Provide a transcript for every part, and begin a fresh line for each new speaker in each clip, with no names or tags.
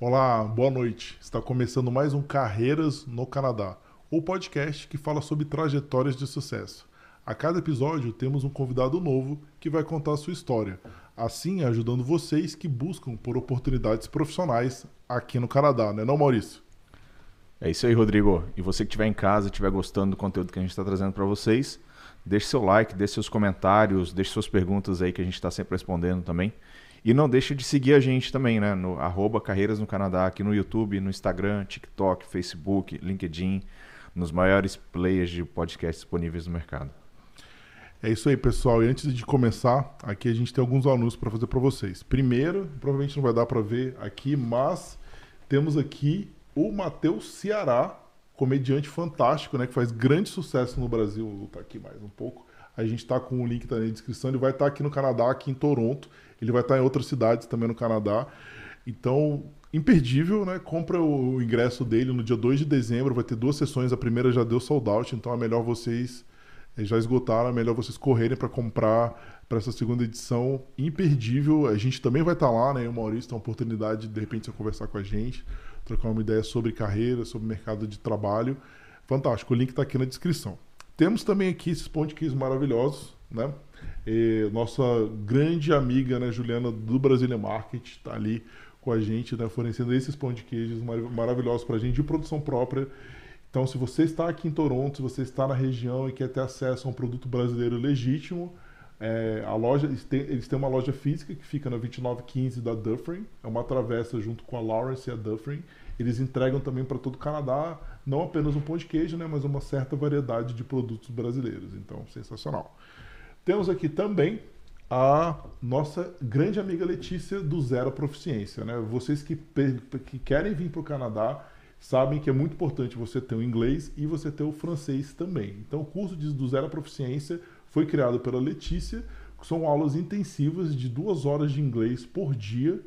Olá, boa noite. Está começando mais um Carreiras no Canadá, o podcast que fala sobre trajetórias de sucesso. A cada episódio temos um convidado novo que vai contar sua história, assim ajudando vocês que buscam por oportunidades profissionais aqui no Canadá, né, não, Maurício?
É isso aí, Rodrigo. E você que estiver em casa, estiver gostando do conteúdo que a gente está trazendo para vocês, deixe seu like, deixe seus comentários, deixe suas perguntas aí que a gente está sempre respondendo também. E não deixe de seguir a gente também, né? No arroba Carreiras no Canadá, aqui no YouTube, no Instagram, TikTok, Facebook, LinkedIn, nos maiores players de podcast disponíveis no mercado.
É isso aí, pessoal. E antes de começar, aqui a gente tem alguns anúncios para fazer para vocês. Primeiro, provavelmente não vai dar para ver aqui, mas temos aqui o Matheus Ceará, comediante fantástico, né, que faz grande sucesso no Brasil. Vou botar aqui mais um pouco. A gente está com o link tá na descrição. Ele vai estar tá aqui no Canadá, aqui em Toronto. Ele vai estar em outras cidades também no Canadá. Então, imperdível, né? Compra o ingresso dele no dia 2 de dezembro. Vai ter duas sessões. A primeira já deu sold out, então é melhor vocês eh, já esgotaram, é melhor vocês correrem para comprar para essa segunda edição imperdível. A gente também vai estar lá, né? O Maurício tem uma oportunidade de, de repente você conversar com a gente, trocar uma ideia sobre carreira, sobre mercado de trabalho. Fantástico, o link está aqui na descrição. Temos também aqui esses pontos maravilhosos, né? E nossa grande amiga, né, Juliana, do Brasília Market, está ali com a gente, né, fornecendo esses pão de queijos maravilhosos para a gente de produção própria. Então, se você está aqui em Toronto, se você está na região e quer ter acesso a um produto brasileiro legítimo, é, a loja, eles têm, eles têm, uma loja física que fica na 2915 da Dufferin, é uma travessa junto com a Lawrence e a Dufferin. Eles entregam também para todo o Canadá, não apenas um pão de queijo, né, mas uma certa variedade de produtos brasileiros. Então, sensacional. Temos aqui também a nossa grande amiga Letícia do Zero Proficiência. Né? Vocês que, que querem vir para o Canadá sabem que é muito importante você ter o inglês e você ter o francês também. Então, o curso de, do Zero Proficiência foi criado pela Letícia, são aulas intensivas de duas horas de inglês por dia,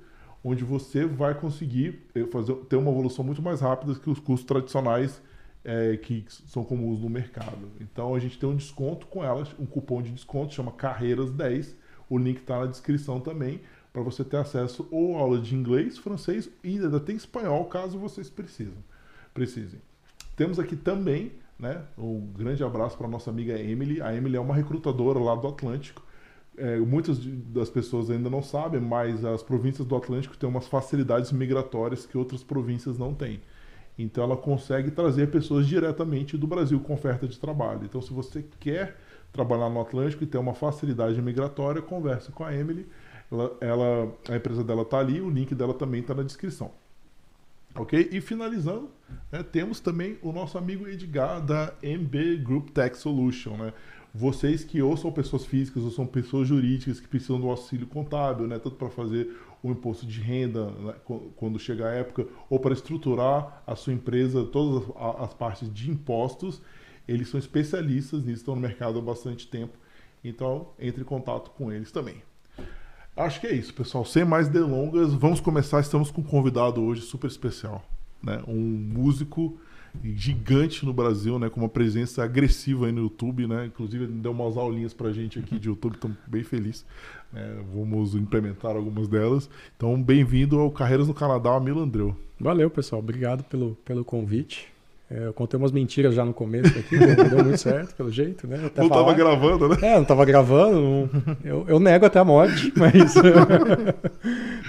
onde você vai conseguir eh, fazer, ter uma evolução muito mais rápida que os cursos tradicionais é, que são comuns no mercado. Então a gente tem um desconto com elas, um cupom de desconto, chama Carreiras10. O link está na descrição também, para você ter acesso ou aula de inglês, francês e ainda tem espanhol, caso vocês precisem. precisem. Temos aqui também né, um grande abraço para nossa amiga Emily. A Emily é uma recrutadora lá do Atlântico. É, muitas das pessoas ainda não sabem, mas as províncias do Atlântico têm umas facilidades migratórias que outras províncias não têm. Então ela consegue trazer pessoas diretamente do Brasil com oferta de trabalho. Então se você quer trabalhar no Atlântico e ter uma facilidade migratória, converse com a Emily. Ela, ela a empresa dela está ali, o link dela também está na descrição. Ok? E finalizando, né, temos também o nosso amigo Edgar da MB Group Tech Solution. Né? Vocês que ou são pessoas físicas ou são pessoas jurídicas que precisam do auxílio contábil, né, tanto para fazer o imposto de renda né, quando chegar a época, ou para estruturar a sua empresa, todas as partes de impostos, eles são especialistas nisso, estão no mercado há bastante tempo. Então, entre em contato com eles também. Acho que é isso, pessoal. Sem mais delongas, vamos começar. Estamos com um convidado hoje super especial, né? Um músico gigante no Brasil, né? Com uma presença agressiva aí no YouTube, né? Inclusive deu umas aulinhas pra gente aqui de YouTube, estamos bem felizes. Né? Vamos implementar algumas delas. Então, bem-vindo ao Carreiras no Canadá, Milo Andreu.
Valeu, pessoal. Obrigado pelo, pelo convite. É, eu contei umas mentiras já no começo aqui, não deu muito certo, pelo jeito, né?
Até não falar. tava gravando, né?
É, não tava gravando. Não... Eu, eu nego até a morte, mas.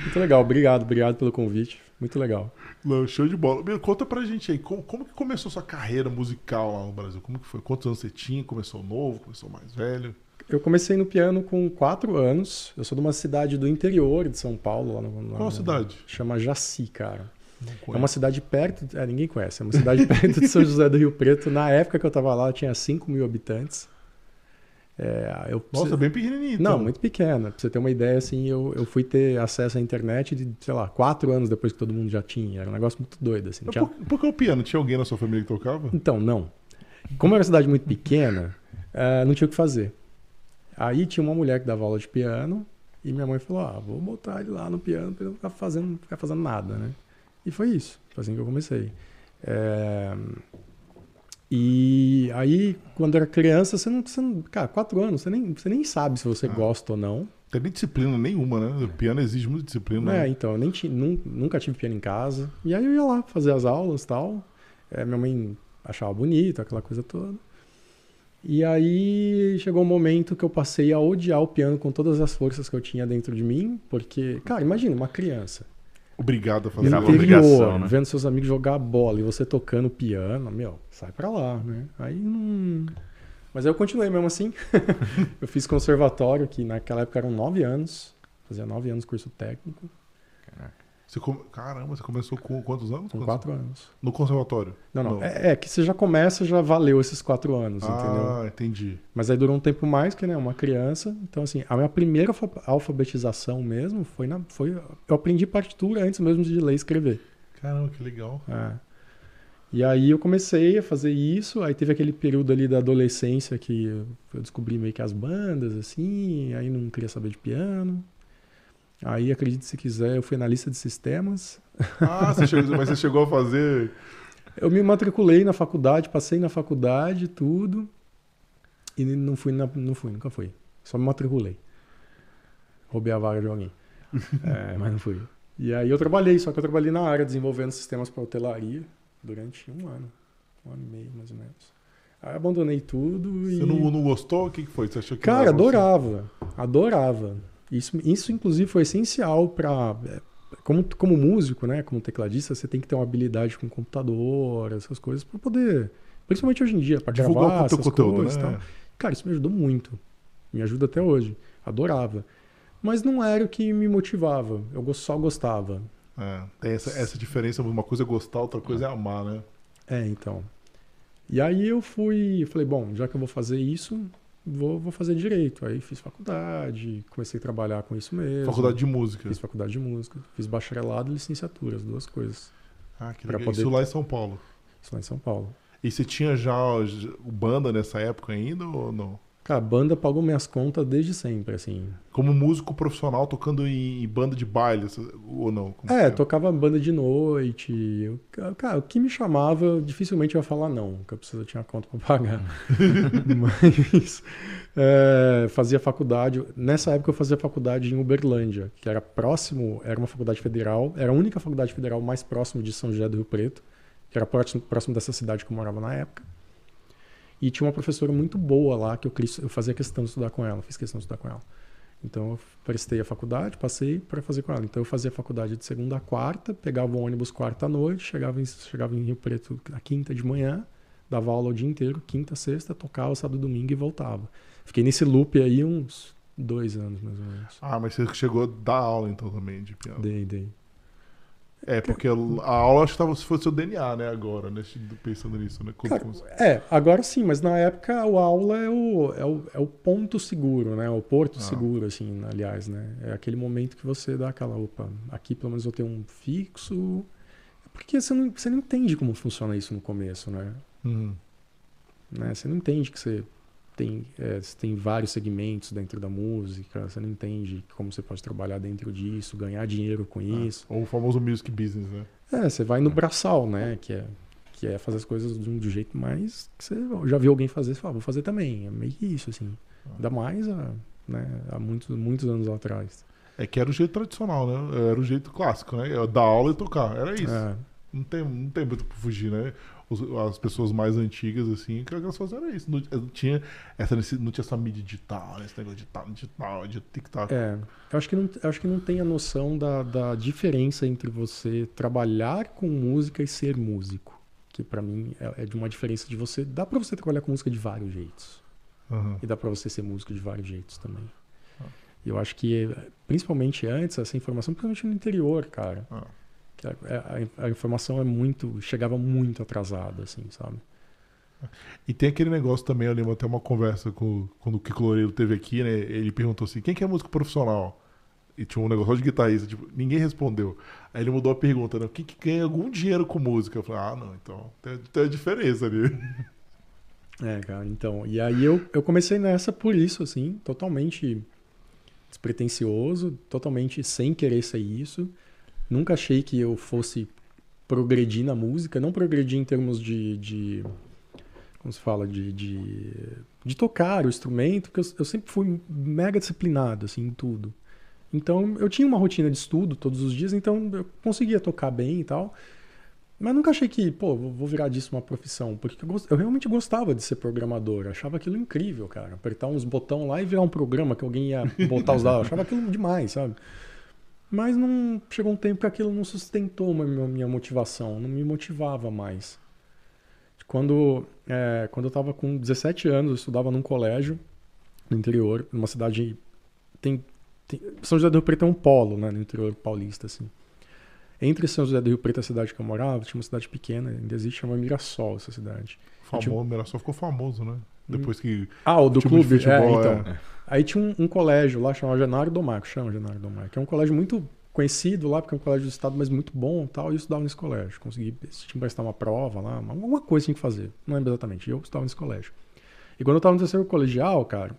muito legal, obrigado, obrigado pelo convite. Muito legal.
Não, show de bola. Conta pra gente aí, como, como que começou sua carreira musical lá no Brasil? Como que foi? Quantos anos você tinha? Começou novo? Começou mais velho?
Eu comecei no piano com quatro anos. Eu sou de uma cidade do interior de São Paulo. Lá no,
Qual
no,
cidade?
Chama Jaci, cara. É uma cidade perto. É, ninguém conhece. É uma cidade perto de São José do Rio Preto. Na época que eu tava lá, tinha 5 mil habitantes.
É, eu, Nossa, bem pequenininho.
Então. Não, muito pequena. Pra você ter uma ideia, assim, eu, eu fui ter acesso à internet de, sei lá, quatro anos depois que todo mundo já tinha. Era um negócio muito doido, assim.
Tinha... Por, por, que o piano? Tinha alguém na sua família que tocava?
Então, não. Como era uma cidade muito pequena, uh, não tinha o que fazer. Aí tinha uma mulher que dava aula de piano e minha mãe falou: ah, vou botar ele lá no piano para ele não ficar fazendo, ficar fazendo nada, né? E foi isso. Foi assim que eu comecei. É... E aí, quando era criança, você não, você não. Cara, quatro anos, você nem, você nem sabe se você ah. gosta ou não.
Tem nem disciplina nenhuma, né? O piano exige muita disciplina.
É,
né?
então, eu nem ti- nun- nunca tive piano em casa. E aí eu ia lá fazer as aulas e tal. É, minha mãe achava bonito, aquela coisa toda. E aí chegou um momento que eu passei a odiar o piano com todas as forças que eu tinha dentro de mim, porque, cara, imagina uma criança
Obrigado a fazer aula.
interior,
obrigação, né?
vendo seus amigos jogar bola e você tocando piano, meu, sai pra lá, né? Aí não. Mas aí eu continuei mesmo assim. eu fiz conservatório, que naquela época eram nove anos. Fazia nove anos curso técnico,
Você come- Caramba, você começou com quantos anos?
com
Quantos-
quatro anos.
No conservatório?
Não, não.
Não.
É, é que você já começa, já valeu esses quatro anos, entendeu?
Ah, entendi.
Mas aí durou um tempo mais, que né, uma criança. Então, assim, a minha primeira alfa- alfabetização mesmo foi na. Foi, eu aprendi partitura antes mesmo de ler e escrever.
Caramba, que legal.
É. E aí eu comecei a fazer isso, aí teve aquele período ali da adolescência que eu descobri meio que as bandas, assim, aí não queria saber de piano. Aí, acredite se quiser, eu fui analista de sistemas.
Ah, você chegou, mas você chegou a fazer.
Eu me matriculei na faculdade, passei na faculdade, tudo. E não fui, na- não fui, nunca fui. Só me matriculei. Roubei a vaga de alguém. É, mas não fui. E aí eu trabalhei, só que eu trabalhei na área desenvolvendo sistemas para hotelaria durante um ano. Um ano e meio, mais ou menos. Aí abandonei tudo e.
Você não, não gostou? O que que foi? Você achou que
Cara, adorava. Adorava. Isso, isso inclusive, foi essencial para. Como, como músico, né? Como tecladista, você tem que ter uma habilidade com computador, essas coisas, para poder. Principalmente hoje em dia, para gravar
o
essas
conteúdo,
coisas
né?
tal. Cara, isso me ajudou muito. Me ajuda até hoje. Adorava. Mas não era o que me motivava. Eu só gostava.
É, tem essa, essa diferença, uma coisa é gostar, outra coisa é amar, né?
É, então. E aí eu fui, falei, bom, já que eu vou fazer isso, vou, vou fazer direito. Aí fiz faculdade, comecei a trabalhar com isso mesmo.
Faculdade de música.
Fiz faculdade de música, fiz bacharelado e licenciatura, as duas coisas.
Ah, que legal.
poder-
Isso lá em São Paulo.
Isso lá em São Paulo.
E você tinha já já banda nessa época ainda ou não?
Cara, a banda pagou minhas contas desde sempre, assim.
Como músico profissional tocando em, banda de baile ou não? Como
É,
que
tocava banda de noite. Eu, cara, o que me chamava, dificilmente eu ia falar não, porque eu preciso, eu tinha conta pra pagar. Mas é, fazia faculdade. Nessa época eu fazia faculdade em Uberlândia, que era próximo, era uma faculdade federal, era a única faculdade federal mais próximo de São José do Rio Preto, que era próximo, próximo dessa cidade que eu morava na época. E tinha uma professora muito boa lá que eu, eu fazia questão de estudar com ela, fiz questão de estudar com ela. Então eu prestei a faculdade, passei para fazer com ela. Então eu fazia a faculdade de segunda a quarta, pegava o ônibus quarta à noite, chegava em, chegava em Rio Preto na quinta de manhã, dava aula o dia inteiro, quinta, sexta, tocava sábado, domingo e voltava. Fiquei nesse loop aí uns dois anos mais ou menos.
Ah, mas você chegou a dar aula então também de piano.
Dei, dei.
É, porque a aula acho que tava, se fosse o DNA, né, agora, né? Pensando nisso, né?
Cara, é, agora sim, mas na época a aula é o, é o, é o ponto seguro, né? O porto
Ah.
seguro, assim, aliás, né? É aquele momento que você dá aquela, opa, aqui pelo menos eu tenho um fixo. Porque você não, você não entende como funciona isso no começo, né?
Uhum.
né? Você não entende que você tem, é, tem vários segmentos dentro da música, você não entende como você pode trabalhar dentro disso, ganhar dinheiro com isso.
Ou o famoso music business, né?
É, você vai no braçal, né? Que é, que é fazer as coisas de um do jeito mais que você já viu alguém fazer, você fala, vou fazer também. É meio que isso, assim. Ainda mais há, né, há muitos, muitos anos atrás.
É que era o jeito tradicional, né? Era o jeito clássico, né? Dar aula e tocar. Era isso.
É,
Não, tem, não tem muito pra fugir, né? As pessoas mais antigas, assim, que elas faziam era isso. Não, tinha essa, não tinha essa mídia digital, esse negócio digital, digital, de TikTok.
é. Eu acho que não, acho que não tem a noção da, da diferença entre você trabalhar com música e ser músico. Que pra mim é, é de uma diferença de você. Dá pra você trabalhar com música de vários jeitos.
Aham.
E dá pra você ser músico de vários jeitos também. E eu acho que, principalmente antes, essa informação, principalmente no interior, cara.
Ah.
A- a informação é muito. chegava muito atrasada, assim, sabe?
E tem aquele negócio também, eu lembro até uma conversa com, quando o Kiko Loureiro teve aqui, né? Ele perguntou assim, quem que é músico profissional? E tinha um negócio de guitarrista, tipo, ninguém respondeu. Aí ele mudou a pergunta, né? Quem que ganha algum dinheiro com música? Eu falei, ah, não, então tem, tem a diferença ali.
É, cara, então. E aí eu, eu comecei nessa por isso, assim, totalmente despretensioso, totalmente sem querer ser isso. Nunca achei que eu fosse progredir na música, não progredir em termos de, de como se fala, de, de, de tocar o instrumento, porque eu, eu, sempre fui mega disciplinado, assim, em tudo. Então, eu tinha uma rotina de estudo todos os dias, então eu conseguia tocar bem e tal. Mas nunca achei que, pô, vou virar disso uma profissão, porque eu, eu realmente gostava de ser programador, achava aquilo incrível, cara. Apertar uns botões lá e virar um programa que alguém ia botar os dados, achava aquilo demais, sabe? Mas não chegou um tempo que aquilo não sustentou a minha motivação, não me motivava mais. Quando, é, quando eu estava com 17 anos, eu estudava num colégio no interior, numa cidade. Tem, tem, São José do Rio Preto é um polo, né, no interior paulista, assim. Entre São José do Rio Preto e a cidade que eu morava, tinha uma cidade pequena, ainda existe, chama Mirassol essa cidade.
Famoso. Mirassol ficou famoso, né? Depois que.
Ah, o do clube? Futebol, é, então. É. Aí tinha um, um, colégio lá chamado Genário Domarco, chama Genário Domarco, que é um colégio muito conhecido lá, porque é um colégio do estado, mas muito bom tal, e eu estudava nesse colégio. Consegui, tinha que prestar uma prova lá, alguma coisa tinha que fazer, não lembro exatamente, eu estudava nesse colégio. E quando eu estava no terceiro colegial, cara,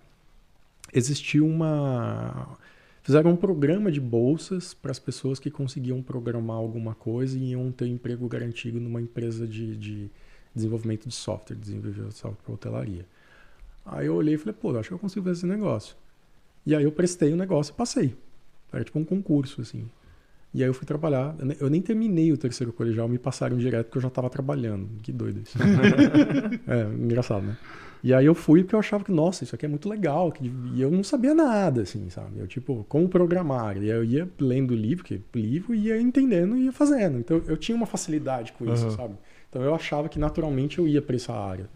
existia uma... Fizeram um programa de bolsas para as pessoas que conseguiam programar alguma coisa e iam ter emprego garantido numa empresa de, de desenvolvimento de software, desenvolvimento de software para hotelaria. Aí eu olhei e falei, pô, acho que eu consigo fazer esse negócio. E aí eu prestei o negócio e passei. Era tipo um concurso, assim. E aí eu fui trabalhar. Eu nem terminei o terceiro colegial, me passaram direto porque eu já estava trabalhando. Que doido isso. é, engraçado, né? E aí eu fui porque eu achava que, nossa, isso aqui é muito legal. Que... E eu não sabia nada, assim, sabe? Eu, tipo, como programar. E eu ia lendo livro, que livro, ia entendendo e ia fazendo. Então eu tinha uma facilidade com isso, uhum. sabe? Então eu achava que naturalmente eu ia para essa área.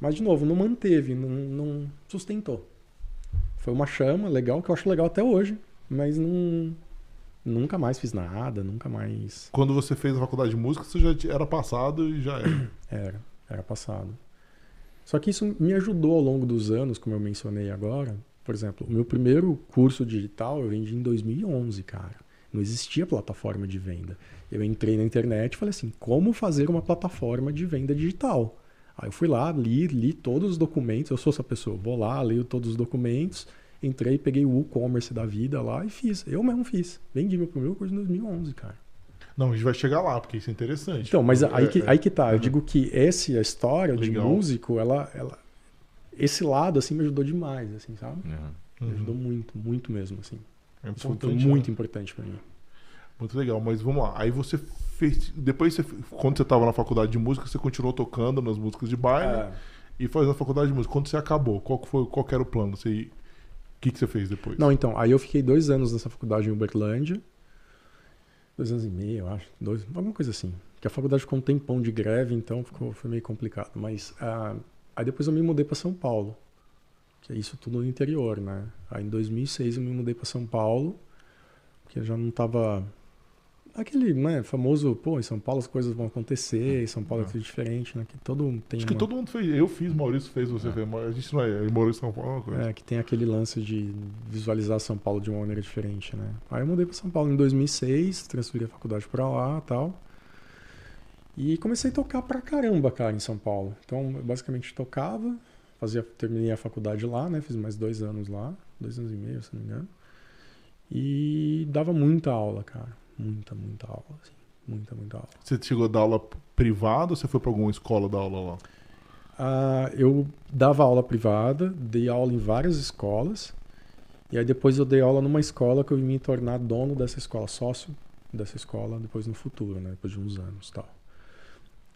Mas, de novo, não manteve, não, não sustentou. Foi uma chama legal, que eu acho legal até hoje mas não, nunca mais fiz nada, nunca mais.
Quando você fez a faculdade de música, você já era passado e já era?
Era, era passado. Só que isso me ajudou ao longo dos anos, como eu mencionei agora. Por exemplo, o meu primeiro curso digital eu vendi em 2011, cara. Não existia plataforma de venda. Eu entrei na internet e falei assim: como fazer uma plataforma de venda digital? Aí eu fui lá, li, li todos os documentos. Eu sou essa pessoa, vou lá, leio todos os documentos Entrei, peguei o e-commerce da vida lá e fiz. Eu mesmo fiz. Vendi meu primeiro curso em 2011, cara.
Não, a gente vai chegar lá, porque isso é interessante.
Então, mas aí, é, que, é, aí que tá. É, eu digo que essa a história legal. de músico, ela, ela. Esse lado, assim, me ajudou demais, assim, sabe? Uhum. Me ajudou muito, muito mesmo, assim. É isso foi muito né? importante para mim.
Muito legal, mas vamos lá. Aí você fez. Depois, você, quando você estava na faculdade de música, você continuou tocando nas músicas de baile é. e fazendo a faculdade de música. Quando você acabou, qual, foi, qual era o plano? Você o que, que você fez depois?
Não, então, aí eu fiquei dois anos nessa faculdade em Uberlândia. Dois anos e meio, eu acho. Dois, alguma coisa assim. Que a faculdade ficou um tempão de greve, então ficou, foi meio complicado. Mas uh, aí depois eu me mudei para São Paulo. Que é isso tudo no interior, né? Aí em 2006 eu me mudei para São Paulo. Porque eu já não estava aquele né, famoso, pô, em São Paulo as coisas vão acontecer, em São Paulo é, é tudo diferente, né? Que todo mundo tem.
Acho uma... que todo mundo fez. Eu fiz, Maurício fez, você é. fez. A gente não é. morou em São Paulo.
É, é, que tem aquele lance de visualizar São Paulo de uma maneira diferente, né? Aí eu mudei para São Paulo em 2006, transferi a faculdade para lá tal. E comecei a tocar pra caramba, cara, em São Paulo. Então, eu basicamente tocava, fazia, terminei a faculdade lá, né? Fiz mais dois anos lá, dois anos e meio, se não me engano. E dava muita aula, cara Muita, muita aula, assim. Muita, muita aula.
Você chegou a dar aula privada ou você foi para alguma escola dar aula lá?
Ah, eu dava aula privada, dei aula em várias escolas. E aí depois eu dei aula numa escola que eu vim me tornar dono dessa escola, sócio dessa escola depois no futuro, né? Depois de uns anos tal.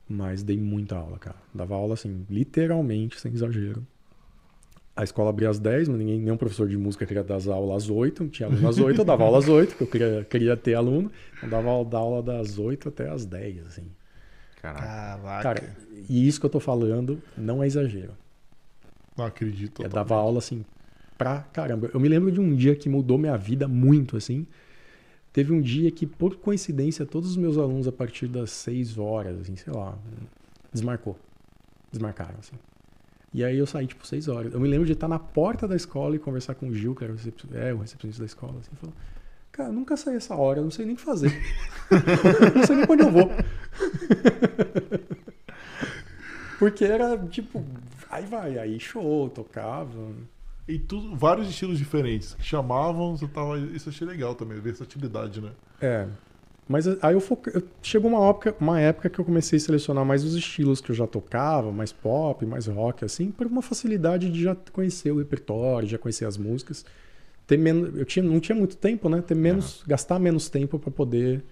Mas dei muita aula, cara. Dava aula assim, literalmente, sem exagero, a escola abria às 10, mas ninguém, nenhum professor de música queria dar aula às 8. Tinha aluno às 8, eu dava aula às 8, porque eu queria, queria ter aluno. Eu dava aula das 8 até às 10, assim.
Caraca.
Cara, e isso que eu tô falando não é exagero.
Não acredito.
Eu dava aula, assim, pra caramba. Eu me lembro de um dia que mudou minha vida muito, assim. Teve um dia que, por coincidência, todos os meus alunos, a partir das 6 horas, assim, sei lá, desmarcou. Desmarcaram, assim. E aí eu saí, tipo, seis horas. Eu me lembro de estar na porta da escola e conversar com o Gil, que era o, recep... é, o recepcionista da escola, assim, falou, cara, nunca saí essa hora, eu não sei nem o que fazer. não sei nem pra onde eu vou. Porque era, tipo, aí vai, aí show, tocava.
E tudo, vários estilos diferentes chamavam, você tava, isso eu achei legal também, versatilidade, né?
É. Mas aí eu, foca... eu chegou uma época, uma época que eu comecei a selecionar mais os estilos que eu já tocava, mais pop, mais rock, assim, por uma facilidade de já conhecer o repertório, já conhecer as músicas. Ter menos, eu tinha, não tinha muito tempo, né? Ter menos, gastar menos tempo para poder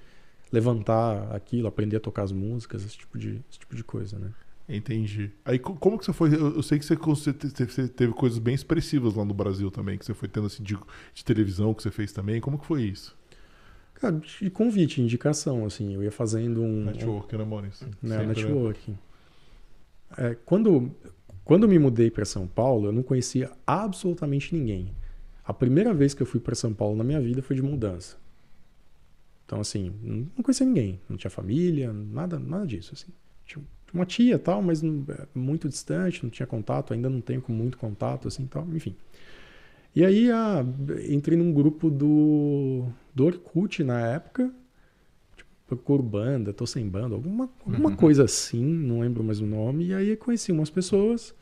levantar aquilo, aprender a tocar as músicas, esse tipo de, esse tipo de coisa, né?
Entendi. Aí como que você foi? Eu sei que você, você teve coisas bem expressivas lá no Brasil também, que você foi tendo assim de, de televisão que você fez também. Como que foi isso?
Cara, de convite, indicação, assim, eu ia fazendo um...
Network, né, Maurício?
Né, Sempre, networking. Né? É, quando, quando me mudei para São Paulo, eu não conhecia absolutamente ninguém. A primeira vez que eu fui para São Paulo na minha vida foi de mudança. Então, assim, não conhecia ninguém. Não tinha família, nada, nada disso, assim. Tinha uma tia tal, mas não, é, muito distante, não tinha contato, ainda não tenho muito contato, assim, tal, enfim. E aí ah, entrei num grupo do, do Orkut na época, tipo, procuro banda, tô sem banda, alguma, alguma uhum. coisa assim, não lembro mais o nome. E aí conheci umas pessoas,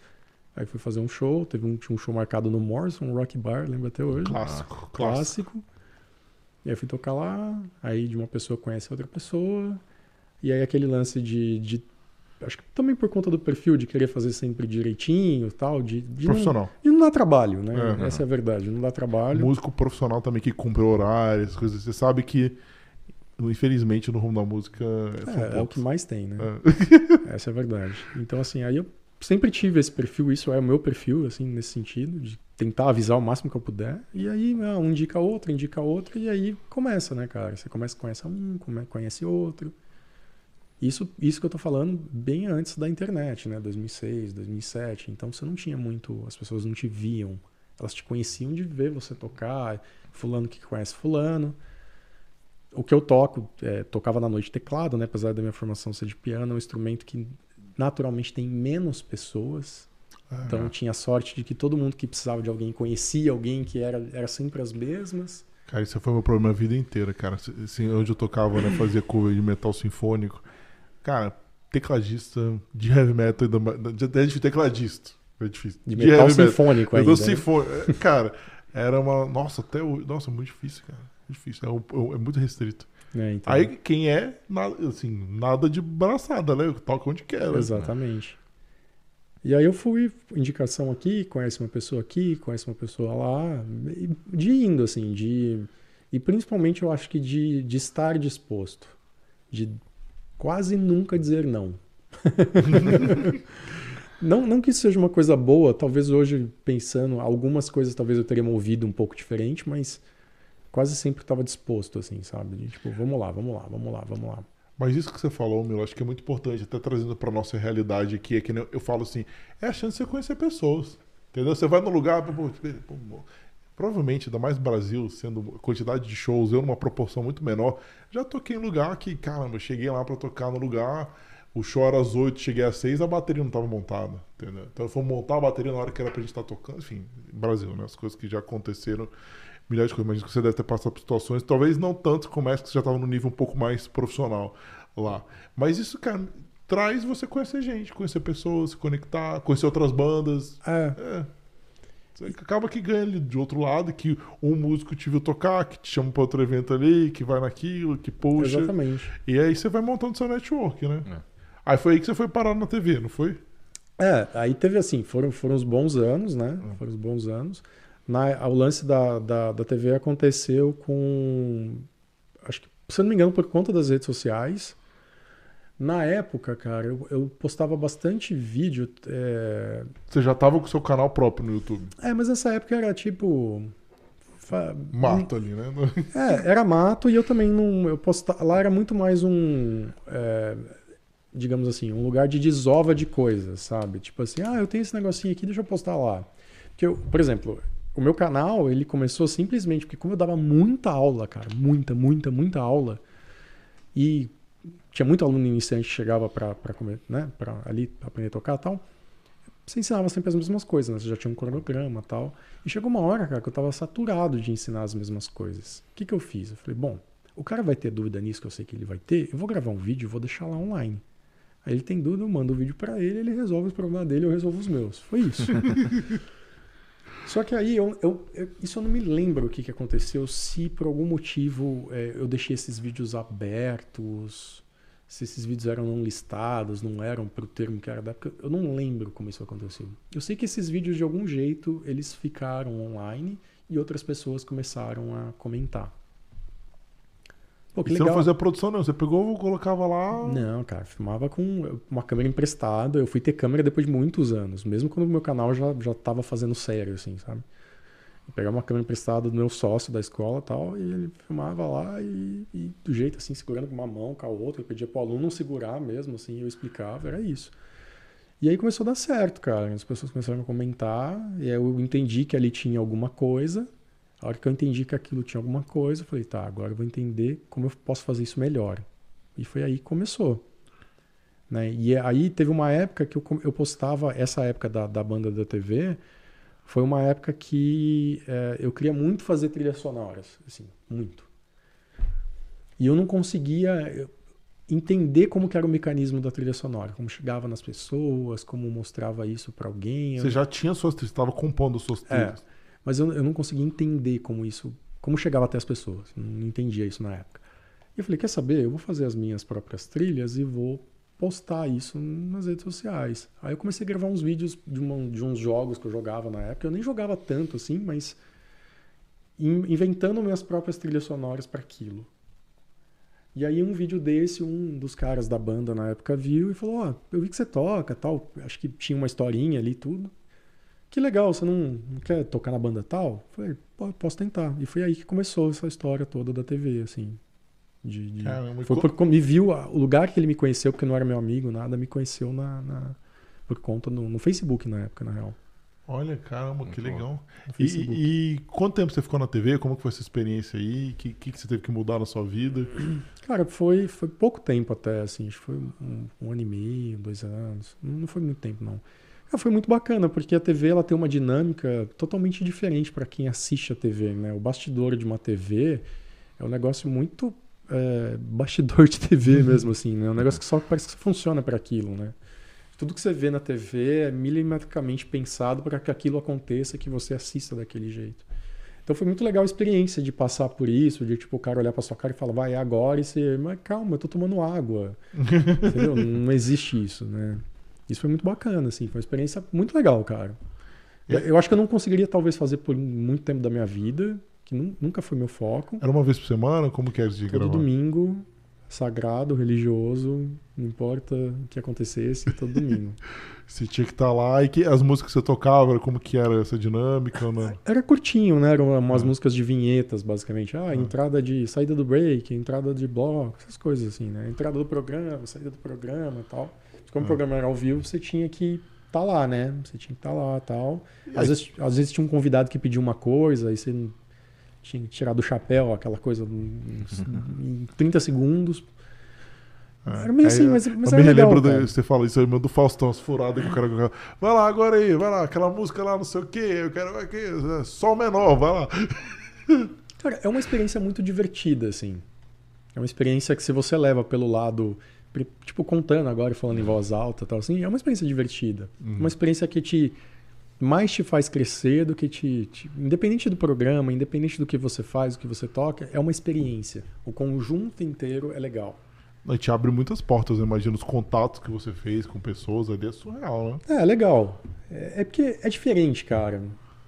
aí fui fazer um show, teve um, tinha um show marcado no Morrison, um rock bar, lembro até hoje.
Clássico,
clássico. E aí fui tocar lá, aí de uma pessoa conhece outra pessoa, e aí aquele lance de, de acho que também por conta do perfil de querer fazer sempre direitinho tal, de, de
profissional.
Não, de não dar trabalho, né? É, Essa é. é a verdade, não dá trabalho.
Músico profissional também que cumpre horários, coisas. Você sabe que, infelizmente, no rumo da música.
É, é, é o que mais tem, né? É. Essa é a verdade. Então, assim, aí eu sempre tive esse perfil, isso é o meu perfil, assim, nesse sentido, de tentar avisar o máximo que eu puder. E aí, ah, um indica outro, indica outro, e aí começa, né, cara? Você começa, conhece um, conhece outro. Isso, isso que eu tô falando bem antes da internet, né? 2006, 2007. Então você não tinha muito, as pessoas não te viam. Elas te conheciam de ver você tocar, fulano que conhece fulano. O que eu toco, é, tocava na noite teclado, né? Apesar da minha formação ser de piano, é um instrumento que naturalmente tem menos pessoas. Uhum. Então tinha sorte de que todo mundo que precisava de alguém conhecia alguém que era, era sempre as mesmas.
Cara, isso foi meu problema a vida inteira, cara. Assim, onde eu tocava, né? Fazia cover de metal sinfônico. Cara, tecladista de heavy metal, até de tecladista. É difícil.
De, de metal sinfônico
ainda. Né? Sinfônico. Cara, era uma. Nossa, até o. Nossa, muito difícil, cara. Difícil. É, é muito restrito. É, então. Aí quem é, assim, nada de braçada, né? Toca onde quer. Né?
Exatamente. E aí eu fui, indicação aqui, conhece uma pessoa aqui, conhece uma pessoa lá, de indo, assim, de. E principalmente eu acho que de, de estar disposto. De quase nunca dizer não. não. Não que isso seja uma coisa boa, talvez hoje, pensando, algumas coisas talvez eu teria movido um pouco diferente, mas quase sempre estava disposto, assim, sabe? Tipo, vamos lá, vamos lá, vamos lá, vamos lá.
Mas isso que você falou, meu, acho que é muito importante, até trazendo para nossa realidade aqui, é que eu falo assim, é a chance de você conhecer pessoas. Entendeu? Você vai no lugar, pô, pô, provavelmente, ainda mais Brasil, sendo quantidade de shows, eu numa proporção muito menor, já toquei em lugar que, caramba, eu cheguei lá para tocar no lugar, o show era às 8, cheguei às 6, a bateria não estava montada, entendeu? Então eu fui montar a bateria na hora que era pra gente estar tá tocando, enfim, Brasil, né? As coisas que já aconteceram, milhares de coisas, mas que você deve ter passado por situações, talvez não tanto como essa, que você já estava no nível um pouco mais profissional lá. Mas isso, cara, traz você conhecer gente, conhecer pessoas, se conectar, conhecer outras bandas.
É. é
acaba que ganha ali de outro lado, que um músico te viu tocar, que te chama para outro evento ali, que vai naquilo, que puxa.
Exatamente.
E aí você vai montando seu network, né? É. Aí foi aí que você foi parar na TV, não foi?
É, aí teve assim, foram, foram os bons anos, né? É. Foram os bons anos. Na, o lance da, da, da TV aconteceu com. Acho que, se eu não me engano, por conta das redes sociais. Na época, cara, eu, eu postava bastante vídeo. É...
Você já tava com o seu canal próprio no YouTube?
É, mas nessa época era tipo.
Mato ali, né?
É, era mato e eu também não. Eu postava, lá era muito mais um. É, digamos assim, um lugar de desova de coisas, sabe? Tipo assim, ah, eu tenho esse negocinho aqui, deixa eu postar lá. Porque eu, por exemplo, o meu canal, ele começou simplesmente porque como eu dava muita aula, cara, muita, muita, muita aula, e tinha muito aluno iniciante que chegava para né, ali aprender a tocar e tal. Você ensinava sempre as mesmas coisas, né? Você já tinha um cronograma e tal. E chegou uma hora, cara, que eu estava saturado de ensinar as mesmas coisas. O que, que eu fiz? Eu falei, bom, o cara vai ter dúvida nisso, que eu sei que ele vai ter, eu vou gravar um vídeo e vou deixar lá online. Aí ele tem dúvida, eu mando o vídeo para ele, ele resolve os problemas dele, eu resolvo os meus. Foi isso. Só que aí, eu, eu- eu- isso eu não me lembro o que, que aconteceu, se por algum motivo é, eu deixei esses vídeos abertos, se esses vídeos eram não listados, não eram pro termo que era da época. Eu não lembro como isso aconteceu. Eu sei que esses vídeos, de algum jeito, eles ficaram online e outras pessoas começaram a comentar. Pô, que
E você não
legal.
fazia produção, não. Você pegou, colocava lá.
Não, cara, filmava com uma câmera emprestada. Eu fui ter câmera depois de muitos anos, mesmo quando o meu canal já, já tava fazendo sério, assim, sabe? Eu pegava uma câmera emprestada do meu sócio da escola tal, e ele filmava lá e, e do jeito assim, segurando com uma mão, com a outra. Eu pedia pro aluno segurar mesmo, assim, eu explicava, era isso. E aí começou a dar certo, cara. As pessoas começaram a comentar, e eu entendi que ali tinha alguma coisa. A hora que eu entendi que aquilo tinha alguma coisa, eu falei, tá, agora eu vou entender como eu posso fazer isso melhor. E foi aí que começou. Né? E aí teve uma época que eu, eu postava, essa época da, da banda da TV, foi uma época que eh, eu queria muito fazer trilhas sonoras, assim, muito. E eu não conseguia eu, entender como que era o mecanismo da trilha sonora, como chegava nas pessoas, como mostrava isso para alguém. Eu-
Você já tinha suas trilhas, estava compondo suas
É.
trilhas.
mas eu, eu não conseguia entender como isso, como chegava até as pessoas. Não entendia isso na época. E eu falei, quer saber? Eu vou fazer as minhas próprias trilhas e vou postar isso nas redes sociais. Aí eu comecei a gravar uns vídeos de, uma- de uns jogos que eu jogava na época. Eu nem jogava tanto assim, mas in- inventando minhas próprias trilhas sonoras para aquilo. E aí um vídeo desse, um dos caras da banda na época viu e falou: "Ó, eu vi que você toca, tal, acho que tinha uma historinha ali tudo. Que legal, você não, quer tocar na banda tal?" Falei: "Pô, posso tentar". E foi aí que começou essa história toda da TV, assim. De, de-
Caramba,
Foi porque me viu, a- o lugar que ele me conheceu, porque não era meu amigo, nada, me conheceu na, na- por conta no, no Facebook na época, na real.
Olha, caramba, que
Muito
legal. E, e- e quanto tempo você ficou na TV? Como que foi essa experiência aí? O que, que, que você teve que mudar na sua vida?
Cara, foi, foi pouco tempo até, assim, acho que foi um, um ano e meio, dois anos. Não foi muito tempo, não. Cara, foi muito bacana, porque a TV ela tem uma dinâmica totalmente diferente para quem assiste a TV, né? O bastidor de uma TV é um negócio muito é, bastidor de TV mesmo, assim, né? É um negócio que só parece que funciona para aquilo, né? Tudo que você vê na TV é milimetricamente pensado para que aquilo aconteça, que você assista daquele jeito. Então foi muito legal a experiência de passar por isso, de tipo o cara olhar pra sua cara e falar, vai é agora, e você, mas calma, eu tô tomando água. Entendeu? Não existe isso, né? Isso foi muito bacana, assim, foi uma experiência muito legal, cara. Eu acho que eu não conseguiria talvez fazer por muito tempo da minha vida, que nu- nunca foi meu foco.
Era uma vez por semana? Como que era de
Todo
gravar?
domingo, sagrado, religioso, não importa o que acontecesse, todo domingo.
Você tinha que estar lá e que as músicas que você tocava, como que era essa dinâmica?
Era curtinho, né? Eram umas
Ah.
músicas de vinhetas, basicamente. Ah, entrada de saída do break, entrada de bloco, essas coisas assim, né? Entrada do programa, saída do programa e tal. Como
Ah.
o programa era ao vivo, você tinha que estar lá, né? Você tinha que estar lá e tal. Às
aí-
vezes, às vezes tinha um convidado que pedia uma coisa, aí você tinha que tirar do chapéu aquela coisa em em 30 segundos.
É.
Era meio assim, mas, mas
eu me
legal,
relembro,
cara.
do, você fala isso aí, meu, do Faustão, as furadas que o cara vai lá agora aí, vai lá, aquela música lá, não sei o que, eu quero aqui, é, sol menor, vai lá.
Cara, é uma experiência muito divertida, assim. É uma experiência que se você leva pelo lado, tipo, contando agora e falando em voz alta e tal, assim, é uma experiência divertida.
Uhum.
Uma experiência que te mais te faz crescer do que te, te- Independente do programa, independente do que você faz, do que você toca, é uma experiência. O conjunto inteiro é legal.
Aí te abre muitas portas, eu imagino, os contatos que você fez com pessoas ali é surreal, né?
É, é legal. É, é porque é diferente, cara.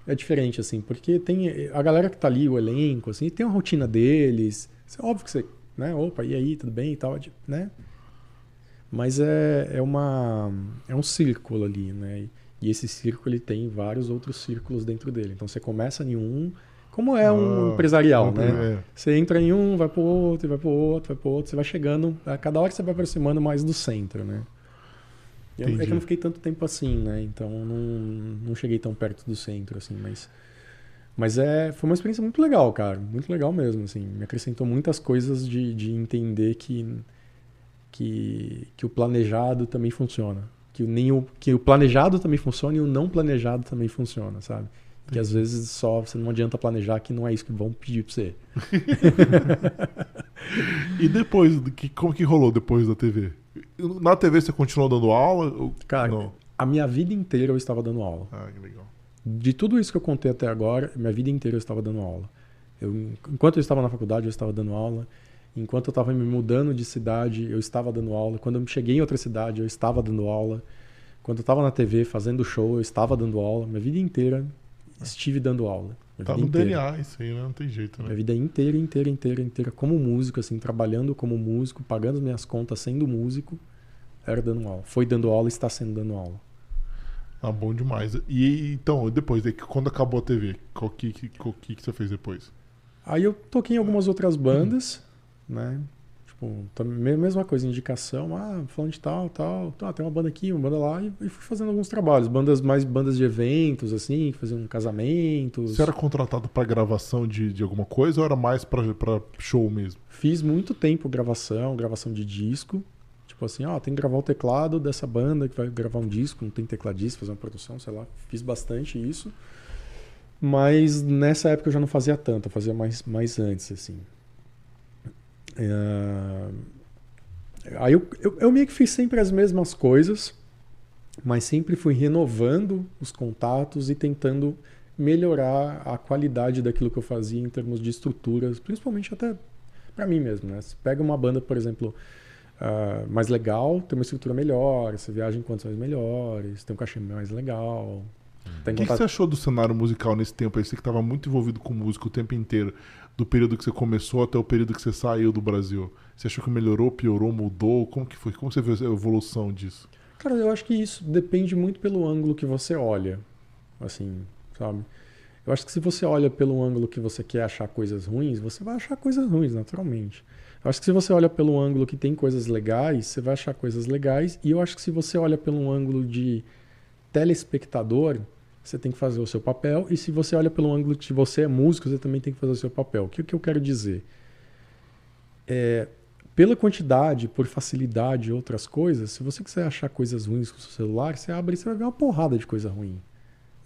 É diferente, assim, porque tem a galera que tá ali, o elenco, assim, tem uma rotina deles. É óbvio que você, né? Opa, e aí, tudo bem e tal, né? Mas é, é uma é um círculo ali, né? E esse círculo ele tem vários outros círculos dentro dele. Então você começa em um, como é um
Ah,
empresarial,
um-
né?
é.
Você entra em um, vai pro outro, vai pro outro, vai pro outro, você vai chegando, a cada hora você vai aproximando mais do centro, né? Eu- é que eu não fiquei tanto tempo assim, né? Então não, não cheguei tão perto do centro, assim, mas. Mas é, foi uma experiência muito legal, cara. Muito legal mesmo, assim. Me acrescentou muitas coisas de, de entender que, que, que o planejado também funciona. Que, o nem o, que o planejado também funciona e o não planejado também funciona, sabe? Que às vezes só você não adianta planejar que não é isso que vão pedir pra você.
E depois, que, como que rolou depois da TV? Na TV você continuou dando aula? ou-
Cara,
Não.
a minha vida inteira eu estava dando aula.
Ah, que legal.
De tudo isso que eu contei até agora, minha vida inteira eu estava dando aula. Eu, enquanto eu estava na faculdade, eu estava dando aula. Enquanto eu estava me mudando de cidade, eu estava dando aula. Quando eu cheguei em outra cidade, eu estava dando aula. Quando eu estava na TV fazendo show, eu estava dando aula. Minha vida inteira estive dando aula. Minha
Tá no
inteira.
DNA isso aí, né? Não tem jeito,
Minha
né?
vida inteira, inteira, inteira, inteira, como músico, assim, trabalhando como músico, pagando as minhas contas sendo músico, era dando aula. Foi dando aula e está sendo dando aula.
Ah, bom demais. E então, depois, aí, quando acabou a TV, qual que, que, que, que você fez depois?
Aí eu toquei em algumas outras bandas, né? Tipo, mesma coisa, indicação, ah, falando de tal, tal, tá, tem uma banda aqui, uma banda lá, e, e fui fazendo alguns trabalhos, bandas mais bandas de eventos, assim, faziam casamentos.
Você era contratado pra gravação de, de alguma coisa ou era mais pra show mesmo?
Fiz muito tempo gravação, gravação de disco. Tipo assim, ó, tem que gravar o teclado dessa banda que vai gravar um disco, não tem tecladista, fazer uma produção, sei lá. Fiz bastante isso. Mas nessa época eu já não fazia tanto, eu fazia mais, mais antes, assim. É, Aí eu, eu, eu meio que fiz sempre as mesmas coisas, mas sempre fui renovando os contatos e tentando melhorar a qualidade daquilo que eu fazia em termos de estruturas, principalmente até para mim mesmo, né? Você pega uma banda, por exemplo, ah, mais legal, tem uma estrutura melhor, você viaja em condições melhores, tem um cachê mais legal. Tem
O que, que você achou do cenário musical nesse tempo aí? Você que estava muito envolvido com música o tempo inteiro, do período que você começou até o período que você saiu do Brasil. Você achou que melhorou, piorou, mudou? Como que foi? Como você viu a evolução disso?
Cara, eu acho que isso depende muito pelo ângulo que você olha, assim, sabe? Eu acho que se você olha pelo ângulo que você quer achar coisas ruins, você vai achar coisas ruins, naturalmente. Eu acho que se você olha pelo ângulo que tem coisas legais, você vai achar coisas legais. E eu acho que se você olha pelo ângulo de telespectador, você tem que fazer o seu papel. E se você olha pelo ângulo de você é músico, você também tem que fazer o seu papel. O que, que eu quero dizer? É, pela quantidade, por facilidade e outras coisas, se você quiser achar coisas ruins com o seu celular, você abre e você vai ver uma porrada de coisa ruim.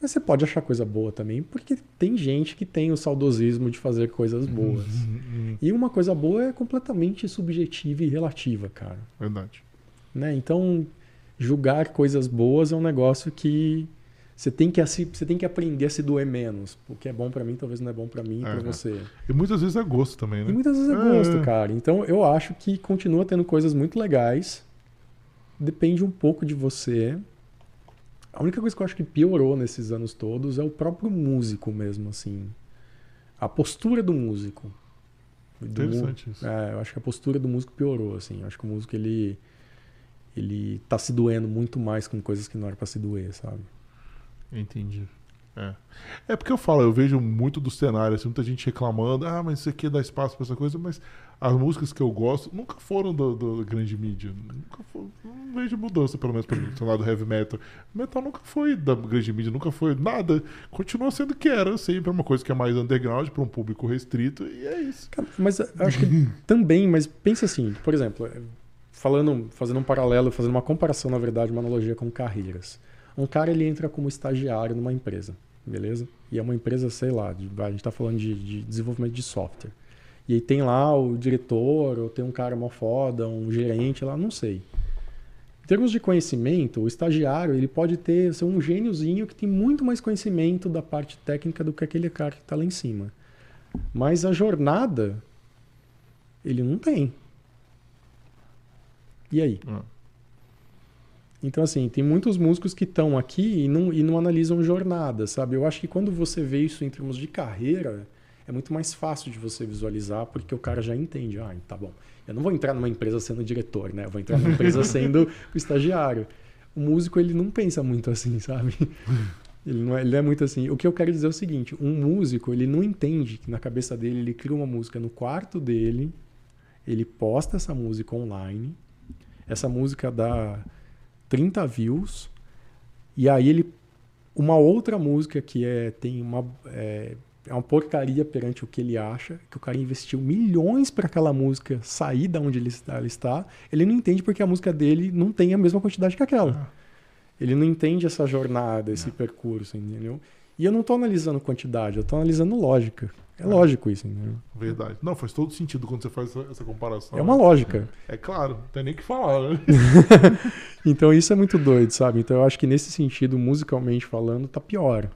Mas você pode achar coisa boa também, porque tem gente que tem o saudosismo de fazer coisas boas.
Hum,
E uma coisa boa é completamente subjetiva e relativa, cara.
verdade.
Né? Então, julgar coisas boas é um negócio que você tem que, você tem que aprender a se doer menos. O que é bom pra mim talvez não é bom pra mim e
É,
pra
né?
você.
E muitas vezes é gosto também,
E
né?
muitas vezes é
É.
gosto, cara. Então eu acho que continua tendo coisas muito legais. Depende um pouco de você. A única coisa que eu acho que piorou nesses anos todos é o próprio músico mesmo, assim. A postura do músico. Do mu-
Interessante isso.
É, eu acho que a postura do músico piorou, assim. Eu acho que o músico, ele... Ele tá se doendo muito mais com coisas que não era pra se doer, sabe?
Entendi. É. é porque eu falo, eu vejo muito do cenário, assim, muita gente reclamando, ah, mas isso aqui dá espaço pra essa coisa, mas as músicas que eu gosto nunca foram do, do- da grande mídia. Nunca foi, não vejo mudança, pelo menos, pelo seu lado heavy metal. Metal nunca foi da grande mídia, nunca foi nada. Continua sendo o que era, sempre é uma coisa que é mais underground para um público restrito, e é isso.
Cara, Mas eu acho que também, mas pensa assim, por exemplo, falando, fazendo um paralelo, fazendo uma comparação, na verdade, uma analogia com carreiras. Um cara ele entra como estagiário numa empresa, beleza? E é uma empresa, sei lá, de- a gente está falando de, de desenvolvimento de software. E aí tem lá o diretor, ou tem um cara mó foda, um gerente lá, não sei. Em termos de conhecimento, o estagiário ele pode ter ser um gêniozinho que tem muito mais conhecimento da parte técnica do que aquele cara que está lá em cima. Mas a jornada ele não tem. E aí?
Ah.
Então, assim, tem muitos músicos que estão aqui e não, e não analisam jornada, sabe? Eu acho que quando você vê isso em termos de carreira, é muito mais fácil de você visualizar, porque o cara já entende. Ah, tá bom. Eu não vou entrar numa empresa sendo diretor, né? Eu vou entrar numa empresa sendo o estagiário. O músico, ele não pensa muito assim, sabe? Ele não, é, ele é muito assim. O que eu quero dizer é o seguinte: um músico, ele não entende que na cabeça dele, ele cria uma música no quarto dele, ele posta essa música online, essa música dá 30 views, e aí ele. Uma outra música que é, tem uma. É, é uma porcaria perante o que ele acha, que o cara investiu milhões para aquela música sair da onde ele está, ele está, ele não entende porque a música dele não tem a mesma quantidade que aquela. Ele não entende essa jornada, esse percurso, entendeu? E eu não estou analisando quantidade, eu estou analisando lógica. É lógico isso, entendeu?
Verdade. Não, faz todo sentido quando você faz essa, essa comparação.
É uma lógica.
É claro, não tem nem o que falar, né?
Então isso é muito doido, sabe? Então eu acho que nesse sentido, musicalmente falando, tá pior.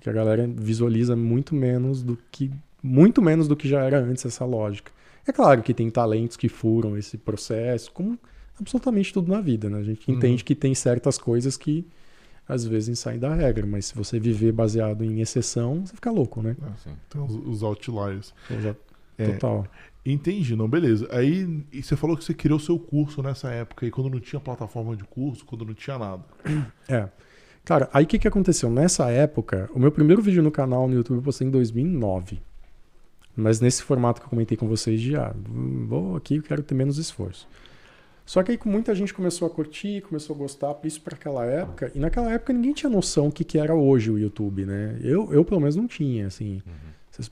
Que a galera visualiza muito menos do que muito menos do que já era antes essa lógica. É claro que tem talentos que furam esse processo, como absolutamente tudo na vida, né? A gente
Uhum.
entende que tem certas coisas que às vezes saem da regra, mas se você viver baseado em exceção, você fica louco, né?
Sim.
Tem os, os outliers. É.
Total.
Entendi, não, beleza. Aí e você falou que você criou seu curso nessa época aí, quando não tinha plataforma de curso, quando não tinha nada.
É. Cara, aí o que, que aconteceu? Nessa época, o meu primeiro vídeo no canal no YouTube eu postei em 2009. Mas nesse formato que eu comentei com vocês de, ah, vou aqui, eu quero ter menos esforço. Só que aí muita gente começou a curtir, começou a gostar, isso para aquela época. E naquela época ninguém tinha noção o que, que era hoje o YouTube, né? Eu, eu pelo menos não tinha, assim.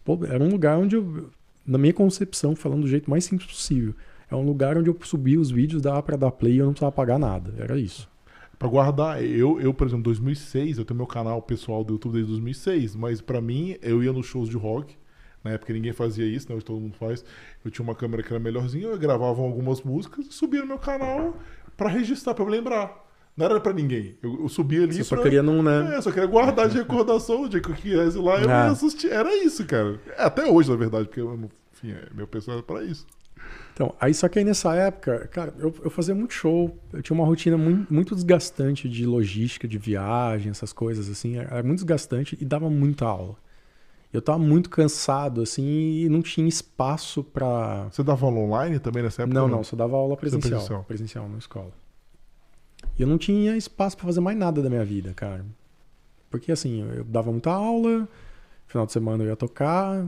Pô, era um lugar onde eu, na minha concepção, falando do jeito mais simples possível, é um lugar onde eu subia os vídeos, dava para dar play e eu não precisava pagar nada. Era isso.
Pra guardar, eu, eu, por exemplo, 2006, eu tenho meu canal pessoal do YouTube desde 2006, mas pra mim, eu ia nos shows de rock, na época ninguém fazia isso, né, hoje todo mundo faz. Eu tinha uma câmera que era melhorzinha, eu gravava algumas músicas e subia no meu canal pra registrar, pra eu lembrar. Não era pra ninguém. Eu, eu subia ali
Você só queria não, né?
É, só queria guardar de recordação, o dia que eu quisesse lá, eu
Ah.
ia assistir. Era isso, cara. É, até hoje, na verdade, porque enfim, é, meu pessoal era pra isso.
Então, aí só que aí nessa época, cara, eu, eu fazia muito show. Eu tinha uma rotina muito, muito desgastante de logística, de viagem, essas coisas assim. Era muito desgastante e dava muita aula. Eu tava muito cansado, assim, e não tinha espaço pra.
Você dava aula online também nessa época?
Não, não, só dava aula presencial.
presencial.
Presencial, na escola. E eu não tinha espaço pra fazer mais nada da minha vida, cara. Porque assim, eu dava muita aula, final de semana eu ia tocar.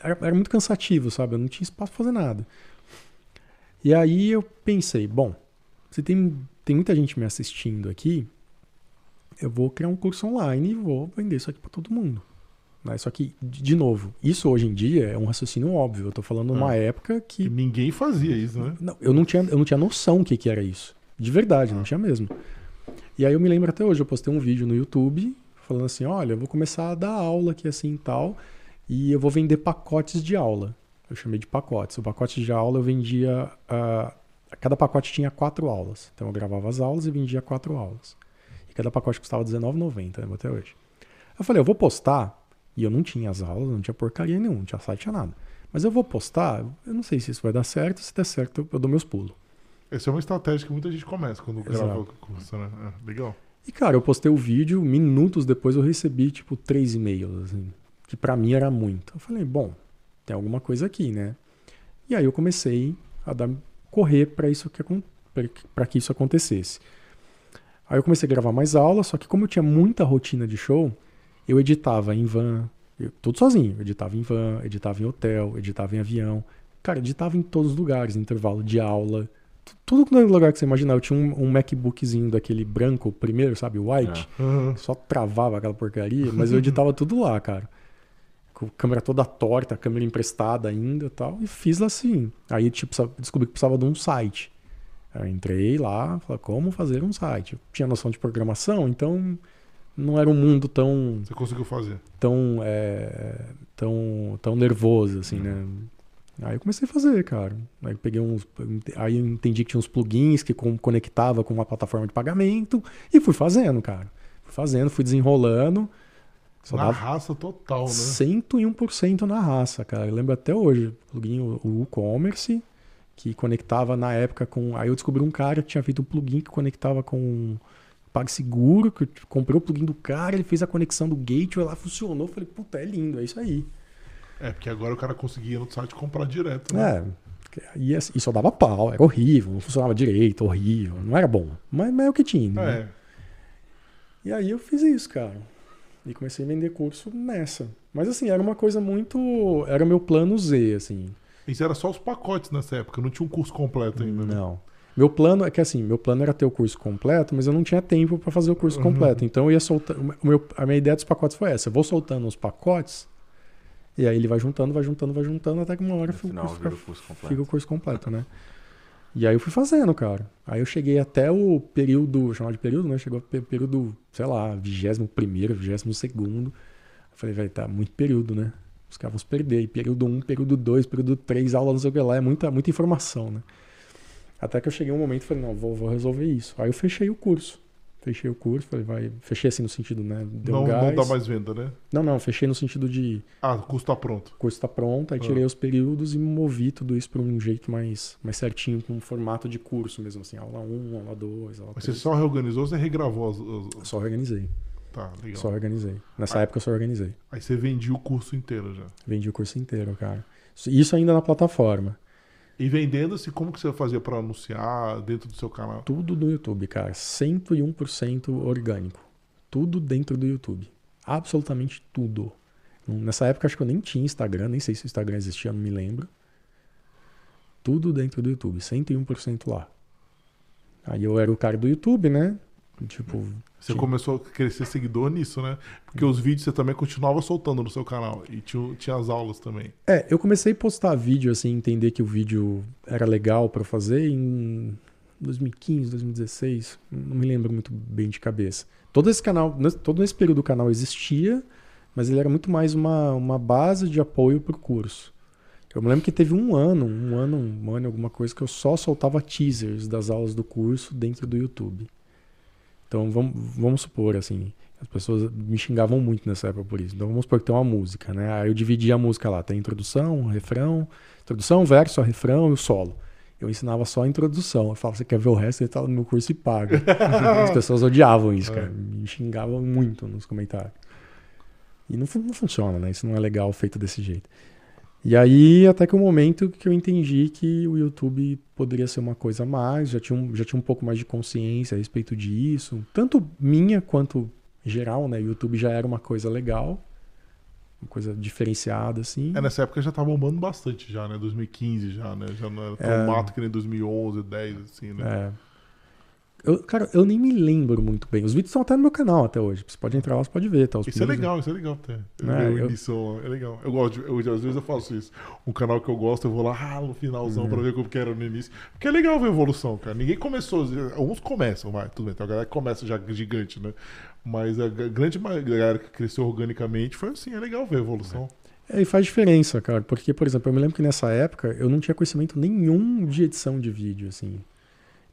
Era, era muito cansativo, sabe? Eu não tinha espaço pra fazer nada. E aí eu pensei, bom, se tem, tem muita gente me assistindo aqui, eu vou criar um curso online e vou vender isso aqui pra todo mundo. Né? Só que, de novo, isso hoje em dia é um raciocínio óbvio. Eu tô falando numa época que
E ninguém fazia isso, né?
não, eu não tinha, eu não tinha noção o que, que era isso. De verdade, não tinha mesmo. E aí eu me lembro até hoje, eu postei um vídeo no YouTube falando assim, olha, eu vou começar a dar aula aqui assim e tal, e eu vou vender pacotes de aula. Eu chamei de pacotes. O pacote de aula eu vendia. ah, cada pacote tinha quatro aulas. Então eu gravava as aulas e vendia quatro aulas. E cada pacote custava R$19,90, né, até hoje. Eu falei, eu vou postar, e eu não tinha as aulas, não tinha porcaria nenhuma, não tinha site, tinha nada. Mas eu vou postar, eu não sei se isso vai dar certo, se der certo eu- eu dou meus pulos.
Essa é uma estratégia que muita gente começa quando
Exato.
grava o curso, né? É, legal.
E, cara, eu postei o vídeo, minutos depois eu recebi, tipo, três e-mails, assim, que pra mim era muito. Eu falei, bom, tem alguma coisa aqui, né? E aí eu comecei a dar, correr pra isso que pra que isso acontecesse. Aí eu comecei a gravar mais aulas, só que como eu tinha muita rotina de show, eu editava em van, eu- tudo sozinho. Eu editava em van, editava em hotel, editava em avião. Cara, editava em todos os lugares, intervalo de aula. Tu- Tudo no lugar que você imaginar. Eu tinha um, um MacBookzinho daquele branco primeiro, sabe? White.
Aham.
Só travava aquela porcaria, mas eu editava tudo lá, cara. Com a câmera toda torta, a câmera emprestada ainda e tal. E fiz assim. Aí, tipo, descobri que precisava de um site. Eu entrei lá, falei, como fazer um site? Eu tinha noção de programação, então não era um mundo tão
Você conseguiu fazer.
tão, é, tão, tão nervoso, assim, né? Aí eu comecei a fazer, cara. Aí eu peguei uns. Aí eu entendi que tinha uns plugins que conectava com uma plataforma de pagamento e fui fazendo, cara. Fui fazendo, fui desenrolando. Só
Na raça total, né?
101% na raça, cara. Eu lembro até hoje, plugin, o WooCommerce, que conectava na época com. Aí eu descobri um cara que tinha feito um plugin que conectava com PagSeguro, que eu comprei o plugin do cara, ele fez a conexão do gateway lá, funcionou. Falei, puta, é lindo, é isso aí.
É, porque agora o cara conseguia no site comprar direto, né?
É. E, e só dava pau, era horrível, não funcionava direito, horrível, não era bom. Mas, mas é o que tinha. né?
É.
E aí eu fiz isso, cara. E comecei a vender curso nessa. Mas assim, era uma coisa muito. Era meu plano Z, assim.
Isso era só os pacotes nessa época, não tinha um curso completo ainda. né?
Meu plano é que assim, meu plano era ter o curso completo, mas eu não tinha tempo para fazer o curso
Uhum.
completo. Então eu ia soltando. meu- a minha ideia dos pacotes foi essa: eu vou soltando os pacotes, e aí ele vai juntando, vai juntando, vai juntando, até que uma hora fica o
final
curso,
vira o curso completo.
fica o curso completo, né? E aí eu fui fazendo, cara. Aí eu cheguei até o período, chamar de período, né? Chegou o período, sei lá, 21 primeiro, 22 segundo. Falei, velho, tá muito período, né? Os caras vão se perder. E período 1, período 2, período 3, aula não sei o que lá. É muita, muita informação, né? Até que eu cheguei um momento e falei, não, vou, vou resolver isso. Aí eu fechei o curso. Fechei o curso, falei, vai. Fechei assim no sentido, né? Deu
Não,
um gás.
não dá mais venda, né?
Não, não, fechei no sentido de
Ah, o curso tá pronto.
o curso tá pronto, aí
Ah.
tirei os períodos e movi tudo isso para um jeito mais, mais certinho, com um formato de curso mesmo, assim, aula 1, aula 2, aula
Mas você
3.
só reorganizou ou você regravou as. as-
Só organizei.
Tá, legal.
Só organizei. Nessa
Ah.
época eu só organizei.
Aí você vendia o curso inteiro já.
Vendi o curso inteiro, cara. Isso ainda na plataforma.
E vendendo-se, como que você fazia pra anunciar dentro do seu canal?
Tudo no YouTube, cara. 101% orgânico. Tudo dentro do YouTube. Absolutamente tudo. Nessa época acho que eu nem tinha Instagram, nem sei se o Instagram existia, não me lembro. Tudo dentro do YouTube, 101% lá. Aí eu era o cara do YouTube, né? Tipo,
Você
Sim.
começou a crescer seguidor nisso, né? Porque os vídeos você também continuava soltando no seu canal. E tinha, tinha as aulas também.
É, eu comecei a postar vídeo, assim, entender que o vídeo era legal pra fazer em 2015, 2016, não me lembro muito bem de cabeça. Todo esse canal, todo esse período o canal existia, mas ele era muito mais uma, uma base de apoio pro curso. Eu me lembro que teve um ano, um ano, um ano, alguma coisa, que eu só soltava teasers das aulas do curso dentro do YouTube. Então vamos, vamos supor, assim, as pessoas me xingavam muito nessa época por isso. Então vamos supor que tem uma música, né? Aí eu dividia a música lá, tem introdução, refrão, introdução, verso, refrão e o solo. Eu ensinava só a introdução. Eu falava, você quer ver o resto? Ele tá no meu curso e paga. As pessoas odiavam isso, cara. Me xingavam muito nos comentários. E não, não funciona, né? Isso não é legal feito desse jeito. E aí, até que o momento que eu entendi que o YouTube poderia ser uma coisa a mais, já tinha um, já tinha um pouco mais de consciência a respeito disso, tanto minha quanto geral, né? O YouTube já era uma coisa legal, uma coisa diferenciada, assim.
É, nessa época já tava bombando bastante já, né? 2015 já, né? Já não era tão
É.
mato que nem 2011, 10, assim, né?
É. Eu, cara, eu nem me lembro muito bem. Os vídeos estão até no meu canal até hoje. Você pode entrar lá, você pode ver. Tá,
Isso é legal, isso é legal até. Eu
É, eu-
lá, é legal. Eu gosto, de, eu, às vezes eu faço isso. Um canal que eu gosto, eu vou lá ah, no finalzão
Uhum.
pra ver como que era no início. Porque é legal ver a evolução, cara. Ninguém começou, alguns começam, vai, tudo bem. Tem uma galera começa já gigante, né? Mas a grande galera que cresceu organicamente foi assim, é legal ver a evolução.
É, e faz diferença, cara. Porque, por exemplo, eu me lembro que nessa época eu não tinha conhecimento nenhum de edição de vídeo, assim.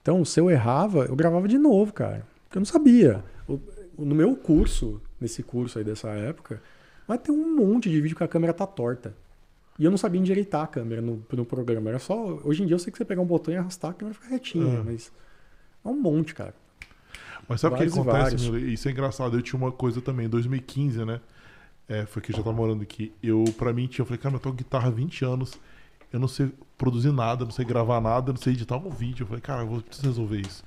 Então, se eu errava, eu gravava de novo, cara. Porque eu não sabia. No meu curso, nesse curso aí dessa época, vai ter um monte de vídeo que a câmera tá torta. E eu não sabia endireitar a câmera no, no programa. Era só. Hoje em dia eu sei que você pegar um botão e arrastar, a câmera fica retinha,
É.
mas. É um monte, cara.
Mas sabe o que acontece? Miller? Isso é engraçado. Eu tinha uma coisa também, em 2015, né? É, foi que eu já tava morando aqui. Eu, pra mim, tinha, eu falei, cara, eu toco guitarra há 20 anos. Eu não sei produzir nada, não sei gravar nada, não sei editar um vídeo. Eu falei, cara, eu vou preciso resolver isso.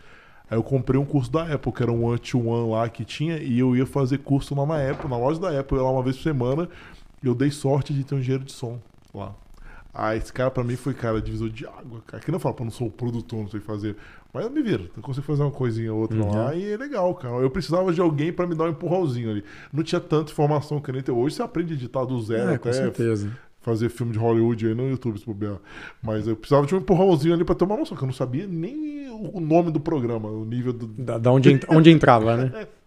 Aí eu comprei um curso da Apple, que era um One to One lá que tinha, e eu ia fazer curso lá na Apple, na loja da Apple, eu ia lá uma vez por semana. Eu dei sorte de ter um engenheiro de som lá. Aí esse cara pra mim foi, cara, divisor de água. Cara, que não fala, eu não sou produtor, não sei fazer. Mas eu me viro, eu consigo fazer uma coisinha ou outra
Uhum.
lá e é legal, cara. Eu precisava de alguém pra me dar um empurrãozinho ali. Não tinha tanta informação que nem tem hoje. Você aprende a editar do zero
é, com
até
certeza.
Fazer filme de Hollywood aí no YouTube, se bobear. Mas eu precisava de um empurrãozinho ali pra ter uma noção, que eu não sabia nem o nome do programa, o nível do.
Da, da onde, onde entrava, né?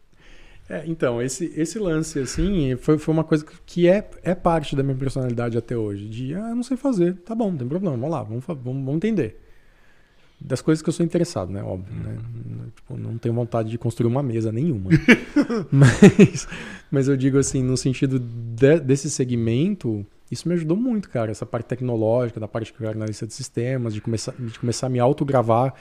É, então, esse, esse lance, assim, foi, foi uma coisa que é, é parte da minha personalidade até hoje. De, ah, eu não sei fazer, tá bom, não tem problema, vamos lá, vamos, vamos, vamos entender. Das coisas que eu sou interessado, né? Óbvio, né? Tipo, não tenho vontade de construir uma mesa nenhuma. mas, mas eu digo assim, no sentido de- desse segmento, isso me ajudou muito, cara. Essa parte tecnológica, da parte era analista de sistemas, de começar, de começar a me autogravar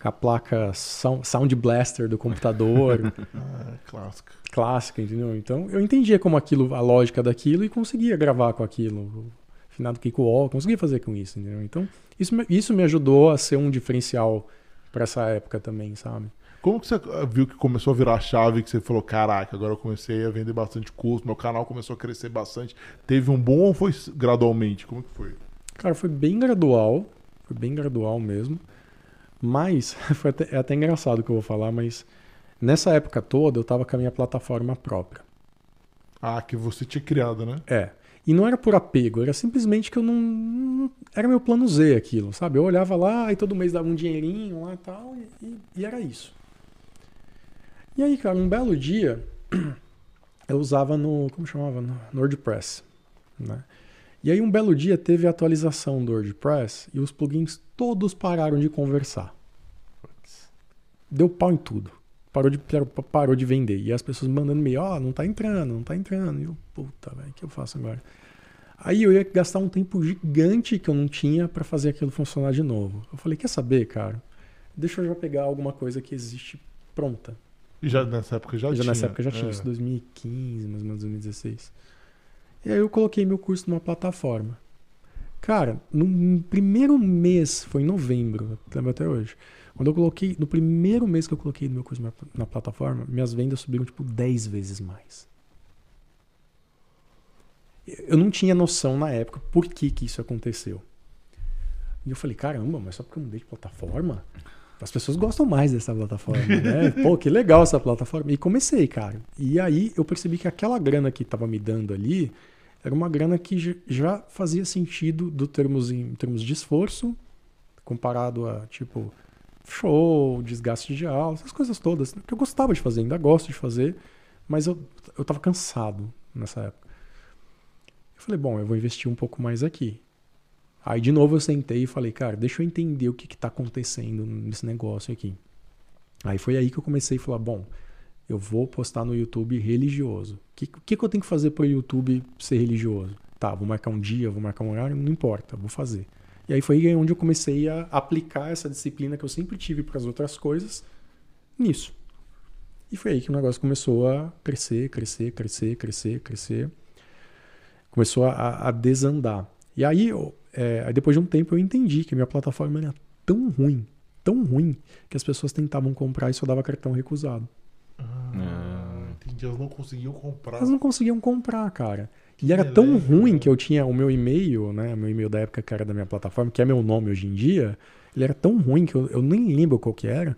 com a placa Sound Blaster do computador,
Ah, clássica.
clássica, entendeu? Então eu entendia como aquilo, a lógica daquilo e conseguia gravar com aquilo. Finado Kiko Wall, conseguia fazer com isso, entendeu? Então isso, me- isso me ajudou a ser um diferencial para essa época também, sabe?
Como que você ah, viu que começou a virar a chave que você falou, caraca, agora eu comecei a vender bastante curso, meu canal começou a crescer bastante. Teve um bom ou foi gradualmente? Como que foi?
Cara, foi bem gradual, foi bem gradual mesmo. Mas, foi até, é até engraçado o que eu vou falar, mas nessa época toda eu tava com a minha plataforma própria.
Ah, que você tinha criado, né?
É. E não era por apego, era simplesmente que eu não. Era meu plano Z aquilo, sabe? Eu olhava lá e todo mês dava um dinheirinho lá e tal, e, e- e era isso. E aí, cara, um belo dia, eu usava no. Como chamava? No WordPress. Né? E aí, um belo dia, teve a atualização do WordPress e os plugins todos pararam de conversar. Deu pau em tudo. parou de, parou de vender. E as pessoas mandando e-mail, ó, oh, não tá entrando, não tá entrando. E eu, puta, velho, o que eu faço agora? Aí eu ia gastar um tempo gigante que eu não tinha para fazer aquilo funcionar de novo. Eu falei, quer saber, cara? Deixa eu já pegar alguma coisa que existe pronta.
E já nessa época já, já tinha?
Já nessa época já é. tinha, isso 2015, mais ou menos 2016. E aí eu coloquei meu curso numa plataforma. Cara, no primeiro mês, foi em novembro, lembro até hoje. Quando eu coloquei, no primeiro mês que eu coloquei meu curso na, na plataforma, minhas vendas subiram tipo 10 vezes mais eu não tinha noção na época por que, que isso aconteceu. E eu falei, caramba, mas só porque eu mudei de plataforma? As pessoas gostam mais dessa plataforma, né? Pô, que legal essa plataforma. E comecei, cara. E aí eu percebi que aquela grana que estava me dando ali era uma grana que já fazia sentido do termos em termos de esforço, comparado a, tipo, show, desgaste de aula, essas coisas todas. Que eu gostava de fazer, ainda gosto de fazer, mas eu, eu tava cansado nessa época. Falei, bom, eu vou investir um pouco mais aqui. Aí de novo eu sentei e falei, cara, deixa eu entender o que está acontecendo nesse negócio aqui. Aí foi aí que eu comecei a falar, bom, eu vou postar no YouTube religioso. O que, que, que eu tenho que fazer para o YouTube ser religioso? Tá, vou marcar um dia, vou marcar um horário, não importa, vou fazer. E aí foi onde eu comecei a aplicar essa disciplina que eu sempre tive para as outras coisas nisso. E foi aí que o negócio começou a crescer, crescer, crescer, crescer, crescer começou a, a desandar. E aí, é, depois de um tempo, eu entendi que a minha plataforma era tão ruim, tão ruim, que as pessoas tentavam comprar e só dava cartão recusado.
Ah, entendi. Elas não conseguiam comprar.
Elas não conseguiam comprar, cara. E era tão ruim que eu tinha o meu e-mail, né? O meu e-mail da época que era da minha plataforma, que é meu nome hoje em dia. Ele era tão ruim que eu, eu nem lembro qual que era,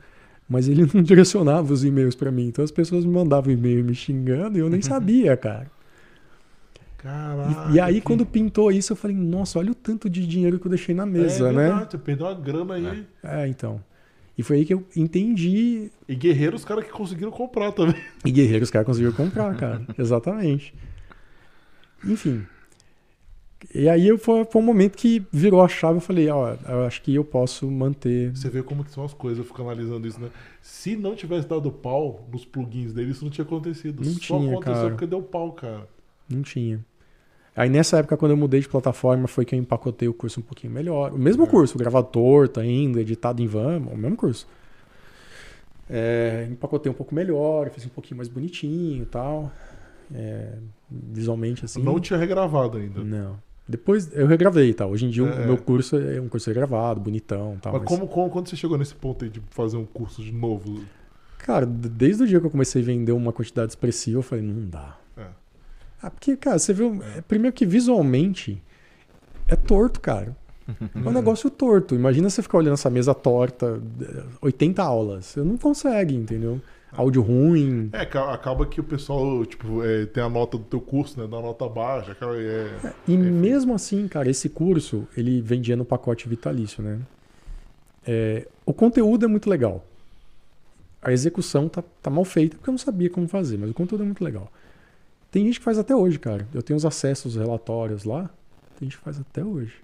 mas ele não direcionava os e-mails para mim. Então as pessoas me mandavam e-mail me xingando e eu nem sabia, cara.
Caraca,
e, e, aí, que... quando pintou isso, eu falei, nossa, olha o tanto de dinheiro que eu deixei na mesa, é, né? Verdade,
você perdeu uma grana aí.
É. é, então. E foi aí que eu entendi.
E guerreiros, os caras que conseguiram comprar também.
E guerreiros, os caras conseguiram comprar, cara. Exatamente. Enfim. E aí foi, foi um momento que virou a chave. Eu falei, ó, eu acho que eu posso manter.
Você vê como que são as coisas, eu fico analisando isso, né? Se não tivesse dado pau nos plugins dele, isso não tinha acontecido.
Não
Só
tinha,
aconteceu
cara.
porque deu pau, cara.
Não tinha. Aí nessa época, quando eu mudei de plataforma, foi que eu empacotei o curso um pouquinho melhor. O mesmo é. curso, gravado torto ainda, editado em van, o mesmo curso. É, empacotei um pouco melhor, fiz um pouquinho mais bonitinho e tal. É, visualmente assim.
Não tinha regravado ainda.
Não. Depois eu regravei, tá? Hoje em dia é. o meu curso é um curso regravado, bonitão, tal.
Mas, mas... Como, como quando você chegou nesse ponto aí de fazer um curso de novo?
Cara, desde o dia que eu comecei a vender uma quantidade expressiva, eu falei, não dá. Ah, porque, cara, você viu. É, primeiro que visualmente é torto, cara. É um negócio torto. Imagina você ficar olhando essa mesa torta, 80 aulas. Você não consegue, entendeu? Áudio ruim.
É, acaba que o pessoal, tipo, é, tem a nota do teu curso, né? Da nota baixa. É,
é, e é, mesmo assim, cara, esse curso, ele vendia no pacote vitalício, né? É, o conteúdo é muito legal. A execução tá, tá mal feita porque eu não sabia como fazer, mas o conteúdo é muito legal. Tem gente que faz até hoje, cara. Eu tenho os acessos, os relatórios lá. Tem gente que faz até hoje.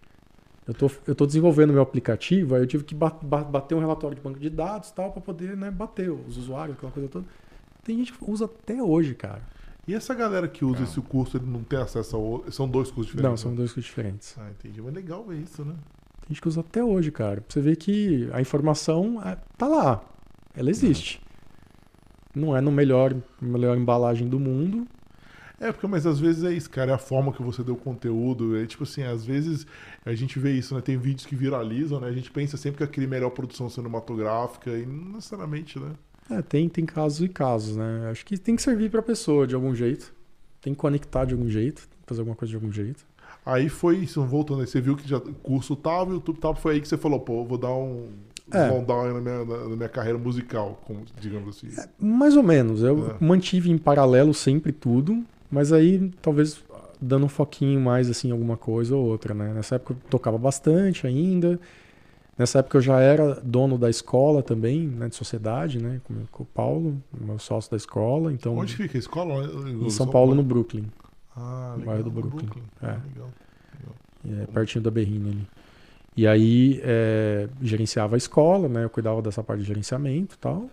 Eu tô, eu tô desenvolvendo meu aplicativo, aí eu tive que bater um relatório de banco de dados tal, para poder né, bater os usuários, aquela coisa toda. Tem gente que usa até hoje, cara.
E essa galera que usa não. esse curso, ele não tem acesso ao. São dois cursos diferentes?
Não, são né? dois cursos diferentes.
Ah, entendi. Mas legal ver isso, né?
Tem gente que usa até hoje, cara. Pra você ver que a informação é, tá lá. Ela existe. Não, não é no melhor, melhor embalagem do mundo,
é, porque, mas às vezes é isso, cara, é a forma que você deu o conteúdo. É tipo assim, às vezes a gente vê isso, né? Tem vídeos que viralizam, né? A gente pensa sempre que aquele melhor produção cinematográfica e não necessariamente, né?
É, tem, tem casos e casos, né? Acho que tem que servir pra pessoa de algum jeito. Tem que conectar de algum jeito, fazer alguma coisa de algum jeito.
Aí foi isso, voltando aí, você viu que já o curso tava, o YouTube tava, foi aí que você falou, pô, vou dar um é. vão dar na minha, na minha carreira musical, como, digamos assim. É,
mais ou menos. Eu é. mantive em paralelo sempre tudo. Mas aí, talvez dando um foquinho mais assim em alguma coisa ou outra, né? Nessa época eu tocava bastante ainda. Nessa época eu já era dono da escola também, né, de sociedade, né, com, o Paulo, meu sócio da escola. Então,
Onde fica a escola?
Em São Paulo, no Brooklyn.
Ah, legal.
No bairro do Brooklyn.
Brooklyn.
É.
Ah, legal.
legal. É, pertinho da Berrine ali. E aí é, gerenciava a escola, né, eu cuidava dessa parte de gerenciamento e tal.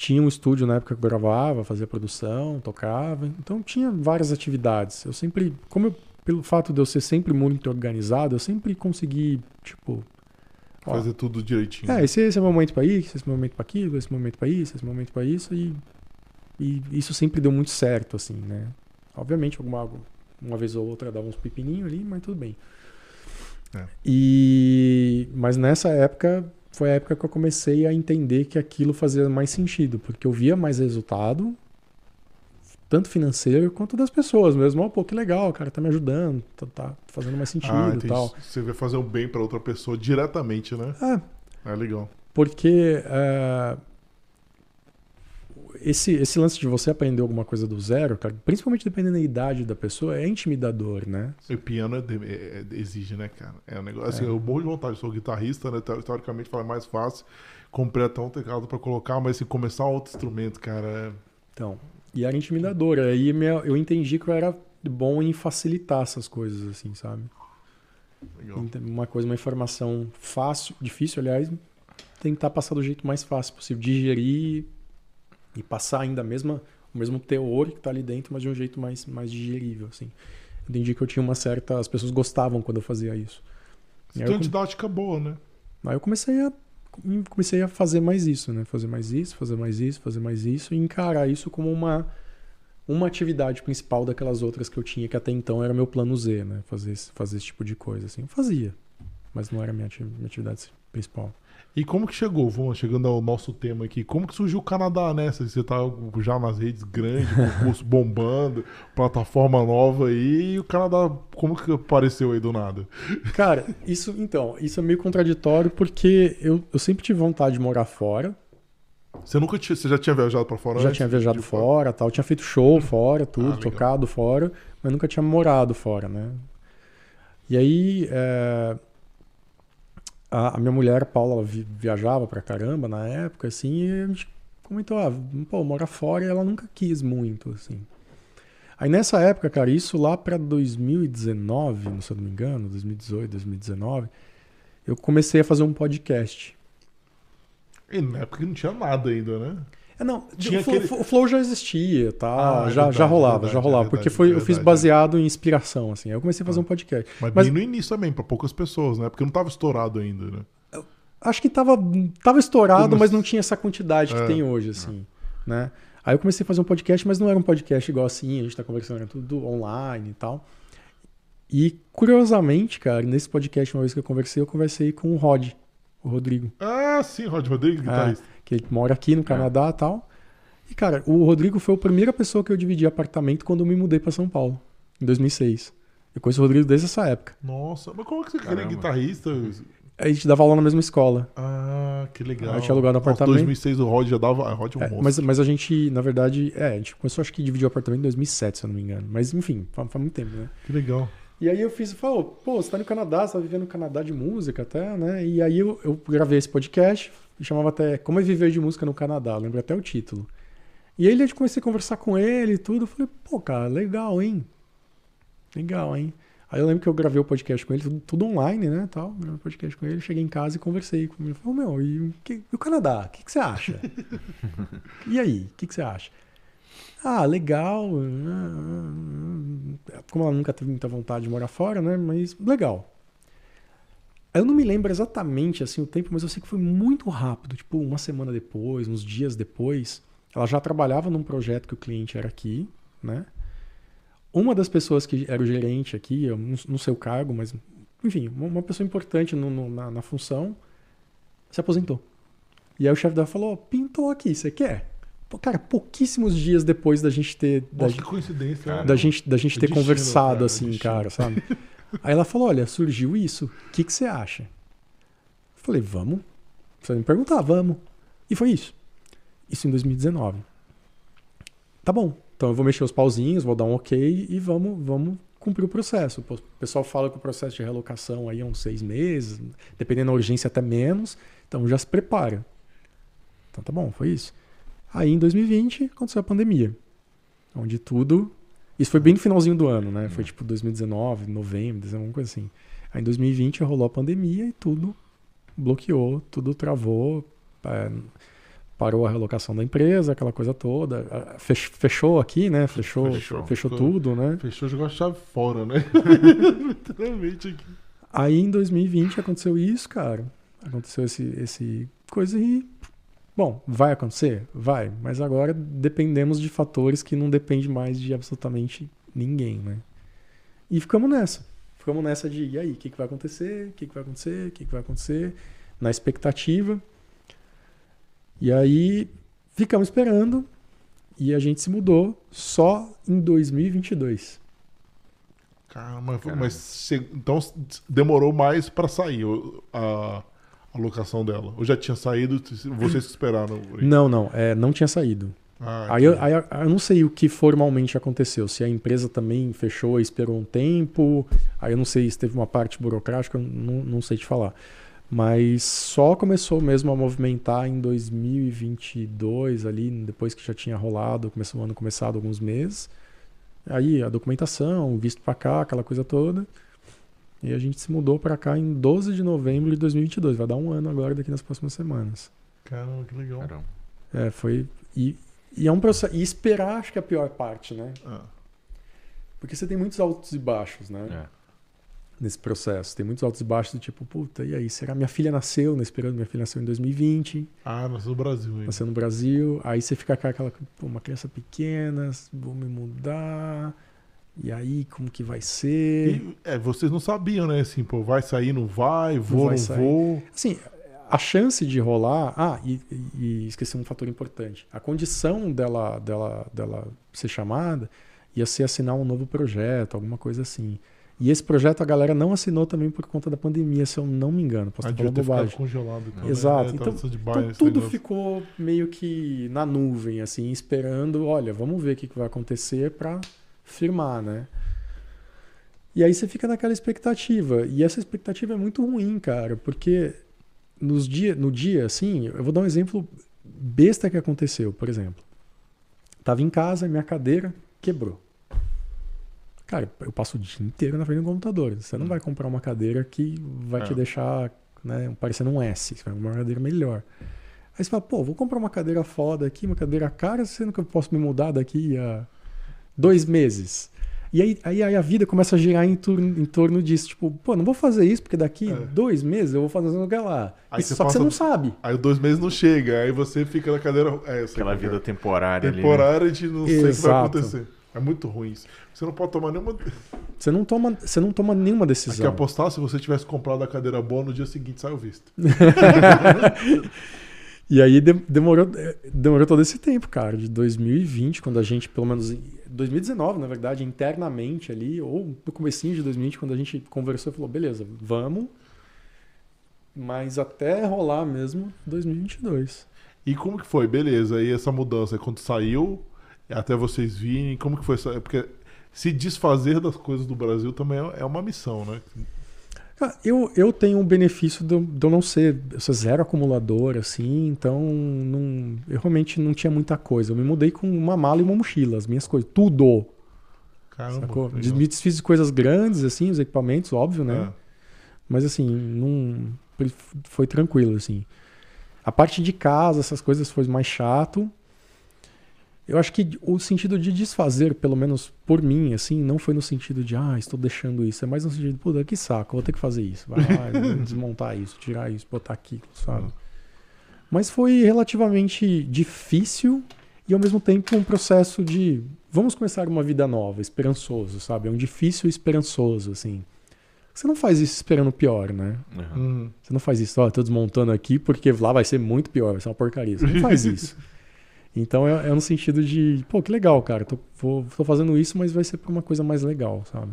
Tinha um estúdio na época que eu gravava, fazia produção, tocava. Então tinha várias atividades. Eu sempre, como eu, pelo fato de eu ser sempre muito organizado, eu sempre consegui, tipo, ó,
Fazer tudo direitinho.
é, esse, esse é o momento para isso, esse é o momento para aquilo, esse é o momento para isso, esse é o momento para isso e, e isso sempre deu muito certo assim, né? Obviamente alguma uma vez ou outra dava uns pepininhos ali, mas tudo bem.
É.
E mas nessa época foi a época que eu comecei a entender que aquilo fazia mais sentido, porque eu via mais resultado tanto financeiro quanto das pessoas mesmo. Oh, pô, que legal, o cara tá me ajudando, tá, tá fazendo mais sentido
Ah,
e tal.
Você vai fazer um bem pra outra pessoa diretamente, né?
É,
É legal.
Porque é, esse, esse lance de você aprender alguma coisa do zero, cara, principalmente dependendo da idade da pessoa, é intimidador, né?
E o piano é de- é- é- exige, né, cara? É um negócio. Assim, eu morro de vontade, eu sou guitarrista, né? Teo- Teoricamente fala mais fácil. Comprei até um teclado pra colocar, mas se começar outro instrumento, cara. é-
Então, e era intimidador. Aí minha- eu entendi que eu era bom em facilitar essas coisas, assim, sabe?
Legal.
Uma coisa, uma informação fácil, difícil, aliás, tentar passar do jeito mais fácil possível, digerir e passar ainda a mesma, o mesmo teor que tá ali dentro, mas de um jeito mais, mais digerível, assim. Eu entendi que eu tinha uma certa... As pessoas gostavam quando eu fazia isso. E eu
uma didática boa, né?
Aí eu comecei a comecei a fazer mais isso, né? Fazer mais isso, fazer mais isso, fazer mais isso e encarar isso como uma uma atividade principal daquelas outras que eu tinha que até então era meu plano Z, né? Fazer esse, fazer esse tipo de coisa assim. Eu fazia, mas não era minha atividade principal.
E como que chegou, vamos chegando ao nosso tema aqui, como que surgiu o Canadá nessa? Você tá já nas redes grandes, concurso bombando, plataforma nova aí, e o Canadá, como que apareceu aí do nada?
Cara, isso então, isso é meio contraditório porque eu, eu sempre tive vontade de morar fora,
Você nunca tinha, você já tinha viajado pra fora
já
antes
tinha viajado
de-
fora, tal, tinha feito show fora, tudo,
Ah,
tocado fora, mas nunca tinha morado fora, né? E aí, é, a, minha mulher, Paula, vi- viajava pra caramba na época, assim, e a gente comentou, ah, pô, morar fora, e ela nunca quis muito, assim. Aí nessa época, cara, isso lá pra 2019, se eu não me engano, 2018, 2019, eu comecei a fazer um podcast.
E na época não tinha nada ainda, né?
É, não,
Tinha
o, Flow,
aquele-
o Flow já existia, tá?
Ah, é
já,
verdade,
já rolava,
verdade,
já rolava.
é
porque
verdade,
foi,
é
eu fiz
verdade,
baseado em inspiração, assim. Aí eu comecei a fazer
Ah.
um podcast.
Mas,
Mas-
bem no início também, pra poucas pessoas, né? Porque não tava estourado ainda, né?
Acho que tava, tava estourado,
Como
mas não tinha essa quantidade que
É,
tem hoje, assim, né? Aí eu comecei a fazer um podcast, mas não era um podcast igual assim, a gente tá conversando, era tudo online e tal. E, curiosamente, cara, nesse podcast, uma vez que eu conversei, eu conversei com o Rod, o Rodrigo.
Ah, sim, Rod Rodrigues, guitarrista.
Que ele mora aqui no Canadá e tal. E, cara, o Rodrigo foi a primeira pessoa que eu dividi apartamento quando eu me mudei pra São Paulo, em 2006. Eu conheço o Rodrigo desde essa época.
Nossa, mas como que você queria
Caramba.
guitarrista?
A gente dava aula na mesma escola.
Ah, que legal.
Ah, tinha alugado um apartamento.
2006 o Rod já dava. A Rod é um
É,
monstro.
mas, mas a gente, na verdade, é, a gente começou acho que dividir o apartamento em 2007, se eu não me engano. Mas enfim, faz, faz muito tempo, né?
Que legal.
E aí eu fiz, falou, pô, você tá no Canadá, você tá vivendo no Canadá de música até, né? E aí eu, eu gravei esse podcast, e chamava até Como é Viver de Música no Canadá, eu lembro até o título. E aí eu comecei a conversar com ele e tudo, eu falei, pô, cara, legal, hein? Legal, hein? Aí eu lembro que eu gravei o podcast com ele, tudo, tudo online, né, tal, gravei o podcast com ele, cheguei em casa e conversei com ele. Falei, meu, e, o que- e o Canadá, o que, que você acha? e aí, o que, que você acha? Ah, legal. Como ela nunca teve muita vontade de morar fora, né? Mas legal. Eu não me lembro exatamente assim o tempo, mas eu sei que foi muito rápido. Tipo, uma semana depois, uns dias depois, ela já trabalhava num projeto que o cliente era aqui, né? Uma das pessoas que era o gerente aqui, eu não, não sei o cargo, mas enfim, uma, pessoa importante no- no- na, na função, se aposentou. E aí o chefe dela falou: pintou aqui, você quer? Pô, Cara, pouquíssimos dias depois da gente ter. da
Nossa,
gente-
que coincidência. né?
da gente, da gente ter
destino,
conversado
cara,
assim,
destino.
cara, sabe? Aí ela falou: Olha, surgiu isso, o que, que você acha? Eu falei: Vamos. Você me perguntar, vamos. E foi isso. Isso em 2019. Tá bom. Então eu vou mexer os pauzinhos, vou dar um ok e vamos, vamos cumprir o processo. O pessoal fala que o processo de relocação aí é uns seis meses, dependendo da urgência até menos. Então já se prepara. Então tá bom, foi isso. Aí em 2020 aconteceu a pandemia. Onde tudo. Isso foi bem no finalzinho do ano, né? Foi tipo 2019, novembro, dezembro, alguma coisa assim. Aí em 2020 rolou a pandemia e tudo bloqueou, tudo travou. é, parou a relocação da empresa, aquela coisa toda. Fech- Fechou aqui, né? Fechou,
Fechou.
fechou, tudo, né?
Fechou, jogou a chave fora, né? Literalmente aqui.
Aí em 2020 aconteceu isso, cara. Aconteceu esse, esse coisa e. Bom, vai acontecer? Vai. Mas agora dependemos de fatores que não dependem mais de absolutamente ninguém, né? E ficamos nessa. Ficamos nessa de, e aí, o que, que vai acontecer? O que, que vai acontecer? O que, que vai acontecer? Na expectativa. E aí ficamos esperando e a gente se mudou só em 2022.
Caramba,
Caramba.
mas então demorou mais pra sair a, a locação dela. Ou já tinha saído, vocês que esperaram?
Não, não, é, não tinha saído.
Ah,
Aí eu, aí eu- eu não sei o que formalmente aconteceu. Se a empresa também fechou e esperou um tempo. Aí eu não sei se teve uma parte burocrática, não, não sei te falar. Mas só começou mesmo a movimentar em 2022, ali, depois que já tinha rolado, começou o ano começado alguns meses. Aí a documentação, visto pra cá, aquela coisa toda. E a gente se mudou pra cá em 12 de novembro de 2022. Vai dar um ano agora, daqui nas próximas semanas.
Caramba, que legal.
Caramba.
É, foi. E, e é um processo. E esperar, acho que é a pior parte, né?
Ah,
Porque você tem muitos altos e baixos, né?
É.
Nesse processo. Tem muitos altos e baixos do tipo, puta, e aí? Será minha filha nasceu, né? Esperando, minha filha nasceu em 2020,
Ah, nós no Brasil ainda.
nasceu no Brasil. Aí você fica com aquela, pô, uma criança pequena, vou me mudar. E aí, como que vai ser?
E, é, vocês não sabiam, né? Assim, pô, vai sair, não vai, vou,
vai
não
sair.
vou.
Assim, a chance de rolar. Ah, e, e- esqueci um fator importante. A condição dela, dela, dela ser chamada ia ser assinar um novo projeto, alguma coisa assim. E esse projeto a galera não assinou também por conta da pandemia, se eu não me engano. Posso estar bobagem.
congelado. então,
Exato.
Né? É,
Então-
tava de
Então
baia, esse
tudo
negócio.
ficou meio que na nuvem, assim, esperando. Olha, vamos ver o que que vai acontecer para firmar, né? E aí você fica naquela expectativa. E essa expectativa é muito ruim, cara, porque nos dia, no dia, assim, eu vou dar um exemplo besta que aconteceu, por exemplo. Tava em casa, minha cadeira quebrou. Cara, eu passo o dia inteiro na frente do computador. Você não vai comprar uma cadeira que vai te
É.
deixar né, parecendo um S. Você vai comprar uma cadeira melhor. Aí você fala, pô, vou comprar uma cadeira foda aqui, uma cadeira cara, sendo que eu posso me mudar daqui a dois meses. E aí, aí, aí a vida começa a girar em torno, em torno disso. Tipo, pô, não vou fazer isso, porque daqui
É.
dois meses eu vou fazer um lugar lá.
Aí
só que você
passa-
não sabe.
Aí dois meses não chega, aí você fica na cadeira. É,
Aquela
é.
vida temporária ali. né?
temporária de não sei o que vai
Exato.
acontecer. É muito ruim isso. Você não pode tomar nenhuma.
Você não toma, você não toma nenhuma
Aqui
decisão.
apostar, se você tivesse comprado a cadeira boa, no dia seguinte sai o visto.
E aí de- demorou, eh, demorou todo esse tempo, cara, de 2020, quando a gente, pelo menos, em 2019, na verdade, internamente ali, ou no comecinho de 2020, quando a gente conversou e falou, beleza, vamos, mas até rolar mesmo 2022.
E como que foi? Beleza, aí essa mudança, quando saiu, até vocês virem, como que foi? Porque se desfazer das coisas do Brasil também é é uma missão, né?
Eu, eu tenho um benefício de eu, de eu não ser, eu sou zero acumulador, assim, então não, eu realmente não tinha muita coisa. Eu me mudei com uma mala e uma mochila, as minhas coisas, tudo.
Caramba.
Sacou?
legal.
Me desfiz de coisas grandes, assim, os equipamentos, óbvio, né?
É.
Mas assim, não foi tranquilo assim. A parte de casa, essas coisas foi mais chato. Eu acho que o sentido de desfazer, pelo menos por mim, assim, não foi no sentido de, ah, estou deixando isso. É mais no sentido, puta, que saco, vou ter que fazer isso. Vai lá, desmontar isso, tirar isso, botar aquilo, sabe?
Uhum.
Mas foi relativamente difícil e ao mesmo tempo um processo de vamos começar uma vida nova, esperançoso, sabe? É um difícil esperançoso, assim. Você não faz isso esperando o pior, né?
Uhum.
Uhum.
Você não faz isso, ó, tô desmontando aqui porque lá vai ser muito pior, vai ser uma porcaria. Você não faz isso. Então é, é no sentido de, pô, que legal, cara, tô, vou- tô fazendo isso, mas vai ser pra uma coisa mais legal, sabe?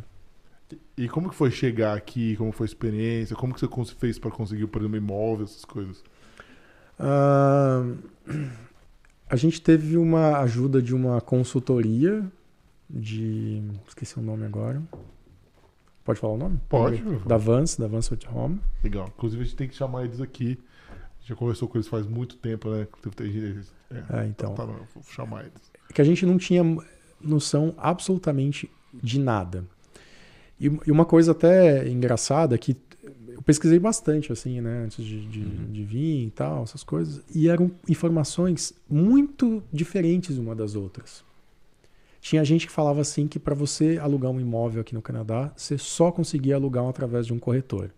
E como que foi chegar aqui? Como foi a experiência? Como que você fez para conseguir, por exemplo, imóvel, essas coisas?
Ah, a gente teve uma ajuda de uma consultoria de. Esqueci o nome agora. Pode falar o nome?
Pode.
Da Vance, da Vance at Home.
Legal. Inclusive, a gente tem que chamar eles aqui. Já conversou com eles faz muito tempo, né? É,
É, então.
chamar eles.
que a gente não tinha noção absolutamente de nada. E, e uma coisa até engraçada é que eu pesquisei bastante, assim, né? Antes de, de,
Uhum.
de vir e tal, essas coisas. E eram informações muito diferentes uma das outras. Tinha gente que falava assim que para você alugar um imóvel aqui no Canadá, você só conseguia alugar um através de um corretor.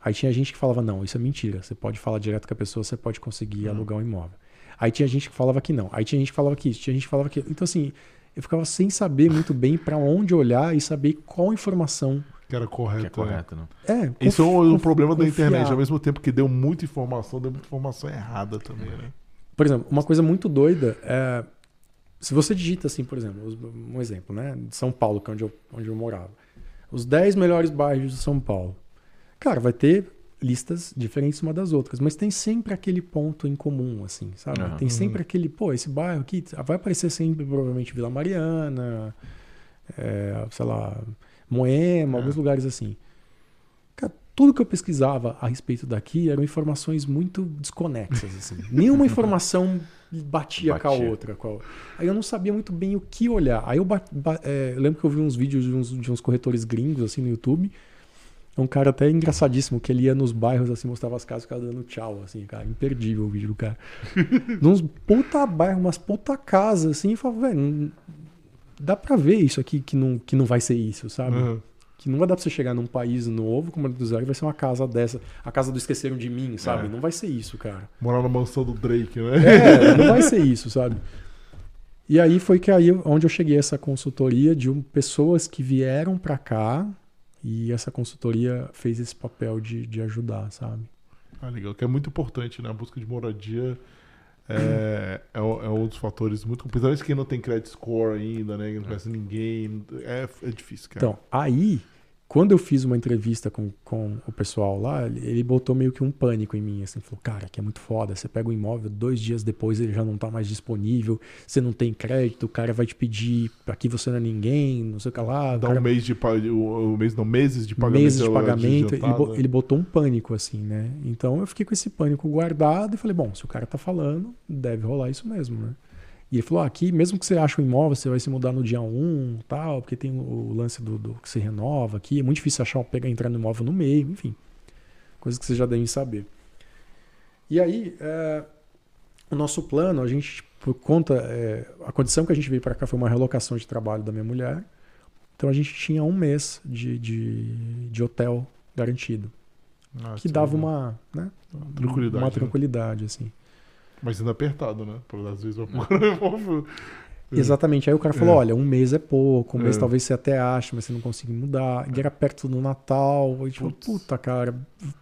Aí tinha gente que falava, não, isso é mentira. Você pode falar direto com a pessoa, você pode conseguir
Uhum.
alugar um imóvel. Aí tinha gente que falava que não. Aí tinha gente que falava que isso, tinha gente que falava que. Então, assim, eu ficava sem saber muito bem para onde olhar e saber qual informação.
Que era correto.
Que é
né?
É,
Isso é um, um problema da internet. Ao mesmo tempo que deu muita informação, deu muita informação errada também, né?
Por exemplo, uma coisa muito doida é. Se você digita assim, por exemplo, um exemplo, né? De São Paulo, que é onde eu, onde eu morava. Os 10 melhores bairros de São Paulo. Cara, vai ter listas diferentes uma das outras, mas tem sempre aquele ponto em comum, assim, sabe?
Aham.
Tem sempre aquele, pô, esse bairro aqui vai aparecer sempre, provavelmente, Vila Mariana, é, sei lá, Moema,
É.
alguns lugares assim. Cara, tudo que eu pesquisava a respeito daqui eram informações muito desconexas, assim. Nenhuma informação batia, com a
Batia.
outra. com a- Aí eu não sabia muito bem o que olhar. Aí eu, ba- ba- é, eu lembro que eu vi uns vídeos de uns, de uns corretores gringos, assim, no YouTube. É um cara até engraçadíssimo, que ele ia nos bairros, assim, mostrava as casas, o cara dando tchau, assim, cara. Imperdível o vídeo do cara. Nos puta bairro, umas puta casas, assim, e falava, velho, dá pra ver isso aqui que não, que não vai ser isso, sabe?
Aham.
Que não vai dar pra você chegar num país novo, como a do zero, e vai ser uma casa dessa. A casa do esqueceram de mim, sabe?
É.
Não vai ser isso, cara.
Morar na mansão do Drake, né?
É, não vai ser isso, sabe? E aí foi que aí onde eu cheguei a essa consultoria de um- pessoas que vieram pra cá e essa consultoria fez esse papel de, de ajudar, sabe?
Ah, legal. Que é muito importante, né? A busca de moradia é, é, é um dos fatores muito. Principalmente quem não tem credit score ainda, né? Não conhece ninguém. É, é difícil, cara.
Então, aí, quando eu fiz uma entrevista com, com o pessoal lá, ele ele botou meio que um pânico em mim, assim, falou, cara, que é muito foda, você pega o imóvel, dois dias depois ele já não tá mais disponível, você não tem crédito, o cara vai te pedir, aqui você não é ninguém, não sei o que lá,
Dá
cara-
um mês de o, o mês, não, meses de pagamento.
meses de
ela
pagamento, ele, bo-
adiantada.
ele botou um pânico, assim, né? Então eu fiquei com esse pânico guardado e falei, bom, se o cara tá falando, deve rolar isso mesmo, né? E ele falou, ah, aqui, mesmo que você ache um imóvel, você vai se mudar no dia 1, tal, porque tem o lance do, do que se renova aqui, é muito difícil achar, pegar, entrar no imóvel no meio, enfim. Coisas que vocês já devem saber. E aí, é, o nosso plano, a gente, por conta, é, a condição que a gente veio para cá foi uma relocação de trabalho da minha mulher, então a gente tinha um mês de, de, de hotel garantido,
Ah,
que dava
é legal.
uma, né,
Tranquilidade,
uma
né?
tranquilidade, assim.
Mas ainda apertado, né? Porque às vezes imóvel.
Exatamente. Aí o cara falou:
É.
olha, um mês é pouco, um mês
É.
talvez você até ache, mas você não consiga mudar. E era perto do Natal. E tipo, puta, cara,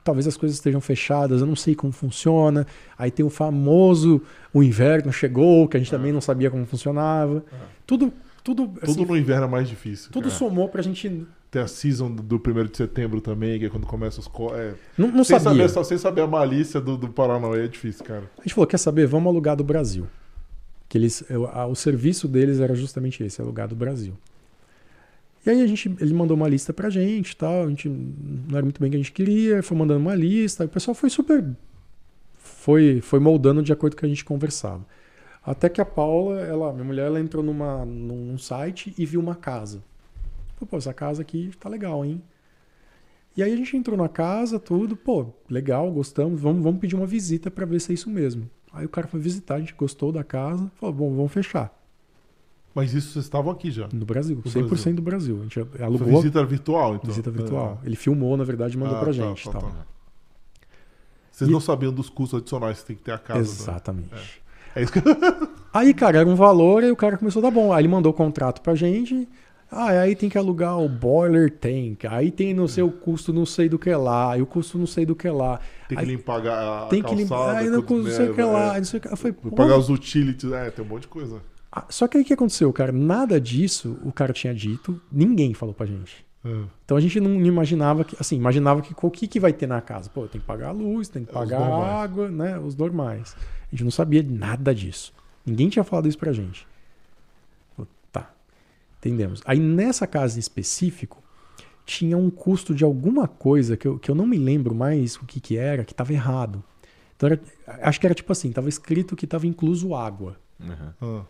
talvez as coisas estejam fechadas, eu não sei como funciona. Aí tem o famoso, o inverno chegou, que a gente também não sabia como funcionava. Tudo, tudo,
Tudo
assim,
no inverno é mais difícil.
tudo
cara.
somou pra gente.
Tem a season do 1 de setembro também, que é quando começa os. co- É,
Não, não
sem,
sabia.
saber, só sem saber a malícia do, do Paranauê é difícil, cara.
A gente falou: quer saber? Vamos alugar do Brasil. Que eles, eu- a- o serviço deles era justamente esse, alugar do Brasil. E aí a gente, ele mandou uma lista pra gente, tal, a gente não era muito bem o que a gente queria, foi mandando uma lista, o pessoal foi super foi foi moldando de acordo com o que a gente conversava. Até que a Paula, ela, minha mulher, ela entrou numa num site e viu uma casa. Pô, essa casa aqui tá legal, hein? E aí a gente entrou na casa, tudo, pô, legal, gostamos, vamos, vamos pedir uma visita pra ver se é isso mesmo. Aí o cara foi visitar, a gente gostou da casa, falou, bom, vamos fechar.
Mas isso vocês estavam aqui já.
No Brasil,
No
100%
Brasil.
do Brasil. A gente
Foi
alugou
visita virtual, então.
visita virtual. Ele filmou, na verdade, e mandou
Ah,
pra
tá,
gente.
tá,
tal.
tá. Vocês
E-
não sabiam dos custos adicionais que tem que ter a casa. né?
Exatamente.
É isso que
Aí, cara, era um valor, aí o cara começou a dar bom. Aí ele mandou o contrato pra gente. Ah, aí tem que alugar o boiler tank. Aí tem não sei o custo não sei do que lá. E o custo não sei do que lá.
tem que
Aí
limpar a, a
tem que
calçada.
limpar. Aí não,
quando
não sei o que lá.
é.
Não sei o que. Eu falei,
pagar os utilities, é, tem um monte de coisa.
Ah, Só que aí o que aconteceu, cara? Nada disso o cara tinha dito, ninguém falou pra gente.
É.
Então a gente não imaginava que, assim, imaginava que o que, que vai ter na casa? Pô, tem que pagar a luz, tem que
É,
pagar a água, né? Os normais. A gente não sabia nada disso. Ninguém tinha falado isso pra gente. Entendemos. Aí nessa casa em específico, tinha um custo de alguma coisa que eu, que eu não me lembro mais o que, que era, que estava errado. Então era- acho que era tipo assim, estava escrito que estava incluso água.
Uhum.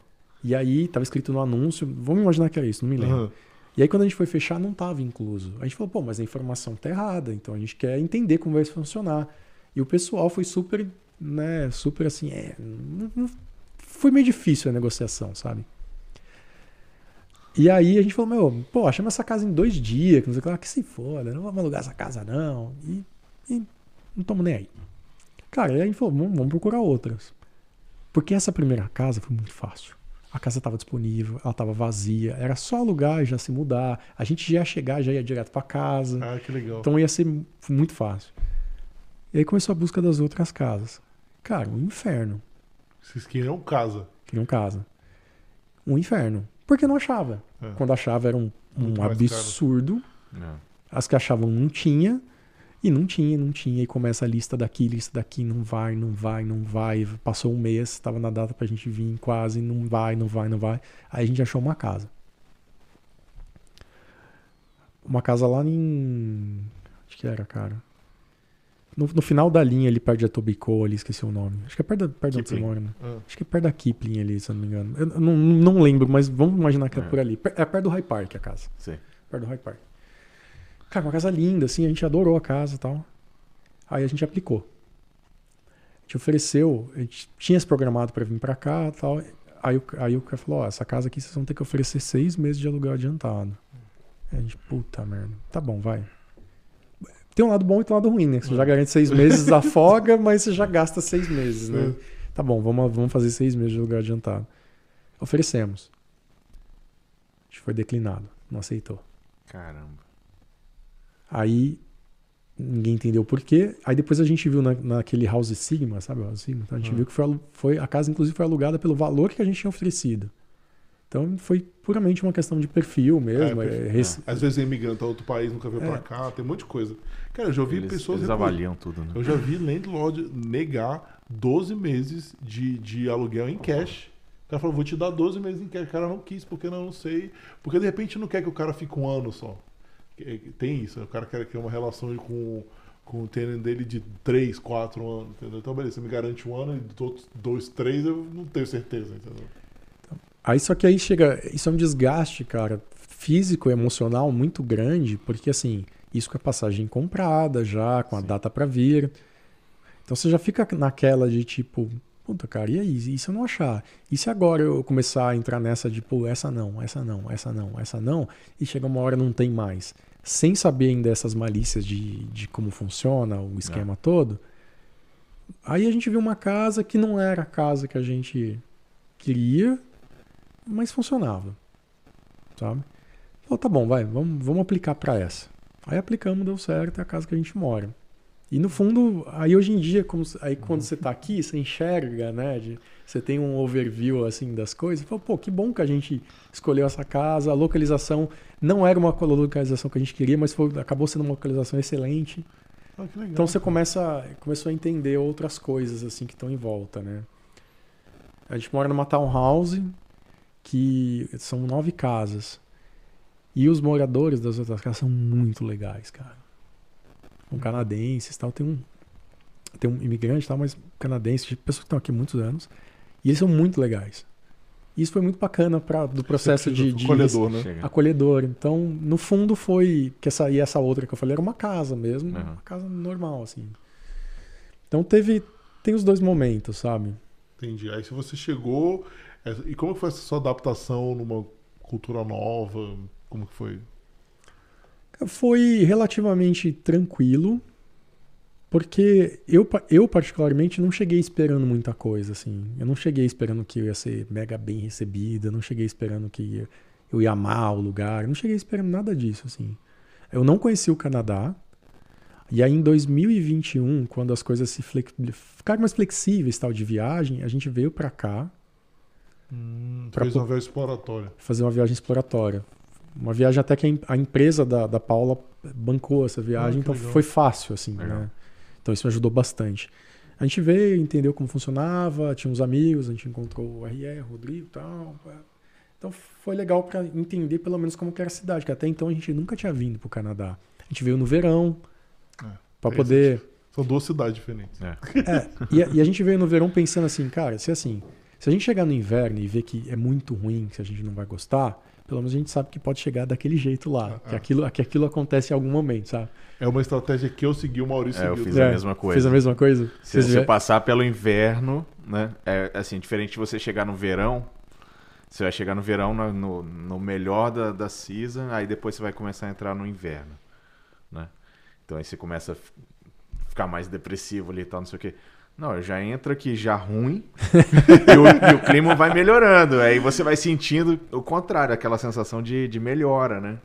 E aí estava escrito no anúncio, vamos imaginar que era isso, não me lembro.
aham.
E aí quando a gente foi fechar, não estava incluso. A gente falou, pô, mas a informação tá errada, então a gente quer entender como vai funcionar. E o pessoal foi super, né, super assim, é, não, não, foi meio difícil a negociação, sabe? E aí a gente falou, meu, pô, achamos essa casa em dois dias, que não sei o que, lá, que se foda, não vamos alugar essa casa não. E, e não estamos nem aí. Cara, aí a gente falou, vamos, vamos procurar outras. Porque essa primeira casa foi muito fácil. A casa estava disponível, ela estava vazia, era só alugar e já se mudar. A gente já ia chegar, já ia direto para casa.
Ah, que legal.
Então ia ser muito fácil. E aí começou a busca das outras casas. Cara, um inferno.
Vocês queriam casa.
Queriam casa. Um inferno. Porque não achava.
É.
Quando achava era um, um absurdo.
É.
As que achavam não tinha. E não tinha, não tinha. E começa a lista daqui, lista daqui, não vai, não vai, não vai. Passou um mês, estava na data pra gente vir quase, não vai, não vai, não vai. Aí a gente achou uma casa. Uma casa lá em. Acho que era, cara. No, no final da linha ali perto de Etobicoke, ali, esqueci o nome. Acho que é perto, da, perto de onde você
Kipling.
mora, né?
Ah,
Acho que é perto da Kipling ali, se eu não me engano. Eu não, não lembro, mas vamos imaginar que é,
É.
por ali. É perto do High Park a casa.
Sim.
Perto do High Park. Cara, uma casa linda, assim, a gente adorou a casa e tal. Aí a gente aplicou. A gente ofereceu, a gente tinha se programado para vir para cá e tal. Aí, o- aí o cara falou: Ó, essa casa aqui vocês vão ter que oferecer seis meses de aluguel adiantado. Aí a gente, puta merda. Tá bom, vai. Tem um lado bom e tem um lado ruim, né? Você já garante seis meses da folga, mas você já gasta seis meses, né? Tá bom, vamos, vamos fazer seis meses de aluguel adiantado. Oferecemos. A gente foi declinado, não aceitou.
Caramba.
Aí ninguém entendeu por quê. Aí depois a gente viu na, naquele House Sigma, sabe House Sigma? Então a gente
Hum.
viu que foi, foi a casa inclusive foi alugada pelo valor que a gente tinha oferecido. Então foi puramente uma questão de perfil mesmo.
É,
é,
perfil.
rece-
Às vezes é imigrante a outro país, nunca veio
É.
pra cá, tem um monte de coisa. Cara, eu já ouvi
Eles,
pessoas.
eles
recu-
avaliam tudo, né?
Eu já vi landlord negar 12 meses de, de aluguel em cash. O cara falou, vou te dar 12 meses em cash. O cara não quis, porque eu não sei. Porque de repente não quer que o cara fique um ano só. Que- Tem isso, o cara quer criar uma relação com, com o tenant dele de 3, 4 anos, entendeu? Então, beleza, você me garante um ano e dos outros 2, 3 eu não tenho certeza, entendeu?
Aí só que aí chega. Isso é um desgaste, cara, físico e emocional muito grande, porque assim, isso com a passagem comprada já, com a
Sim.
data pra vir. Então você já fica naquela de tipo, puta, cara, e aí? E se eu não achar? E se agora eu começar a entrar nessa de, pô, essa não, essa não, essa não, essa não, e chega uma hora não tem mais? Sem saber ainda essas malícias de, de como funciona o esquema todo. Aí a gente viu uma casa que não era a casa que a gente queria, mas funcionava. Sabe? Falou, tá bom, vai, vamos, vamos aplicar pra essa. Aí aplicamos, deu certo, é a casa que a gente mora. E no fundo, aí hoje em dia, como, aí quando você tá aqui, você enxerga, né? de- você tem um overview assim das coisas. Fala, pô, que bom que a gente escolheu essa casa. A localização não era uma localização que a gente queria, mas foi- acabou sendo uma localização excelente.
Ah, legal.
Então você começa, começou a entender outras coisas assim que estão em volta, né? A gente mora numa townhouse que são nove casas. E os moradores das outras casas são muito legais, cara. São canadenses, tal, tem um tem um imigrante, tal, mas canadenses, tipo, pessoas que estão aqui há muitos anos, e eles são muito legais. E isso foi muito bacana para do processo de, de
Acolhedor, né?
Chega.
acolhedor. Então, no fundo, foi que essa e essa outra que eu falei era uma casa mesmo,
Uhum.
uma casa normal assim. Então teve tem os dois momentos, sabe?
Entendi. Aí se você chegou. É, E como que foi essa sua adaptação numa cultura nova? Como que foi?
Foi relativamente tranquilo, porque eu, eu particularmente não cheguei esperando muita coisa, assim. Eu não cheguei esperando que eu ia ser mega bem recebida, não cheguei esperando que eu ia amar o lugar, não cheguei esperando nada disso, assim. Eu não conheci o Canadá, e aí em 2021, quando as coisas se ficaram mais flexíveis, tal, de viagem, a gente veio pra cá, Pra
Fez uma viagem exploratória.
fazer uma viagem exploratória. Uma viagem até que a em- a empresa da, da Paula bancou essa viagem,
Ah,
então
legal.
foi fácil, assim,
Legal.
né? Então isso me ajudou bastante. A gente veio, entendeu como funcionava, tinha uns amigos, a gente encontrou o RR, o Rodrigo e tal. Então foi legal para entender pelo menos como que era a cidade, que até então a gente nunca tinha vindo pro Canadá. A gente veio no verão,
É,
para
é
poder
São duas cidades diferentes.
É.
é, e, a- e a gente veio no verão pensando assim, cara, se assim, se a gente chegar no inverno e ver que é muito ruim, que a gente não vai gostar, pelo menos a gente sabe que pode chegar daquele jeito lá.
Ah,
que,
ah.
aquilo, que aquilo acontece em algum momento, sabe?
É uma estratégia que eu segui, o Maurício
É, eu
seguiu.
fiz a mesma coisa.
Fez a mesma coisa?
Se
Vocês
você
vê-
passar pelo inverno, né? É assim, diferente de você chegar no verão. Você vai chegar no verão no, no- no melhor da, da season, aí depois você vai começar a entrar no inverno, né? Então aí você começa a fi- ficar mais depressivo ali e tal, não sei o quê. Não, eu já entro aqui já ruim e, o, e o clima vai melhorando. Aí você vai sentindo o contrário, aquela sensação de, de melhora, né?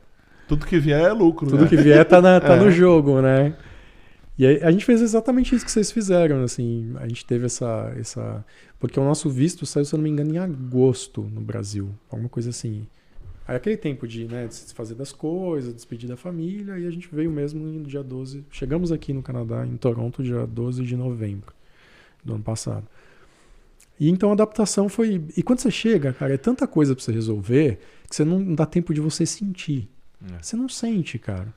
Tudo que vier é lucro,
Tudo
né?
que vier tá, na- tá
É.
no jogo, né? E aí, a gente fez exatamente isso que vocês fizeram, assim. A gente teve essa, essa. Porque o nosso visto saiu, se eu não me engano, em agosto no Brasil. Alguma coisa assim. Aí aquele tempo de, né, de se fazer das coisas, despedir da família, e a gente veio mesmo no dia 12. Chegamos aqui no Canadá, em Toronto, dia 12 de novembro do ano passado. E então a adaptação foi. E quando você chega, cara, é tanta coisa pra você resolver que você não dá tempo de você sentir.
É.
Você não sente, cara.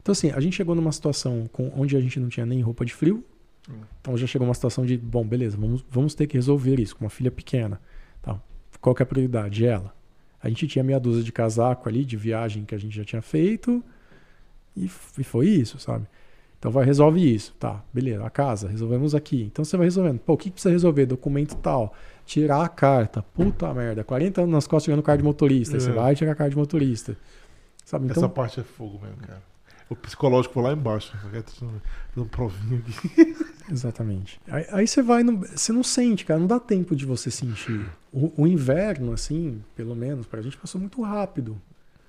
Então, assim, a gente chegou numa situação com, onde a gente não tinha nem roupa de frio.
Hum.
Então já chegou uma situação de, bom, beleza, vamos, vamos ter que resolver isso com uma filha pequena. Tá. Qual que é a prioridade? Ela. A gente tinha meia dúzia de casaco ali, de viagem que a gente já tinha feito. E, e foi isso, sabe? Então vai, resolve isso. Tá, beleza. A casa, resolvemos aqui. Então você vai resolvendo. Pô, o que que precisa resolver? Documento tal. Tirar a carta. Puta merda. 40 anos nas costas tirando carta de motorista. Aí você
É.
vai tirar a carta de motorista. Sabe? Então,
Essa parte é fogo mesmo, cara. O psicológico foi lá embaixo. né? Dando provinha aqui.
Exatamente. Aí, aí você vai, no, você não sente, cara, não dá tempo de você sentir. O, o inverno, assim, pelo menos, pra gente passou muito rápido.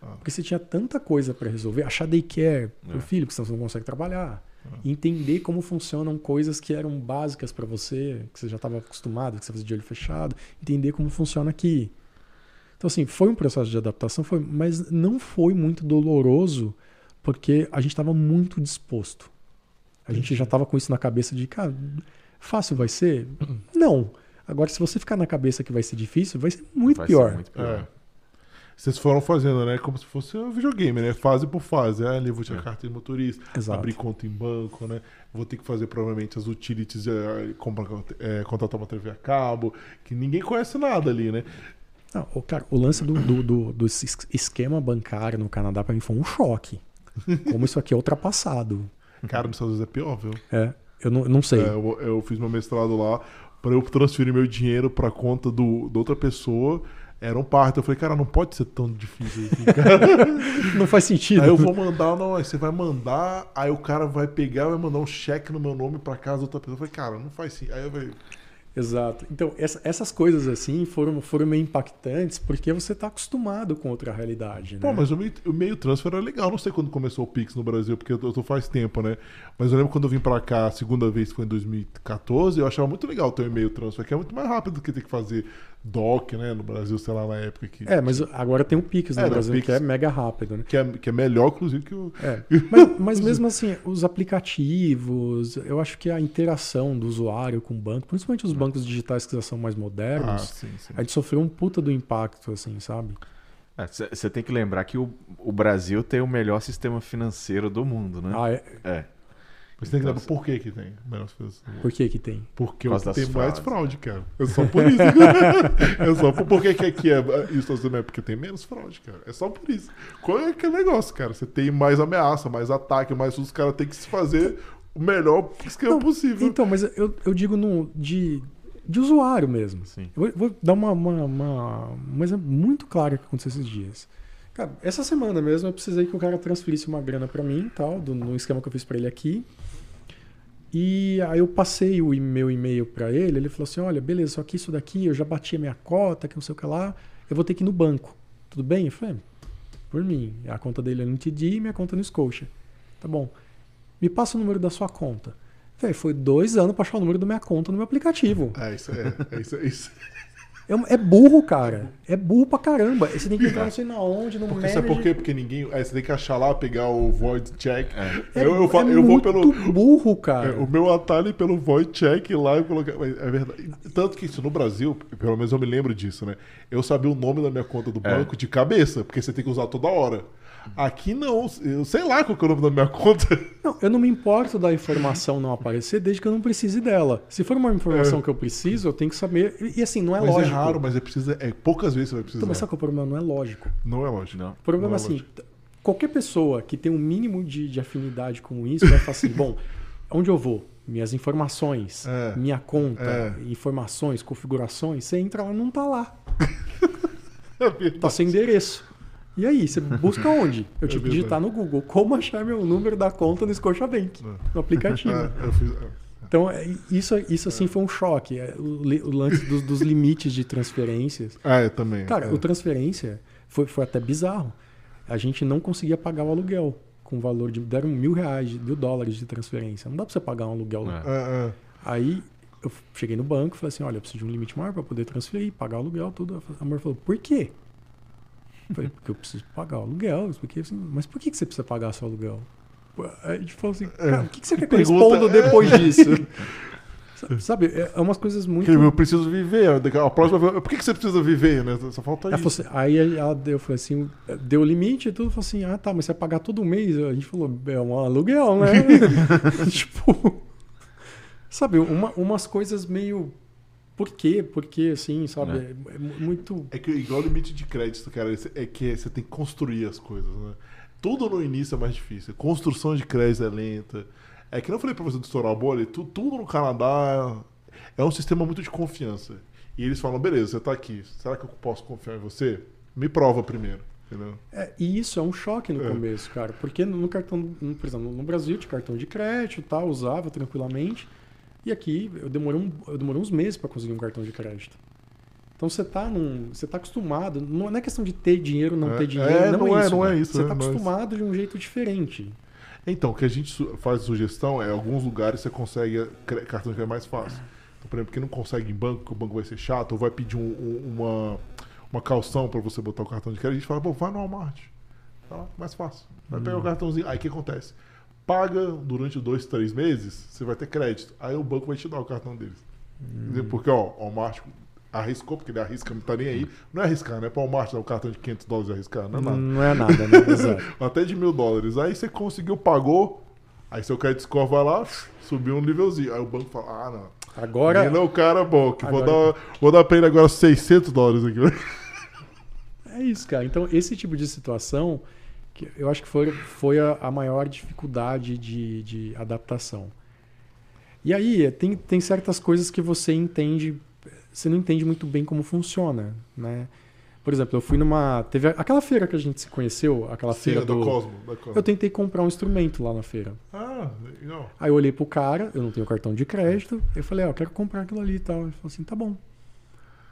Ah.
Porque você tinha tanta coisa pra resolver. Achar daycare pro
É.
filho, porque senão você não consegue trabalhar.
Ah.
Entender como funcionam coisas que eram básicas pra você, que você já estava acostumado, que você fazia de olho fechado. Entender como funciona aqui. Então, assim, foi um processo de adaptação, foi, mas não foi muito doloroso, porque a gente estava muito disposto. A gente já estava com isso na cabeça de, cara, fácil vai ser? Não. Agora, se você ficar na cabeça que vai ser difícil, vai ser muito
Vai
pior.
ser muito pior.
É. Vocês foram fazendo, né? Como se fosse um videogame, né? Fase por fase. Ah, vou tirar
É.
carta de motorista,
Exato.
abrir conta em banco, né? Vou ter que fazer provavelmente as utilities, é, comprar, é, contratar uma TV a cabo, que ninguém conhece nada ali, né?
Não, o, cara, o lance do, do, do- do es- esquema bancário no Canadá, para mim, foi um choque. Como isso aqui é ultrapassado.
Cara, nos Estados Unidos é pior, viu?
É, eu não, não sei.
É, eu, eu fiz meu mestrado lá, para eu transferir meu dinheiro pra conta do, de outra pessoa, era um parto. Eu falei, cara, não pode ser tão difícil assim, cara.
Não faz sentido.
Aí eu vou mandar, não, aí você vai mandar, aí o cara vai pegar, vai mandar um cheque no meu nome pra casa da outra pessoa. Eu falei, cara, não faz assim. Aí eu falei,
Exato. Então, essa- essas coisas assim foram, foram meio impactantes porque você está acostumado com outra realidade, né?
pô, mas o meio, o meio transfer era legal. Não sei quando começou o Pix no Brasil, porque eu tô, eu tô faz tempo, né? Mas eu lembro quando eu vim pra cá a segunda vez, que foi em 2014, eu achava muito legal ter o e-mail transfer, que é muito mais rápido do que ter que fazer doc, né? No Brasil, sei lá, na época que.
É, mas agora tem o Pix no
É, não,
Brasil,
Pix-
que é mega rápido, né?
Que é, que é melhor, inclusive, que o.
É. Mas, mas mesmo assim, os aplicativos, eu acho que a interação do usuário com o banco, principalmente os bancos digitais que já são mais
Ah,
modernos,
sim, sim.
a gente sofreu um puta do impacto, assim, sabe?
Você tem que lembrar que o, o Brasil tem o melhor sistema financeiro do mundo, né?
Ah, é?
É.
Mas tem que
Então,
lembrar por que que tem. menos pessoas.
Por que que tem?
Porque o que tem mais fraude, cara. É só por isso. é só por, por que, que aqui é isso também? Porque tem menos fraude, cara. É só por isso. Qual é aquele negócio, cara? Você tem mais ameaça, mais ataque, mais os caras têm que se fazer o melhor esquema
Não,
possível.
Então, mas eu, eu digo no, de, de usuário mesmo.
Sim.
Eu vou, vou dar uma, uma, uma, um exemplo muito claro que aconteceu esses dias. Cara, essa semana mesmo eu precisei que o cara transferisse uma grana pra mim, tal, do, no esquema que eu fiz pra ele aqui. E aí eu passei o meu e-mail pra ele, ele falou assim: "Olha, beleza, só que isso daqui eu já bati a minha cota, que não sei o que lá, eu vou ter que ir no banco. Tudo bem?" Eu falei: "Por mim, a conta dele é no TD e minha conta é no Scotia." Tá bom. Me passa o número da sua conta. Véi, foi dois anos pra achar o número da minha conta no meu aplicativo.
É isso, é, é isso, é isso.
É, é burro, cara. É burro pra caramba. Você tem que entrar não sei na onde, no
Porque
manager.
sabe por quê? Porque ninguém. Aí você tem que achar lá, pegar o void check.
É,
eu, eu, fa-
é
eu vou pelo.
burro, cara.
É, o meu atalho é pelo void check lá e colocar. É verdade. Tanto que isso no Brasil, pelo menos eu me lembro disso, né? Eu sabia o nome da minha conta do
É.
banco de cabeça, porque você tem que usar toda hora. Aqui não, eu sei lá qual que é o nome da minha conta.
Não, eu não me importo da informação não aparecer desde que eu não precise dela. Se for uma informação
É.
que eu preciso, eu tenho que saber. E, assim, não é
mas
lógico.
é raro, mas é, precisa, é poucas vezes você vai precisar.
Então, mas sabe qual é o problema? Não é lógico.
Não é lógico.
Não.
O problema
Não
é
é
assim,
lógico.
qualquer pessoa que tem um mínimo de, de afinidade com isso vai falar assim, bom, onde eu vou? Minhas informações,
É.
minha conta,
É.
informações, configurações, você entra lá, não tá lá.
É.
Tá sem endereço. E aí, você busca onde? Eu tive que
É
digitar no Google como achar meu número da conta no Scotiabank, no aplicativo.
É, fiz- é.
Então, é, isso, isso assim foi um choque. é, o, lance dos, dos limites de transferências.
Ah, eu também.
Cara,
é.
o transferência foi, foi até bizarro. A gente não conseguia pagar o aluguel com valor de. Deram mil reais, mil dólares de transferência. Não dá pra você pagar um aluguel. lá.
É.
É, é.
Aí eu cheguei no banco e falei assim: olha, eu preciso de um limite maior pra poder transferir, pagar o aluguel, tudo. A mulher falou: por quê? Falei, porque eu preciso pagar o aluguel. Expliquei assim, mas por que que você precisa pagar seu aluguel? Aí a gente falou assim, cara, o que, que você quer que eu responda depois disso? Sabe, é é umas coisas muito.
Eu preciso viver. A próxima por que você precisa viver, né? Só falta isso.
falou assim- aí ela deu, eu falei assim, deu limite e tudo, falou assim, ah tá, mas você vai pagar todo mês? A gente falou, é um aluguel, né? tipo, sabe, uma- umas coisas meio, por quê? Por quê, assim, sabe?
É.
É, é muito...
É que igual o limite de crédito, cara, é que você tem que construir as coisas, né? Tudo no início é mais difícil. Construção de crédito é lenta. É que não falei pra você do estourar a bolha, tu- tudo no Canadá é um sistema muito de confiança. E eles falam, beleza, você tá aqui, será que eu posso confiar em você? Me prova primeiro?
É, e isso é um choque no
É.
começo, cara, porque no cartão, no- por exemplo, no Brasil tinha cartão de crédito tal, usava tranquilamente, e aqui eu demorei, um, eu demorei uns meses para conseguir um cartão de crédito. Então você tá num, você tá acostumado, não é questão de ter dinheiro, não
É,
ter dinheiro,
é,
não,
não
é
é-
isso.
não é
né?
isso,
Você
né?
tá
é
acostumado de um jeito diferente.
Então, o que a gente faz sugestão é alguns lugares você consegue cre- cartão de crédito mais fácil. Então, por exemplo, quem não consegue em banco, que o banco vai ser chato, ou vai pedir um- um- uma, uma calção para você botar o cartão de crédito, a gente fala, pô, vai no Walmart. Tá lá, mais fácil. Vai pegar o cartãozinho. Aí o que acontece? Paga durante dois, três meses, você vai ter crédito. Aí o banco vai te dar o cartão deles. Porque, ó, o Walmart arriscou, porque ele arrisca, não tá nem aí. Não é arriscar, né? Para o Walmart dar um cartão de 500 dólares e arriscar, não é nada
Não é nada, né?
Até de mil dólares. Aí você conseguiu, pagou, aí seu crédito score vai lá, subiu um nívelzinho. Aí o banco fala, ah, não.
Agora,
Ele é o cara bom, que vou,
Agora-
dar, vou dar pra ele agora 600 dólares aqui.
É isso, cara. Então, esse tipo de situação, que eu acho que foi, foi a, a maior dificuldade de, de adaptação. E aí, tem, tem certas coisas que você entende, você não entende muito bem como funciona, né? Por exemplo, eu fui numa. Teve aquela feira que a gente se conheceu, aquela feira
Sim, é do
do.
Cosmo. Da Cosmo.
Eu tentei comprar um instrumento lá na feira.
Ah, legal.
Aí eu olhei pro cara, eu não tenho cartão de crédito, eu falei, ó, eu quero comprar aquilo ali e tal. Ele falou assim, tá bom.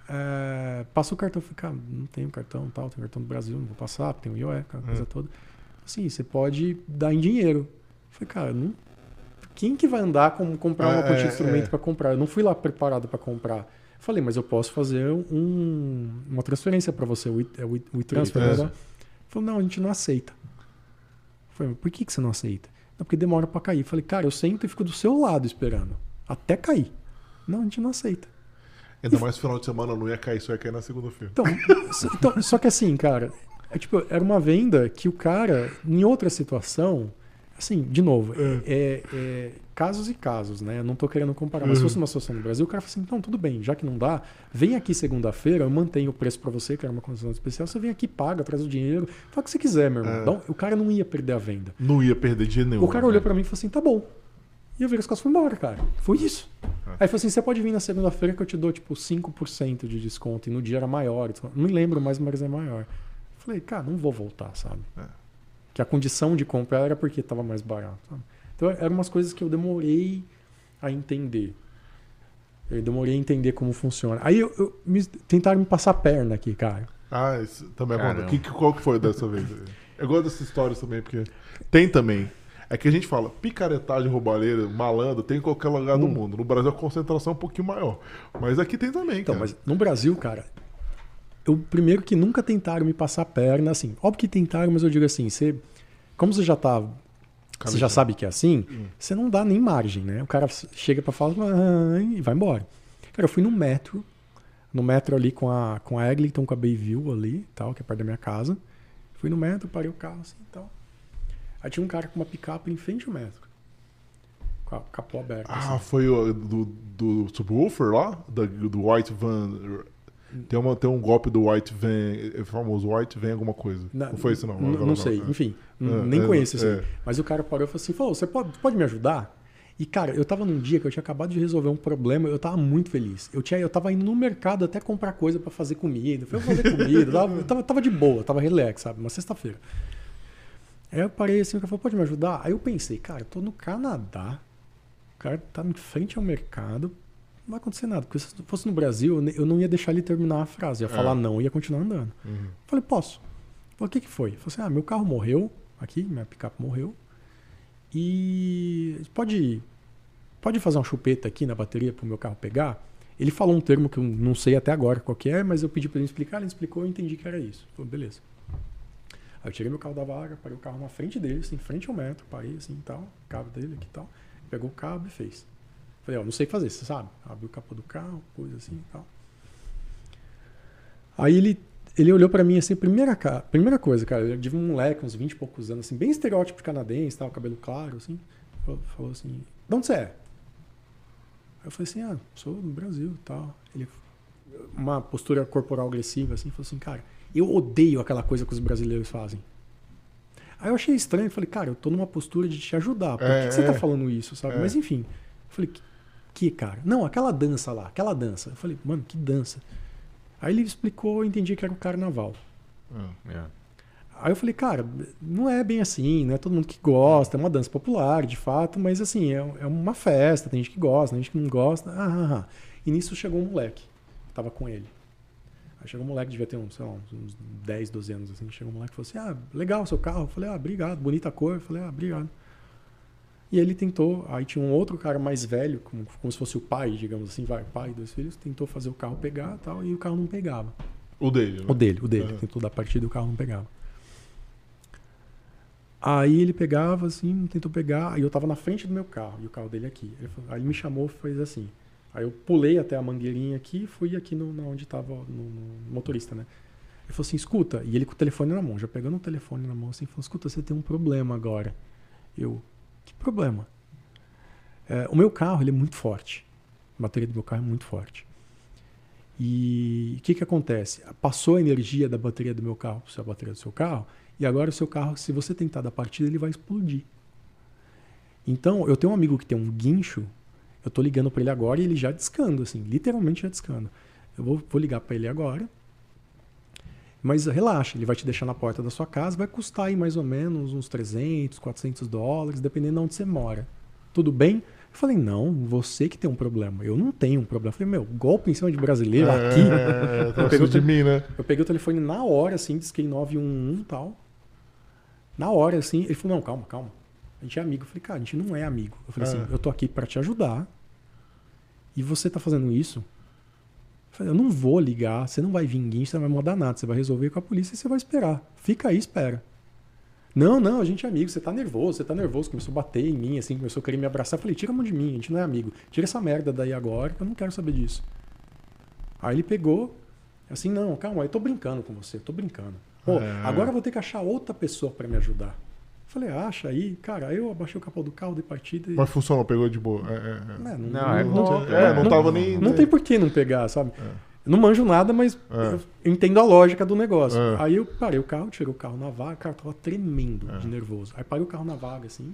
É, passa o cartão. Eu falei, cara, não tenho cartão tal, tenho cartão do Brasil, não vou passar, tem o IOE, aquela coisa
É.
toda. Assim, você pode dar em dinheiro. Eu falei, cara, não, quem que vai andar com comprar uma
É,
quantia de
é,
instrumento
é.
para comprar? Eu não fui lá preparado para comprar. Eu falei, mas eu posso fazer um- uma transferência para você, o, e- é e-transfer.
É.
né? Ele falou, não, a gente não aceita. Eu falei, por que, que você não aceita? Não, porque demora para cair. Eu falei, cara, eu sento e fico do seu lado esperando. Até cair. Não, a gente não aceita.
Ainda mais final de semana não ia cair, só ia cair na segunda-feira.
Então, então, só que assim, cara, é tipo, era uma venda que o cara, em outra situação, assim, de novo, é, é casos e casos, né? Eu não tô querendo comparar, mas se
Uhum.
fosse uma situação no Brasil, o cara fala assim, então, tudo bem, já que não dá, vem aqui segunda-feira, eu mantenho o preço pra você, que era uma condição especial, você vem aqui, paga, traz o dinheiro, fala o que você quiser, meu irmão.
É.
Então, o cara não ia perder a venda.
Não ia perder dinheiro nenhum.
O cara olhou pra mim e falou assim: tá bom. E eu virei as costas e fui embora, cara. Foi isso.
É.
Aí falou assim: você pode vir na segunda-feira que eu te dou tipo 5% de desconto. E no dia era maior. Não me lembro mais, mas é maior. Falei, cara, não vou voltar, sabe?
É.
Que a condição de compra era porque tava mais barato. sabe? Então eram umas coisas que eu demorei a entender. Eu demorei a entender como funciona. Aí eu, eu- me- tentaram me passar a perna aqui, cara.
Ah, isso também é bom.
Caramba.
Que- qual que foi dessa vez? Eu gosto dessas histórias também, porque tem também. É que a gente fala, picaretagem, roubalheira, malandro, tem em qualquer lugar do
Hum.
mundo. No Brasil a concentração é um pouquinho maior. Mas aqui tem também,
Então,
cara.
mas no Brasil, cara, eu primeiro que nunca tentaram me passar a perna, assim. Óbvio que tentaram, mas eu digo assim, você. Como você já tá. Você já sabe que é assim,
Hum.
você não dá nem margem, né? O cara chega pra falar "Ah", e vai embora. Cara, eu fui no metro, no metro ali com a, com a Eglinton, com a Bayview ali, tal, que é perto da minha casa. Fui no metro, parei o carro assim e tal. Aí tinha um cara com uma picape em frente ao metro. Com a capô aberta.
Ah,
assim.
foi o do, do subwoofer lá? Da- Do, White Van. Tem, uma, tem um golpe do White Van, é famoso, White Van alguma coisa.
Na-
não foi esse não.
Não, não sei,
é.
enfim.
É,
nem
é,
conheço esse.
é.
Mas o cara parou e falou assim: falou, você pode, pode me ajudar? E, cara, eu tava num dia que eu tinha acabado de resolver um problema, eu tava muito feliz. Eu, tinha, eu tava indo no mercado até comprar coisa pra fazer comida. Fui fazer comida, eu tava, eu tava, tava de boa, tava relax, sabe? Uma sexta-feira. Aí eu parei assim, o cara falou, pode me ajudar? Aí eu pensei, cara, eu tô no Canadá, o cara tá em frente ao mercado, não vai acontecer nada. Porque se fosse no Brasil, eu não ia deixar ele terminar a frase. Ia
É.
falar não ia continuar andando.
Uhum.
Falei, posso. Falei, o que que foi? Falei assim, ah, meu carro morreu aqui, minha picape morreu. E pode, pode fazer uma chupeta aqui na bateria pro meu carro pegar? Ele falou um termo que eu não sei até agora qual que é, mas eu pedi para ele explicar, ele explicou, eu entendi que era isso. Falei, beleza. Aí eu tirei meu carro da vaga, parei o carro na frente dele, assim, em frente ao metro, parei assim e tal, cabo dele aqui e tal. Pegou o cabo e fez. Falei, ó, não sei fazer, você sabe? Abriu o capô do carro, coisa assim e tal. Aí ele, ele olhou pra mim assim, primeira, primeira coisa, cara, eu tive um moleque, uns 20 e poucos anos, assim, bem estereótipo canadense, tal, cabelo claro, assim. Falou, falou assim, de onde você é? Eu falei assim, ah, sou do Brasil tal. Ele, uma postura corporal agressiva, assim, falou assim, cara, eu odeio aquela coisa que os brasileiros fazem. Aí eu achei estranho, falei, cara, eu tô numa postura de te ajudar, por que,
É,
que você
é.
tá falando isso, sabe?
É.
Mas enfim, eu falei, que, que, cara? Não, aquela dança lá, aquela dança. Eu falei, mano, que dança? Aí ele explicou, eu entendi que era o carnaval.
É.
É.
Aí eu falei, cara, não é bem assim, não é todo mundo que gosta, é uma dança popular, de fato, mas assim, é, é uma festa, tem gente que gosta, tem gente que não gosta. Ah, ah, ah. E nisso chegou um moleque, que tava com ele. Aí chegou um moleque, devia ter uns, sei lá, uns 10, 12 anos, assim, chegou um moleque e falou assim, ah, legal o seu carro. Eu falei, ah, obrigado, bonita cor. Eu falei, ah, obrigado. E ele tentou, aí tinha um outro cara mais velho, como, como se fosse o pai, digamos assim, vai, pai dos filhos, tentou fazer o carro pegar e tal, e o carro não pegava.
O dele, né?
O dele, o dele. Tentou dar partida e o carro não pegava. Aí ele pegava, assim, tentou pegar, aí eu tava na frente do meu carro, e o carro dele aqui. Ele falou- aí ele me chamou e fez assim. Aí eu pulei até a mangueirinha aqui e fui aqui no, onde tava no, no motorista, né? Ele falou assim, escuta, e ele com o telefone na mão, já pegando o telefone na mão assim, falou, escuta, você tem um problema agora. Eu, que problema? É, o meu carro, ele é muito forte. A bateria do meu carro é muito forte. E o que, que acontece? Passou a energia da bateria do meu carro para a bateria do seu carro, e agora o seu carro, se você tentar dar partida, ele vai explodir. Então, eu tenho um amigo que tem um guincho, eu tô ligando para ele agora e ele já discando, assim, literalmente já discando. Eu vou, vou ligar para ele agora. Mas relaxa, ele vai te deixar na porta da sua casa, vai custar aí mais ou menos uns 300, 400 dólares, dependendo de onde você mora. Tudo bem? Eu falei, não, você que tem um problema. Eu não tenho um problema. Eu falei, meu, golpe em cima de brasileiro aqui.
É, tá
Eu peguei
de mim, né?
Eu peguei o telefone na hora, assim, disquei 911 e tal. Na hora, assim, ele falou, não, calma, calma. A gente é amigo. Eu falei, cara, a gente não é amigo. Eu falei
É.
assim, eu tô aqui pra te ajudar. E você tá fazendo isso? Eu não vou ligar, você não vai vir guincho, você não vai mudar nada. Você vai resolver com a polícia e você vai esperar. Fica aí, espera. Não, não, a gente é amigo, você tá nervoso, você tá nervoso. Começou a bater em mim, assim, começou a querer me abraçar. Eu falei, tira a mão de mim, a gente não é amigo. Tira essa merda daí agora, que eu não quero saber disso. Aí ele pegou, assim, não, calma, eu tô brincando com você, eu tô brincando. Pô,
É.
agora eu vou ter que achar outra pessoa pra me ajudar. Eu falei, acha aí, cara, aí eu abaixei o capô do carro de partida e.
Mas funcionou, pegou de boa. É, é, é.
É,
Não, é golpe,
É,
é.
não tava nem.
Não tem por que não pegar, sabe?
É.
Não manjo nada, mas
É.
eu entendo a lógica do negócio.
É.
Aí eu parei o carro, tirei o carro na vaga, cara, tava tremendo
É.
de nervoso. Aí parei o carro na vaga, assim,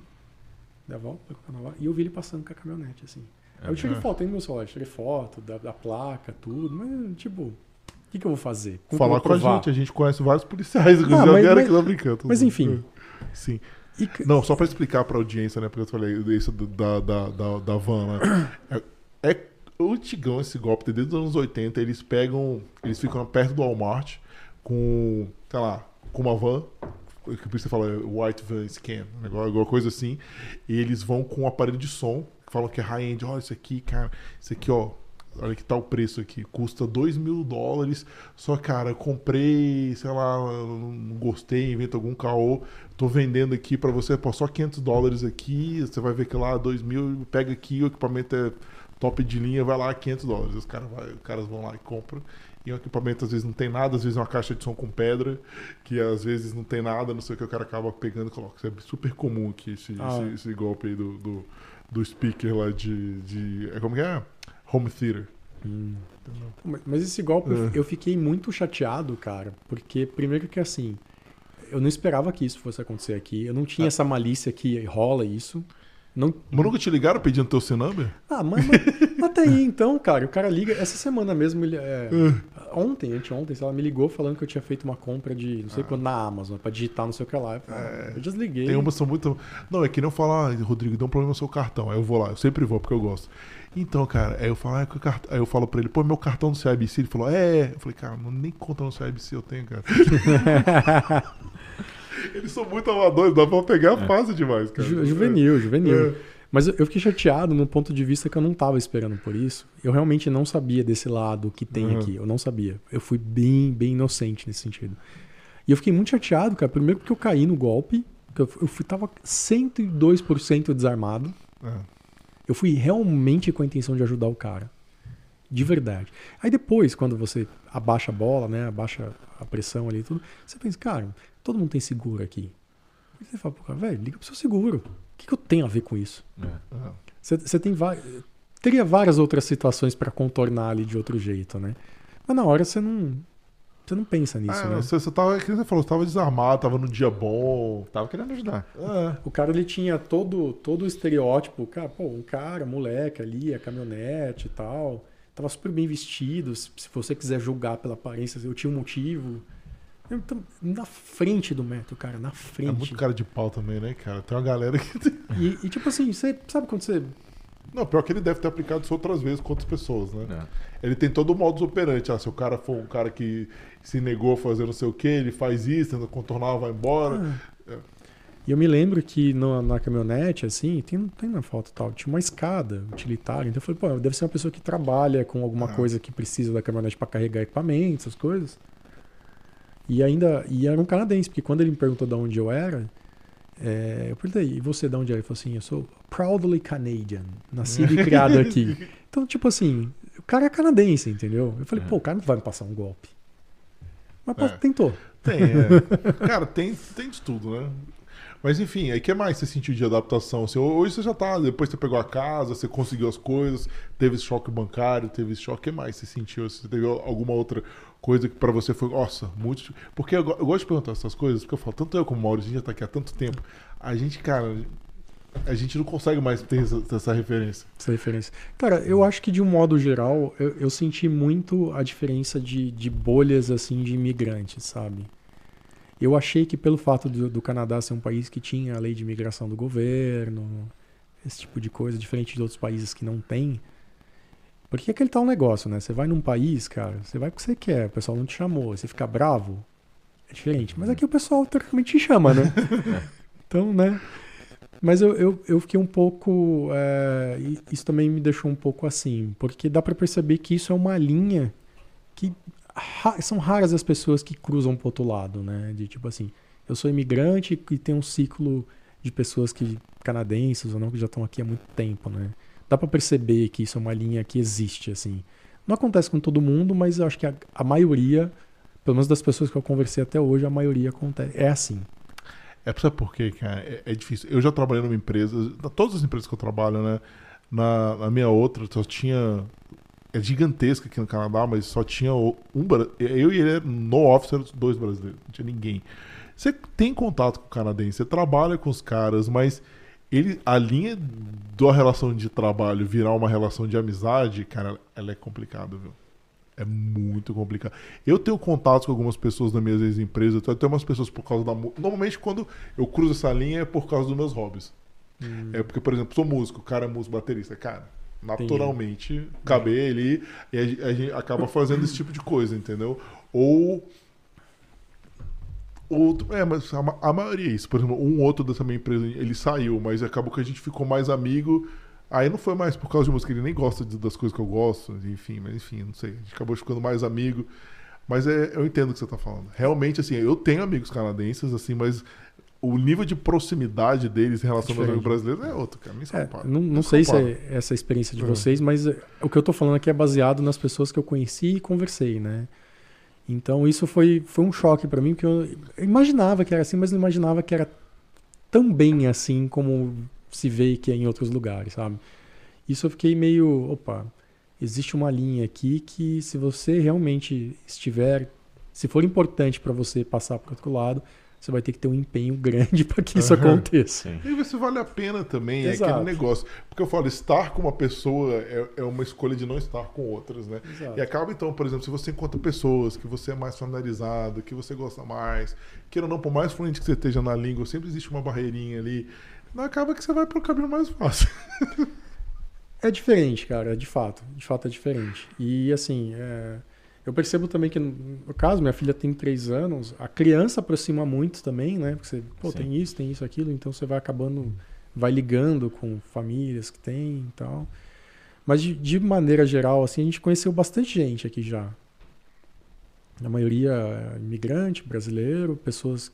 dei a volta, parei o carro na vaga, e eu vi ele passando com a caminhonete, assim. Aí eu tirei
É.
foto aí no meu celular, tirei foto da, da placa, tudo, mas, tipo, o que, que eu vou fazer? Como
Falar com a gente, a gente conhece vários policiais, inclusive.
Ah,
eu
mas-
quero
mas-
que tá brincando.
mas enfim.
Sim.
E
Não, só pra explicar pra audiência, né? Porque eu falei isso da, da, da, da van, né? É, é antigão esse golpe, desde os anos 80, eles pegam. Eles ficam perto do Walmart com, sei lá, com uma van. Que por isso você fala é White Van Scan, negócio, alguma coisa assim. E eles vão com um aparelho de som, que falam que é high-end. Olha isso aqui, cara. Isso aqui, ó. Olha que tá o preço aqui. Custa 2 mil dólares. Só, cara, comprei, sei lá, não gostei, invento algum caô. Tô vendendo aqui pra você, pô, só 500 dólares aqui. Você vai ver que lá 2 mil, pega aqui, o equipamento é top de linha, vai lá 500 dólares. Os caras, vai, os caras vão lá e compram. E o equipamento às vezes não tem nada, às vezes é uma caixa de som com pedra, que às vezes não tem nada, não sei o que, o cara acaba pegando e coloca. Isso é super comum aqui, esse,
Ah.
esse, esse golpe aí do, do, do speaker lá de, de. é Como que é? Home theater.
Hum. Mas- esse golpe, eu-
É.
eu fiquei muito chateado, cara. Porque, primeiro que assim, eu não esperava que isso fosse acontecer aqui. Eu não tinha essa malícia que rola isso. Não...
Mas nunca te ligaram pedindo teu C-number?
Ah, mas, mas, até aí então, cara. O cara liga. Essa semana mesmo, ele, é, ontem, anteontem, sei lá, me ligou falando que eu tinha feito uma compra de não sei quanto na Amazon, pra digitar não sei o que lá. Eu, falei, ah, eu desliguei.
Tem umas que são muito. Não, é que nem eu falar, ah, Rodrigo, deu um problema no seu cartão. Aí eu vou lá, eu sempre vou, porque eu gosto. Então, cara, aí eu falo, ah, cart... aí eu falo pra ele, pô, meu cartão do CIBC, ele falou, é. Eu falei, cara, não- nem conta no CIBC eu tenho, cara. Eles são muito amadores, dá pra pegar fácil demais, cara.
Ju- juvenil, juvenil.
É.
Mas eu eu fiquei chateado num ponto de vista que eu não tava esperando por isso. Eu realmente não sabia desse lado que tem
Uhum.
aqui. Eu não sabia. Eu fui bem, bem inocente nesse sentido. E eu fiquei muito chateado, cara. Primeiro porque eu caí no golpe. Eu, eu fui, tava 102% desarmado.
É.
Eu fui realmente com a intenção de ajudar o cara. De verdade. Aí depois, quando você abaixa a bola, né? Abaixa a pressão ali e tudo, você pensa, cara, todo mundo tem seguro aqui. Aí você fala pro cara, velho, liga pro seu seguro. O que, que eu tenho a ver com isso?
É.
É.
Você, você tem várias. Teria várias outras situações pra contornar ali de outro jeito, né? Mas na hora você não. Você não pensa nisso,
Ah,
né?
você, você tava, que você falou, você tava desarmado, tava no dia bom.
Tava querendo ajudar.
É.
O cara ele tinha todo, todo o estereótipo, cara, pô, um cara, moleque ali, a caminhonete e tal. Tava super bem vestido. Se, se você quiser julgar pela aparência, eu tinha um motivo. Tô na frente do metro, cara, na
É
frente.
muito cara de pau também, né, cara? Tem uma galera que. tem-
E, e, tipo assim, você sabe quando você.
Não, pior que ele deve ter aplicado isso outras vezes com outras pessoas, né?
É.
Ele tem todo o modus operandi. Ah, se o cara for um cara que se negou a fazer não sei o que, ele faz isso, tenta contornar, vai embora.
Ah. E eu me lembro que no- na caminhonete, assim, tem, tem na foto tal, tinha uma escada utilitária. Então eu falei, pô, deve ser uma pessoa que trabalha com alguma
Ah.
coisa que precisa da caminhonete pra carregar equipamentos, essas coisas. E ainda, e era um canadense, porque quando ele me perguntou de onde eu era, é, eu perguntei, e você de onde é? Ele falou assim, eu sou proudly Canadian, nascido e criado aqui. Então, tipo assim, cara é canadense, entendeu? Eu falei,
É.
pô, o cara não vai me passar um golpe. Mas
É.
tentou.
Tem, é. cara, tem, tem de tudo, né? Mas enfim, aí o que mais você sentiu de adaptação? Assim, hoje você já tá, depois você pegou a casa, você conseguiu as coisas, teve esse choque bancário, teve esse choque, o que mais você sentiu? Você teve alguma outra coisa que pra você foi, nossa, muito. Porque eu, eu gosto de perguntar essas coisas, porque eu falo, tanto eu como o Maurício, a gente já tá aqui há tanto tempo, a gente, cara, a gente não consegue mais ter essa, essa referência.
essa referência. Cara, eu acho que de um modo geral, eu, eu senti muito a diferença de, de bolhas, assim, de imigrantes, sabe? Eu achei que pelo fato do, do Canadá ser um país que tinha a lei de imigração do governo, esse tipo de coisa, diferente de outros países que não tem. Porque é aquele tal negócio, né? Você vai num país, cara, você vai porque você quer, o pessoal não te chamou, você fica bravo, é diferente. Mas aqui o pessoal teoricamente te chama, né? Então, né? Mas eu, eu, eu fiquei um pouco. é, isso também me deixou um pouco assim, porque dá pra perceber que isso é uma linha que ra- são raras as pessoas que cruzam pro outro lado, né? De tipo assim, eu sou imigrante e tem um ciclo de pessoas que canadenses ou não que já estão aqui há muito tempo, né? Dá pra perceber que isso é uma linha que existe, assim. Não acontece com todo mundo, mas eu acho que a, a maioria, pelo menos das pessoas que eu conversei até hoje, a maioria acontece. É assim.
É sabe por quê, cara? É, é difícil. Eu já trabalhei numa empresa, todas as empresas que eu trabalho, né? Na, na minha outra, só tinha. É gigantesca aqui no Canadá, mas só tinha um. Eu e ele, no office, eram dois brasileiros, não tinha ninguém. Você tem contato com o canadense, você trabalha com os caras, mas ele, a linha da relação de trabalho virar uma relação de amizade, cara, ela é complicada, viu? É muito complicado. Eu tenho contatos com algumas pessoas das minhas ex-empresas, eu tenho umas pessoas por causa da música. Normalmente, quando eu cruzo essa linha, é por causa dos meus hobbies. É porque, por exemplo, sou músico, o cara é músico baterista. Cara, naturalmente, caber ali e a, a gente acaba fazendo esse tipo de coisa, entendeu? Ou. ou é, mas a, a maioria é isso. Por exemplo, um outro dessa minha empresa, ele saiu, mas acabou que a gente ficou mais amigo. Aí não foi mais por causa de música, ele nem gosta das coisas que eu gosto, enfim, mas enfim, não sei. A gente acabou ficando mais amigo. Mas é, eu entendo o que você tá falando. Realmente, assim, eu tenho amigos canadenses, assim, mas o nível de proximidade deles em relação aos
Diferente.
amigos brasileiros é outro, cara.
É, não, não sei se é essa experiência de
É.
vocês, mas o que eu tô falando aqui é baseado nas pessoas que eu conheci e conversei, né? Então isso foi, foi um choque pra mim, porque eu imaginava que era assim, mas não imaginava que era tão bem assim como se vê que é em outros lugares, sabe? Isso eu fiquei meio, opa, existe uma linha aqui que se você realmente estiver, se for importante pra você passar para outro lado, você vai ter que ter um empenho grande para que isso
Aham.
aconteça.
Sim.
E ver se vale a pena também, é
Exato.
aquele negócio. Porque eu falo, estar com uma pessoa é, é uma escolha de não estar com outras, né?
Exato.
E acaba então, por exemplo, se você encontra pessoas que você é mais familiarizado, que você gosta mais, queira ou não, por mais fluente que você esteja na língua, sempre existe uma barreirinha ali. Não acaba que você vai pro caminho mais fácil.
É diferente, cara, de fato. De fato é diferente. E assim, é, eu percebo também que, no no caso, minha filha tem três anos, a criança aproxima muito também, né? Porque você, pô,
Sim.
tem isso, tem isso, aquilo, então você vai acabando, vai ligando com famílias que tem e tal. Mas de, de maneira geral, assim, a gente conheceu bastante gente aqui já. A maioria imigrante, brasileiro, pessoas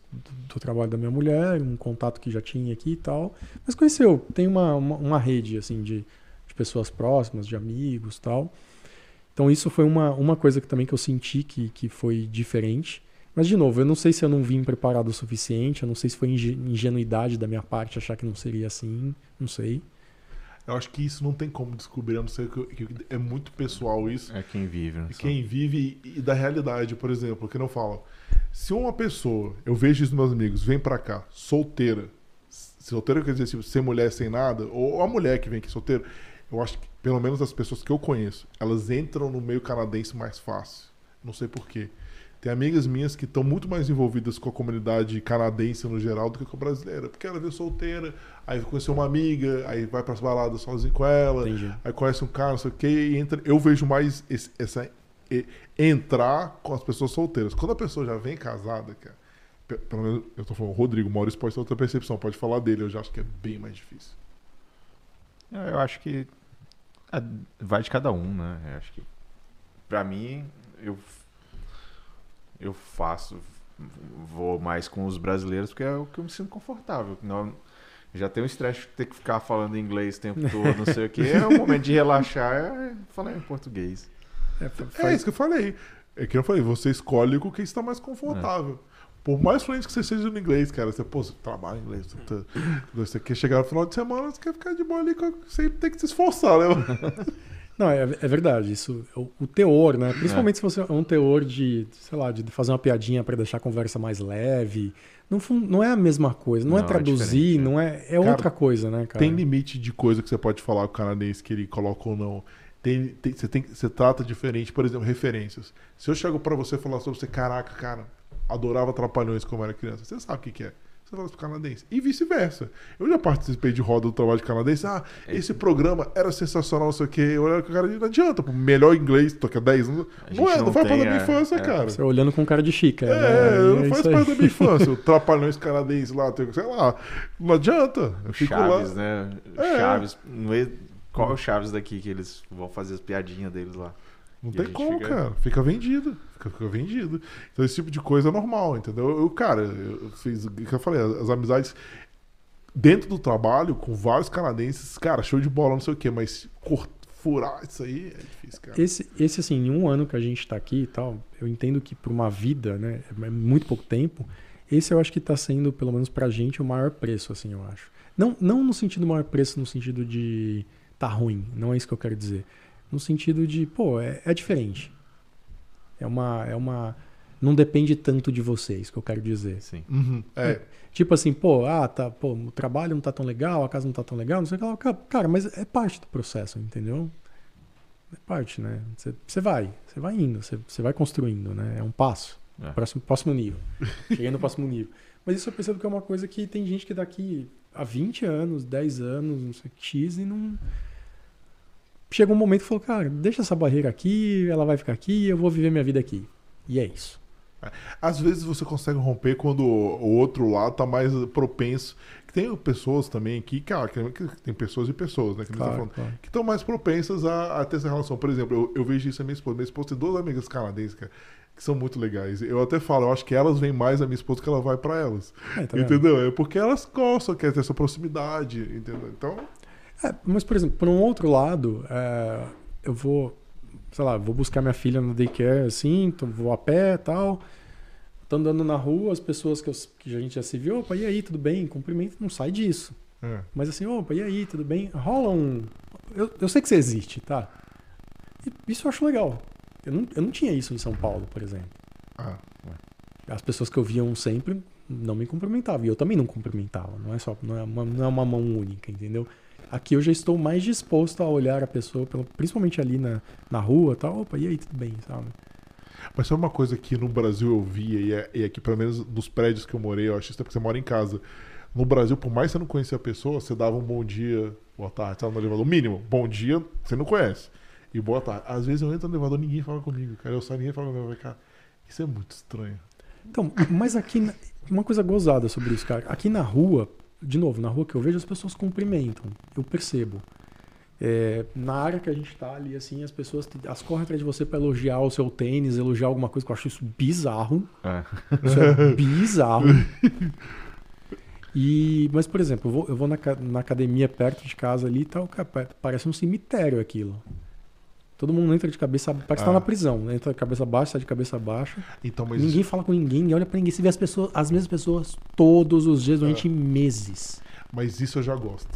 do, trabalho da minha mulher, um contato que já tinha aqui e tal. Mas conheceu, tem uma, uma, uma rede, assim, de, de pessoas próximas, de amigos tal. Então isso foi uma, uma coisa que também que eu senti que, que foi diferente. Mas, de novo, eu não sei se eu não vim preparado o suficiente, eu não sei se foi inge- ingenuidade da minha parte achar que não seria assim, não sei.
Eu acho que isso não tem como descobrir, a não ser que, que é muito pessoal isso.
É quem vive, né?
Quem vive e, e da realidade, por exemplo, que não fala. Se uma pessoa, eu vejo isso nos meus amigos, vem pra cá, solteira, solteira quer dizer tipo, sem mulher, sem nada, ou a mulher que vem aqui solteira, eu acho que, pelo menos as pessoas que eu conheço, elas entram no meio canadense mais fácil. Não sei porquê. Tem amigas minhas que estão muito mais envolvidas com a comunidade canadense no geral do que com a brasileira. Porque ela veio solteira, aí conheceu uma amiga, aí vai pras baladas sozinho com ela,
Entendi.
aí conhece um cara, não sei o que, e entra. Eu vejo mais esse- essa entrar com as pessoas solteiras. Quando a pessoa já vem casada, cara, pe- pelo menos eu tô falando, o Rodrigo Maurício pode ter outra percepção, pode falar dele, eu já acho que é bem mais difícil.
Eu eu acho que é, vai de cada um, né? Eu acho que pra mim eu eu faço vou mais com os brasileiros porque é o que eu me sinto confortável. Não já tenho o estresse de ter que ficar falando inglês o tempo todo, não sei o que. É o momento de relaxar, é falar em português.
É,
É
faz-
isso que eu falei. É que eu falei, você escolhe com quem está mais confortável. Por mais fluente que você seja no inglês, cara, você, pô, você trabalha em inglês, você, tá- você quer chegar no final de semana, você quer ficar de boa ali, você tem que se esforçar, né?
Não, é, é verdade. Isso, o, o teor, né? Principalmente se você é um teor de, sei lá, de fazer uma piadinha para deixar a conversa mais leve. Não, não é a mesma coisa. Não, é
Não, é
traduzir,
é.
não é. É
Cara,
outra coisa, né, cara?
Tem limite de coisa que você pode falar com o canadense que ele coloca ou não. Tem, tem- você, tem, você trata diferente, por exemplo, referências. Se eu chego pra você e falar sobre você, caraca, cara, adorava Trapalhões como era criança, você sabe o que, que é. Você fala pro canadense. E vice-versa. Eu já participei de roda do trabalho de canadense. Ah,
É.
esse programa era sensacional, não sei o quê. Eu olhava com o cara, não adianta, pô, melhor inglês, há 10 anos. Não é,
não
não faz parte da minha
é,
infância,
é.
cara.
Você olhando com cara de chica.
É,
né?
não
É
faz parte da minha infância. O Trapalhões canadense lá, sei lá. Não adianta. Eu fico
Chaves,
lá.
né?
É.
Chaves. não é- Qual é o Chaves daqui que eles vão fazer as piadinhas deles lá?
Não
E
tem como,
fica-
cara. Fica vendido. Fica, fica vendido. Então, esse tipo de coisa é normal, entendeu? Eu, cara, eu fiz o que eu falei, as amizades dentro do trabalho com vários canadenses, cara, show de bola, não sei o quê, mas furar isso aí é difícil, cara.
Esse, esse, assim, em um ano que a gente tá aqui e tal, eu entendo que por uma vida, né, é muito pouco tempo, esse eu acho que tá sendo, pelo menos pra gente, o maior preço, assim, eu acho. Não, não no sentido maior preço, no sentido de tá ruim, não é isso que eu quero dizer. No sentido de, pô, é, é diferente. É uma, é uma... Não depende tanto de vocês, que eu quero dizer.
Sim.
Uhum, é.
Tipo assim, pô, ah, tá, pô, o trabalho não tá tão legal, a casa não tá tão legal, não sei o que lá. Ca- Cara, mas é parte do processo, entendeu? É parte, né? Você você vai, você vai indo, você você vai construindo, né? É um passo.
É.
Próximo, próximo nível. Cheguei no próximo nível. Mas isso eu percebo que é uma coisa que tem gente que daqui há 20 anos, 10 anos, não sei o que, X, e não. Chega um momento que falou, cara, deixa essa barreira aqui, ela vai ficar aqui, eu vou viver minha vida aqui. E é isso.
Às vezes você consegue romper quando o outro lado tá mais propenso. Tem pessoas também que, cara, que tem pessoas e pessoas, né? Que tá
Claro, claro.
estão mais propensas a, a ter essa relação. Por exemplo, eu, eu vejo isso a minha esposa. Minha esposa tem duas amigas canadenses, cara, que são muito legais. Eu até falo, eu acho que elas vêm mais a minha esposa que ela vai pra elas.
É, tá
entendeu? É porque elas gostam, querem ter essa proximidade, entendeu? Então,
É, mas, por exemplo, por um outro lado, é, eu vou, sei lá, vou buscar minha filha no daycare, assim, tô- vou a pé e tal. Tô andando na rua, as pessoas que, eu- que a gente já se viu, opa, e aí, tudo bem? Cumprimento, não sai disso.
é.
Mas assim, opa, e aí, tudo bem? Rola um. Eu, eu sei que você existe, tá? E isso eu acho legal. Eu não, eu não tinha isso em São Paulo, por exemplo.
Ah,
As pessoas que eu viam sempre não me cumprimentavam. E eu também não cumprimentava. Não é só não é uma, não é uma mão única, entendeu? Aqui eu já estou mais disposto a olhar a pessoa, principalmente ali na, na rua e tal. Opa, e aí, tudo bem, sabe?
Mas sabe uma coisa que no Brasil eu via, e, é, e aqui, pelo menos nos prédios que eu morei, eu acho isso é porque você mora em casa. No Brasil, por mais que você não conhecia a pessoa, você dava um bom dia, boa tarde, sabe, no elevador. O mínimo, bom dia, você não conhece. E boa tarde. Às vezes eu entro no elevador ninguém fala comigo, cara. Eu saio ninguém fala comigo. Cara, isso é muito estranho.
Então, mas aqui, uma coisa gozada sobre isso, cara. Aqui na rua, de novo, na rua que eu vejo, as pessoas cumprimentam. Eu percebo. É, na área que a gente tá ali, assim, as pessoas as correm atrás de você pra elogiar o seu tênis, elogiar alguma coisa que eu acho isso bizarro.
É.
Isso é bizarro. E, mas, por exemplo, eu vou, eu vou na, na academia perto de casa ali e tal, cara, parece um cemitério aquilo. Todo mundo entra de cabeça, parece que tá
Ah.
na prisão, entra de cabeça baixa, sai de cabeça baixa.
Então, mas
ninguém fala com ninguém, ninguém olha pra ninguém. Você vê as pessoas, as mesmas pessoas todos os dias durante meses.
Mas isso eu já gosto.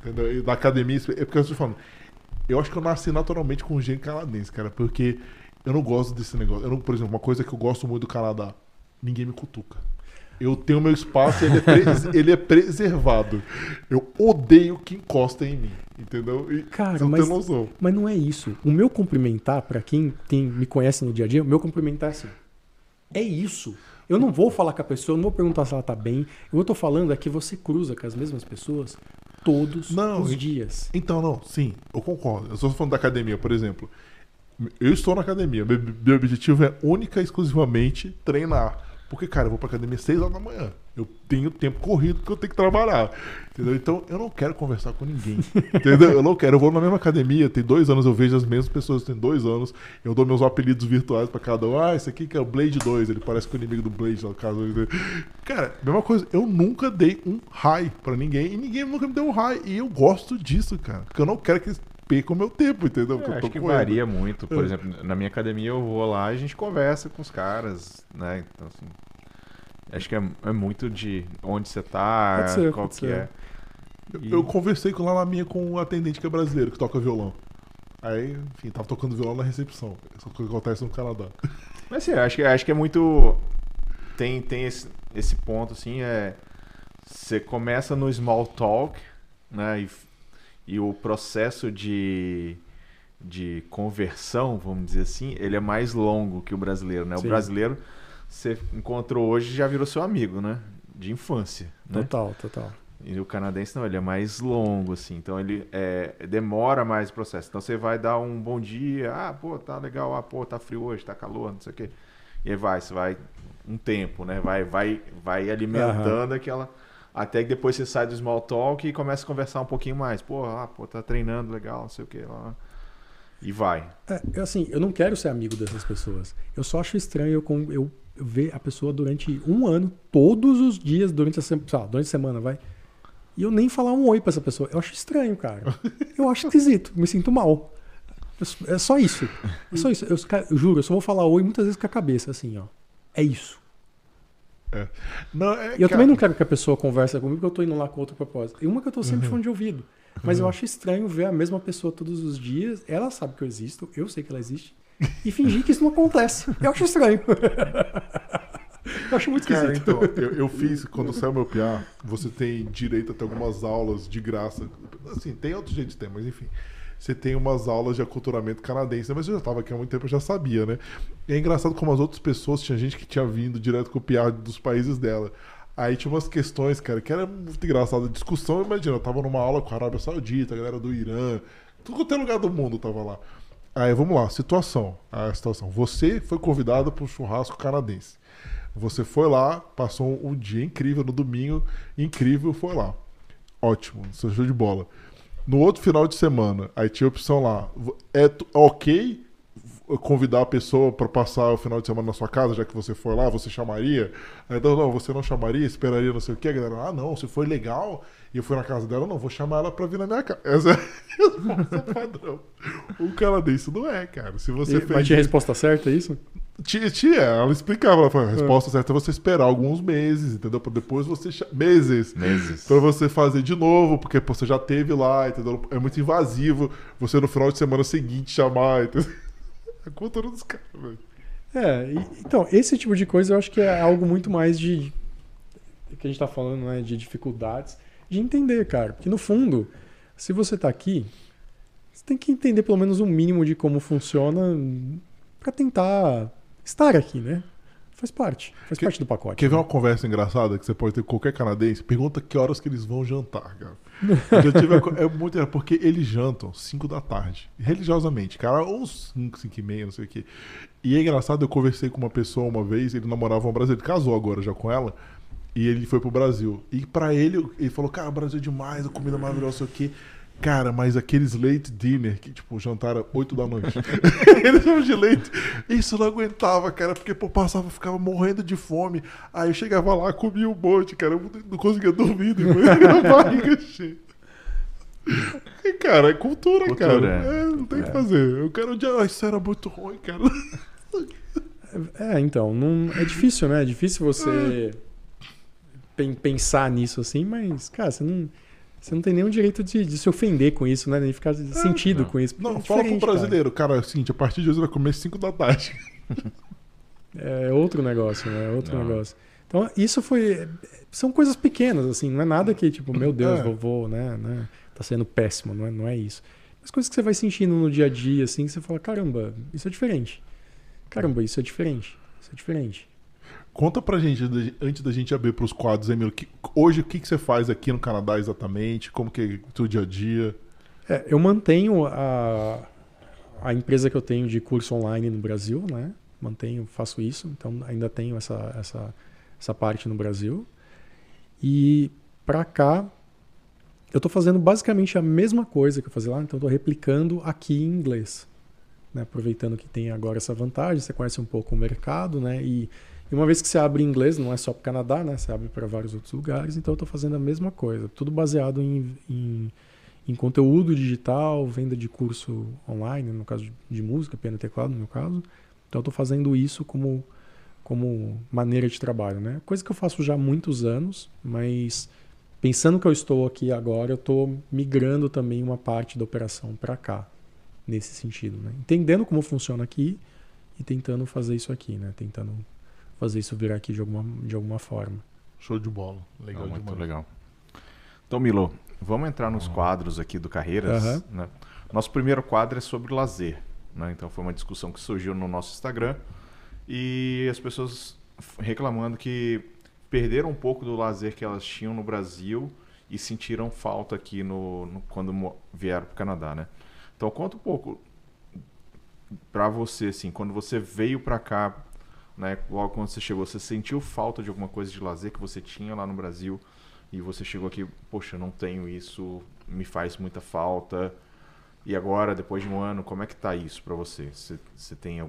Entendeu? E da academia, é porque eu estou falando. Eu acho que eu nasci naturalmente com um gênio canadense, cara, porque eu não gosto desse negócio. Eu não, por exemplo, uma coisa que eu gosto muito do Canadá: ninguém me cutuca. Eu tenho meu espaço e ele é, pres- ele é preservado. Eu odeio que encosta em mim, entendeu? E
Cara,
não
mas-
tem noção. Mas
não é isso. O meu cumprimentar, pra quem tem, me conhece no dia a dia, o meu cumprimentar é assim. É isso. Eu não vou falar com a pessoa, eu não vou perguntar se ela tá bem. O que eu tô falando é que você cruza com as mesmas pessoas todos
Não,
os dias.
Então, não, sim, eu concordo. Eu estou falando da academia, por exemplo. Eu estou na academia. Meu, meu objetivo é única e exclusivamente treinar. Porque, cara, eu vou pra academia às 6 horas da manhã. Eu tenho tempo corrido porque eu tenho que trabalhar. Entendeu? Então, eu não quero conversar com ninguém. entendeu? Eu não quero. Eu vou na mesma academia, tem dois anos, eu vejo as mesmas pessoas, tem dois anos. Eu dou meus apelidos virtuais pra cada um. Ah, esse aqui que é o Blade 2, ele parece com o inimigo do Blade, no caso. Cara, mesma coisa, eu nunca dei um high pra ninguém e ninguém nunca me deu um high. E eu gosto disso, cara. Porque eu não quero que percam o meu tempo, entendeu?
É, acho que varia muito. Por
É.
exemplo, na minha academia eu vou lá e a gente conversa com os caras, né? Então, assim, acho que é, é muito de onde você tá,
Pode ser,
qual que
ser.
é.
Eu-
E-
Eu conversei com lá na minha com um atendente que é brasileiro, que toca violão. Aí, enfim, tava tocando violão na recepção. Essa coisa que acontece no Canadá.
Mas assim, acho que, acho que é muito. Tem, tem esse, esse ponto, assim, é. Você começa no small talk, né? E, e o processo de, de conversão, vamos dizer assim, ele é mais longo que o brasileiro, né? O
Sim.
brasileiro, você encontrou hoje já virou seu amigo, né? De infância. Né?
Total, total.
E o canadense não, ele é mais longo, assim. Então ele é, demora mais o processo. Então você vai dar um bom dia, ah, pô, tá legal, ah, pô, tá frio hoje, tá calor, não sei o quê. E aí vai, você vai um tempo, né? Vai, vai, vai alimentando aquela. Até que depois você sai do small talk e começa a conversar um pouquinho mais. Pô, ah, pô, tá treinando legal, não sei o quê. Lá. E vai.
É, assim, eu não quero ser amigo dessas pessoas. Eu só acho estranho eu, eu, ver a pessoa durante um ano, todos os dias, durante a, durante a semana, vai. E eu nem falar um oi pra essa pessoa. Eu acho estranho, cara. Eu acho esquisito. Me sinto mal. É só isso. É só isso. Eu, eu juro, eu só vou falar oi muitas vezes com a cabeça, assim, ó. É isso.
Não, é,
E eu
cara,
também não quero que a pessoa converse comigo, porque eu tô indo lá com outro propósito. E uma que eu tô sempre
Uhum.
falando de ouvido. Mas eu acho estranho ver a mesma pessoa todos os dias. Ela sabe que eu existo, eu sei que ela existe. E fingir que isso não acontece. Eu acho estranho. eu acho muito
Cara,
esquisito.
então, eu, eu fiz, quando saiu meu PA, você tem direito a ter algumas aulas de graça. Assim, tem outro jeito de ter, mas enfim. Você tem umas aulas de aculturamento canadense, mas eu já estava aqui há muito tempo, eu já sabia, né? E é engraçado como as outras pessoas, tinha gente que tinha vindo direto PA dos países dela. Aí tinha umas questões, cara, que era muito engraçado. Discussão, imagina, eu tava numa aula com a Arábia Saudita, a galera do Irã, tudo quanto é lugar do mundo tava lá. Aí vamos lá, situação. A situação. Você foi convidado para um churrasco canadense. Você foi lá, passou um dia incrível no domingo, incrível, foi lá. Ótimo, você show de bola. No outro final de semana, aí tinha a opção lá. É ok convidar a pessoa para passar o final de semana na sua casa, já que você for lá, você chamaria? Aí, não, não, você não chamaria, esperaria não sei o quê. A galera, ah, não, se foi legal e eu fui na casa dela, não, vou chamar ela para vir na minha casa. Essa é a resposta padrão. O canadense não é, cara. Se você
E-
fez
mas tinha resposta certa, é isso?
Tinha, tinha, ela explicava, ela falou, a resposta certa é você esperar alguns meses, entendeu? Pra depois você. Meses.
Meses.
Pra você fazer de novo, porque pô, você já teve lá, entendeu? É muito invasivo você no final de semana seguinte chamar, entendeu? A cultura dos caras, velho.
É, e- então, esse tipo de coisa eu acho que é algo muito mais de. que a gente tá falando, né? De dificuldades, de entender, cara. Porque no fundo, se você tá aqui, você tem que entender pelo menos um mínimo de como funciona pra tentar estar aqui, né? Faz parte. Faz
Que-
parte do pacote.
Quer ver uma conversa engraçada que você pode ter com qualquer canadense? Pergunta que horas que eles vão jantar, cara. A é muito porque eles jantam 5 da tarde, religiosamente, cara, ou 5, 5 e meia, não sei o quê. E é engraçado, eu conversei com uma pessoa uma vez, ele namorava uma brasileira, ele casou agora já com ela, e ele foi pro Brasil. E pra ele, ele falou, cara, Brasil é demais, a comida é maravilhosa, não sei o quê. Cara, mas aqueles late dinner, que tipo, jantar era 8 da noite. Eles chamam de late. Isso eu não aguentava, cara, porque pô, passava, ficava morrendo de fome. Aí eu chegava lá, comia um monte, cara, eu não conseguia dormir depois, a barriga cheia. E, cara, é cultura,
Cultura,
cara.
é.
É, não tem o que fazer. Eu quero dia, ah, isso era muito ruim, cara.
É, então, não, é difícil, né? É difícil você pen- pensar nisso assim, mas, cara, você não, você não tem nenhum direito de, de se ofender com isso, né? Nem ficar sentido
não.
com isso.
Não,
é
fala pro
diferente, cara.
brasileiro, cara, assim, a partir de hoje vai comer 5 da tarde.
É outro negócio, né? É outro
Não.
negócio. Então, isso foi. São coisas pequenas, assim, não é nada que, tipo, meu Deus,
É.
vovô, né, né? Tá sendo péssimo, não é, não é isso. As coisas que você vai sentindo no dia a dia, assim, que você fala, caramba, isso é diferente. Caramba, isso é diferente. Isso é diferente.
Conta pra gente, antes da gente abrir pros quadros, Emílio, que- hoje o que, que você faz aqui no Canadá exatamente? Como que é o teu dia a dia?
É, eu mantenho a, a empresa que eu tenho de curso online no Brasil, né? Mantenho, faço isso, então ainda tenho essa, essa, essa parte no Brasil. E pra cá, eu estou fazendo basicamente a mesma coisa que eu fazia lá, então estou replicando aqui em inglês. Né? Aproveitando que tem agora essa vantagem, você conhece um pouco o mercado, né? E, e uma vez que você abre em inglês, não é só para o Canadá, né? Você abre para vários outros lugares, então eu estou fazendo a mesma coisa. Tudo baseado em, em, em conteúdo digital, venda de curso online, no caso de, de música, piano e teclado, no meu caso. Então eu estou fazendo isso como, como maneira de trabalho, né? Coisa que eu faço já há muitos anos, mas pensando que eu estou aqui agora, eu estou migrando também uma parte da operação para cá, nesse sentido, né? Entendendo como funciona aqui e tentando fazer isso aqui, né? Tentando fazer isso virar aqui de alguma, de alguma forma.
Show de bola. Legal
Não, muito legal. Então, Milo, vamos entrar nos quadros aqui do Carreiras.
Aham.
né? Nosso primeiro quadro é sobre lazer. né? Então, foi uma discussão que surgiu no nosso Instagram e as pessoas reclamando que perderam um pouco do lazer que elas tinham no Brasil e sentiram falta aqui no, no- quando vieram para o Canadá, né? Então, conta um pouco para você, assim, quando você veio para cá, né? Logo quando você chegou, você sentiu falta de alguma coisa de lazer que você tinha lá no Brasil e você chegou aqui, poxa, não tenho isso, me faz muita falta. E agora, depois de um ano, como é que tá isso para você? Você, você tem,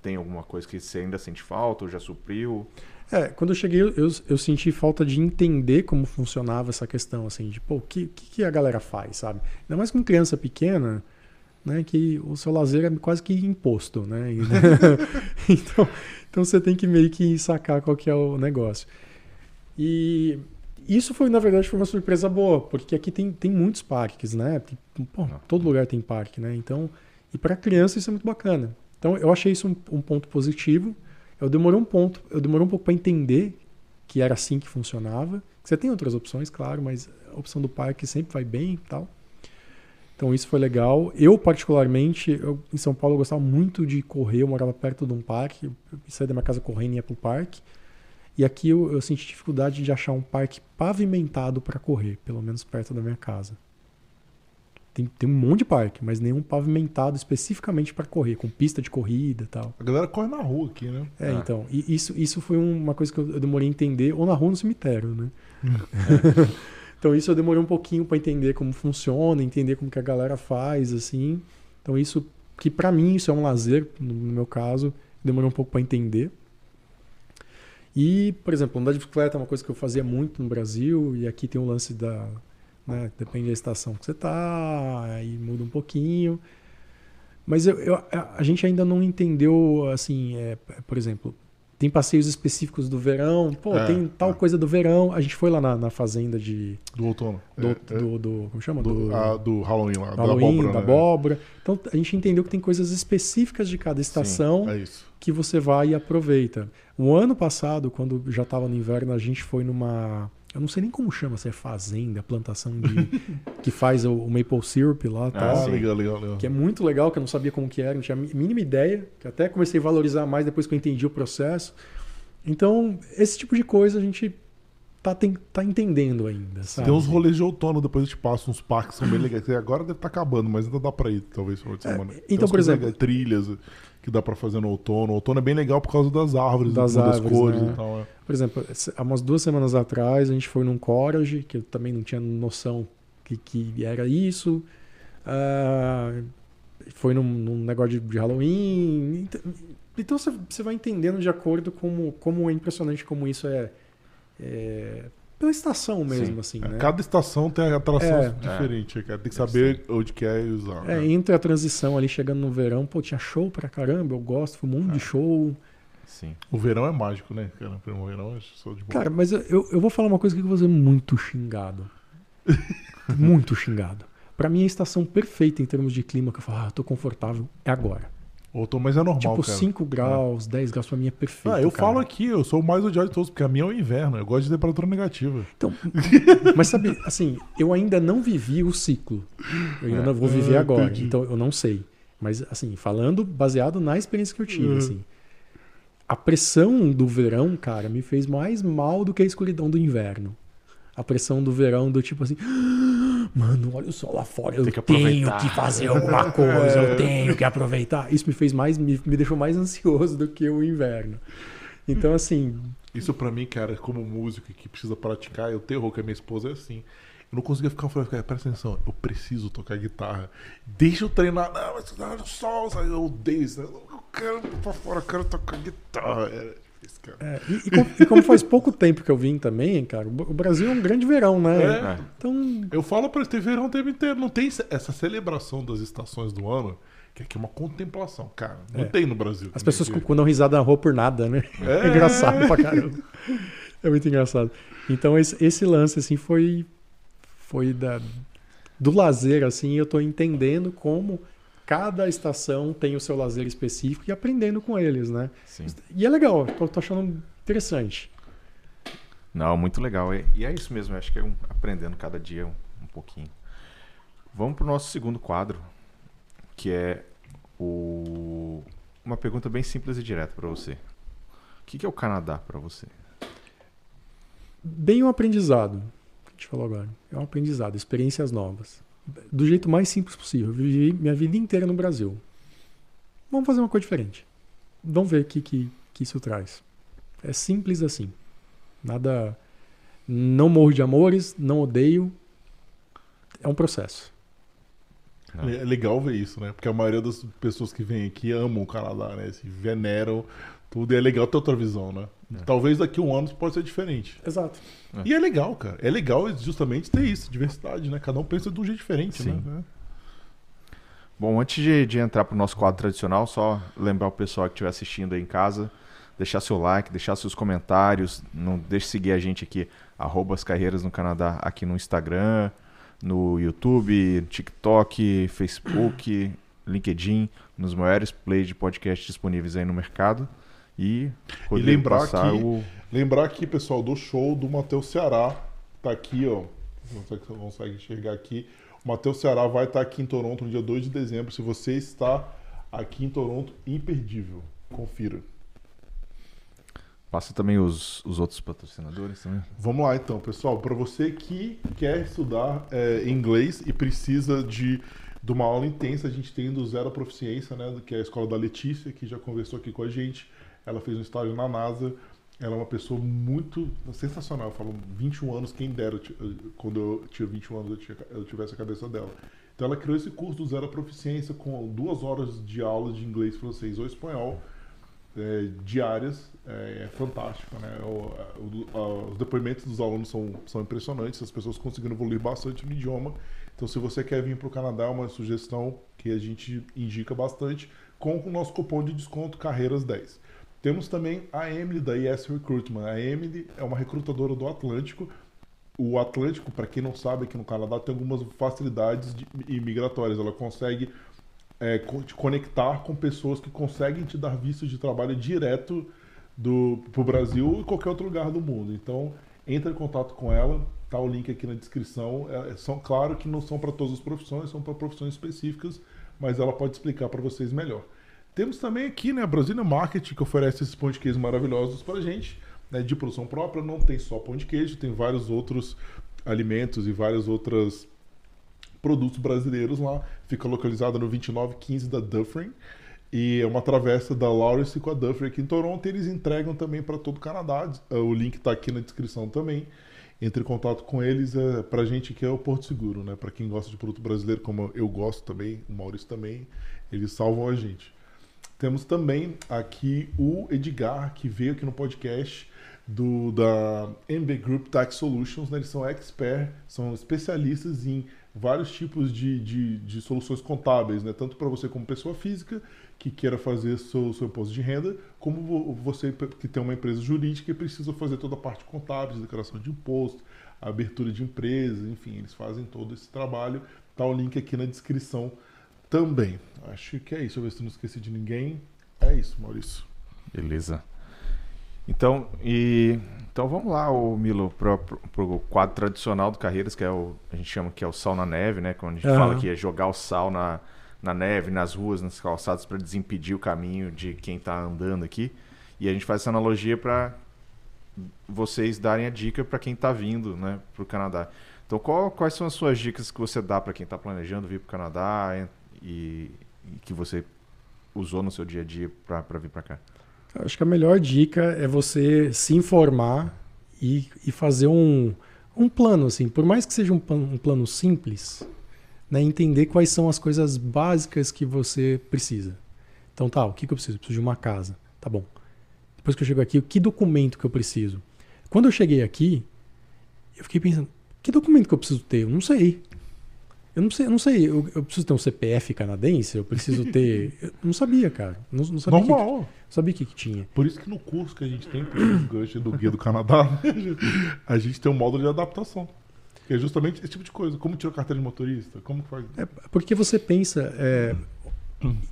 tem alguma coisa que você ainda sente falta ou já supriu?
É, quando eu cheguei, eu, eu senti falta de entender como funcionava essa questão, assim, de, pô, o que, que, a galera faz, sabe? Ainda mais com criança pequena, né, que o seu lazer é quase que imposto, né? Então, então você tem que meio que sacar qual que é o negócio. E isso foi, na verdade, foi uma surpresa boa, porque aqui tem, tem muitos parques, né? Tem- pô, todo lugar tem parque, né? Então, e para criança isso é muito bacana. Então, eu achei isso um, um ponto positivo. Eu demorei um ponto, eu demorei um pouco para entender que era assim que funcionava. Você tem outras opções, claro, mas a opção do parque sempre vai bem e tal. Então isso foi legal. Eu particularmente, eu, em São Paulo eu gostava muito de correr, eu morava perto de um parque, eu saía da minha casa correndo e ia pro parque. E aqui eu, eu senti dificuldade de achar um parque pavimentado para correr, pelo menos perto da minha casa. Tem, tem um monte de parque, mas nenhum pavimentado especificamente para correr, com pista de corrida e tal.
A galera corre na rua aqui, né?
É,
Ah.
então, e isso, isso foi uma coisa que eu eu demorei a entender, ou na rua ou no cemitério, né? então isso eu demorei um pouquinho para entender como funciona, entender como que a galera faz, assim. Então isso, que para mim isso é um lazer, no meu caso, demorou um pouco para entender. E, por exemplo, andar de bicicleta é uma coisa que eu fazia muito no Brasil, e aqui tem o lance da. Né, depende da estação que você tá, aí muda um pouquinho. Mas eu, eu- a gente ainda não entendeu, assim, é, por exemplo, tem passeios específicos do verão, pô,
É,
tem tal
é.
coisa do verão. A gente foi lá na, na fazenda de.
Do outono.
Do,
É, é.
do, do- como chama?
Do, ah, do Halloween lá,
Halloween,
da
da
abóbora.
abóbora,
né?
Então a gente entendeu que tem coisas específicas de cada estação
É isso.
que você vai e aproveita. O ano passado, quando já estava no inverno, a gente foi numa. Eu não sei nem como chama, se é fazenda, plantação de. que faz o, o maple syrup lá e
Ah,
legal, legal, legal.
Que é muito legal, que eu não sabia como que era, não tinha a mínima ideia, que até comecei a valorizar mais depois que eu entendi o processo. Então, esse tipo de coisa a gente tá, tem- tá entendendo ainda, sabe?
Tem uns rolês de outono, depois eu te passo uns parques que são bem legais. Agora deve estar acabando, mas ainda dá pra ir, talvez, final de semana. Tem
então, por exemplo-
trilhas que dá pra fazer no outono. O outono é bem legal por causa das árvores,
Das
das, das
árvores,
cores
né?
e tal. é.
Por exemplo, há umas duas semanas atrás a gente foi num Corage, que eu também não tinha noção que, que era isso. Ah, foi num, num negócio de, de Halloween. Então, então você, você vai entendendo de acordo com como é impressionante como isso é, é pela estação mesmo, assim,
É,
né?
Cada estação tem atração
É.
diferente, cara. Tem que saber onde que é e usar.
É,
né?
entre a transição ali chegando no verão, pô, tinha show pra caramba, eu gosto, foi um monte de show.
Sim.
O verão é mágico, né? Cara, o verão é show de bola.
Cara, mas eu- eu, eu vou falar uma coisa que eu vou ser muito xingado. muito xingado. Pra mim, a estação perfeita em termos de clima, que eu falo, ah, tô confortável, é agora.
Outono, mas é normal,
tipo,
cara.
5 graus, 10 graus, pra mim é perfeito.
Ah, eu
cara.
falo aqui, eu sou o mais odiado de todos, porque a minha é o inverno. Eu gosto de temperatura negativa.
Então, mas sabe, assim, eu ainda não vivi o ciclo. Eu ainda não vou viver
Ah,
agora,
entendi.
então eu não sei. Mas, assim, falando baseado na experiência que eu tive,
Uhum.
assim, a pressão do verão, cara, me fez mais mal do que a escuridão do inverno. A pressão do verão, do tipo assim, "Ah, mano, olha o sol lá fora, eu
que
tenho
aproveitar."
que fazer alguma coisa, eu tenho que aproveitar. Isso me fez mais, me, me deixou mais ansioso do que o inverno. Então, assim,
Isso pra mim, cara, como músico que precisa praticar, é o terror que a minha esposa é assim. Eu não conseguia ficar falando, cara, presta atenção, eu preciso tocar guitarra. Deixa eu treinar. Não, mas no sol, eu odeio isso. né? Eu quero ir pra fora, eu quero tocar guitarra. Cara.
É, e, e como, e como faz pouco tempo que eu vim também, cara, o Bra- o Brasil é um grande verão, né?
É.
É.
Então,
Eu falo pra ter verão o tempo inteiro. Não tem essa celebração das estações do ano, que aqui é uma contemplação, cara. Não
É.
tem no Brasil.
as pessoas
aqui.
com- dão risada na rua por nada, né? É,
É.
engraçado pra caramba. É muito engraçado. Então, esse, esse lance, assim, foi, foi da, do lazer, assim, eu tô entendendo como cada estação tem o seu lazer específico e aprendendo com eles, né?
Sim.
E é legal, tô, tô achando interessante.
Não, muito legal. E, e é isso mesmo, acho que é um, aprendendo cada dia um, um pouquinho. Vamos pro nosso segundo quadro, que é o... uma pergunta bem simples e direta para você. O que, que é o Canadá para você?
Bem um aprendizado, que a gente falou agora. É um aprendizado, experiências novas. Do jeito mais simples possível. Eu vivi minha vida inteira no Brasil. Vamos fazer uma coisa diferente. Vamos ver o que, que, que isso traz. É simples assim. Nada. Não morro de amores, não odeio. É um processo.
Não.
É legal ver isso, né? Porque a maioria das pessoas que vêm aqui amam o Canadá, né? Se veneram tudo. E é legal ter outra visão, né?
É.
Talvez daqui a um ano pode ser diferente.
Exato.
É.
E é legal, cara. É legal justamente ter isso, diversidade, né? Cada um pensa de um jeito diferente,
Sim.
né?
Bom, antes de, de entrar pro nosso quadro tradicional, só lembrar o pessoal que estiver assistindo aí em casa, deixar seu like, deixar seus comentários, não deixe de seguir a gente aqui, arroba as carreiras no Canadá, aqui no Instagram, no YouTube, TikTok, Facebook, LinkedIn, nos maiores plays de podcast disponíveis aí no mercado. E, Rodrigo,
lembrar que-
o...
Lembrar aqui, pessoal, do show do Matheus Ceará. Tá aqui, ó. Não sei se você consegue enxergar aqui. O Matheus Ceará vai estar aqui em Toronto no dia 2 de dezembro. Se você está aqui em Toronto, imperdível. Confira.
Passa também os, os outros patrocinadores também.
Vamos lá então, pessoal. Para você que quer estudar é, inglês e precisa de, de uma aula intensa, a gente tem do Zero Proficiência, né? Que é a escola da Letícia, que já conversou aqui com a gente. Ela fez um estágio na NASA. Ela é uma pessoa muito sensacional. Eu falo 21 anos, quem dera quando eu tinha 21 anos eu, tinha, eu tivesse a cabeça dela. Então ela criou esse curso do Zero Proficiência com duas horas de aula de inglês, francês ou espanhol é, diárias. É, é fantástico, né? O, o, os depoimentos dos alunos são, são impressionantes, as pessoas conseguindo evoluir bastante no idioma. Então, se você quer vir para o Canadá, é uma sugestão que a gente indica bastante com o nosso cupom de desconto Carreiras10. Temos também a Emily da ES Recruitment. A Emily é uma recrutadora do Atlântico. O Atlântico, para quem não sabe, aqui no Canadá tem algumas facilidades de, imigratórias. Ela consegue é, te conectar com pessoas que conseguem te dar visto de trabalho direto do pro Brasil e qualquer outro lugar do mundo. Então, entre em contato com ela, tá o link aqui na descrição. É, são claro que não são para todas as profissões, são para profissões específicas, mas ela pode explicar para vocês melhor. Temos também aqui, né, a Brasília Market, que oferece esses pão de queijo maravilhosos para gente, né, de produção própria. Não tem só pão de queijo, tem vários outros alimentos e várias outras produtos brasileiros lá. Fica localizada no 2915 da Dufferin. E é uma travessa da Lawrence com a Dufferin aqui em Toronto. Eles entregam também para todo o Canadá. O link está aqui na descrição também. Entre em contato com eles. É, para a gente que é o Porto Seguro, né? Para quem gosta de produto brasileiro, como eu gosto também, o Maurício também, eles salvam a gente. Temos também aqui o Edgar, que veio aqui no podcast do da MB Group Tax Solutions. Né? Eles são expert, são especialistas em vários tipos de, de, de soluções contábeis, né? tanto para você como pessoa física que queira fazer seu, seu imposto de renda, como você que tem uma empresa jurídica e precisa fazer toda a parte contábil, declaração de imposto, abertura de empresa, enfim, eles fazem todo esse trabalho. Tá o link aqui na descrição também. Acho que é isso. Deixa eu ver se eu não esqueci de ninguém. É isso, Maurício.
Beleza. Então, e então vamos lá, o Milo, pro, pro, pro, quadro tradicional do Carreiras, que é o a gente chama que é o sal na neve, né? Quando a gente uhum. fala que é jogar o sal na, na neve, nas ruas, nas calçadas para desimpedir o caminho de quem está andando aqui. E a gente faz essa analogia para vocês darem a dica para quem está vindo, né, para o Canadá. Então, qual, quais são as suas dicas que você dá para quem está planejando vir para o Canadá e, que você usou no seu dia a dia para vir para cá?
Acho que a melhor dica é você se informar e, e fazer um, um plano, assim, por mais que seja um, um plano simples, né, entender quais são as coisas básicas que você precisa. Então, tá, o que, que eu preciso? Eu preciso de uma casa. Tá bom. Depois que eu chego aqui, que documento que eu preciso? Quando eu cheguei aqui, eu fiquei pensando, que documento que eu preciso ter? Eu não sei. Eu não sei, eu não sei, eu, eu, preciso ter um CPF canadense, eu preciso ter. eu não sabia, cara. Não, não sabia
Normal.
Que, sabia o que, que, tinha.
Por isso que no curso que a gente tem, gancho do Guia do Canadá, a gente tem um módulo de adaptação. Que é justamente esse tipo de coisa. Como tira carteira de motorista? Como faz?
É porque você pensa. É,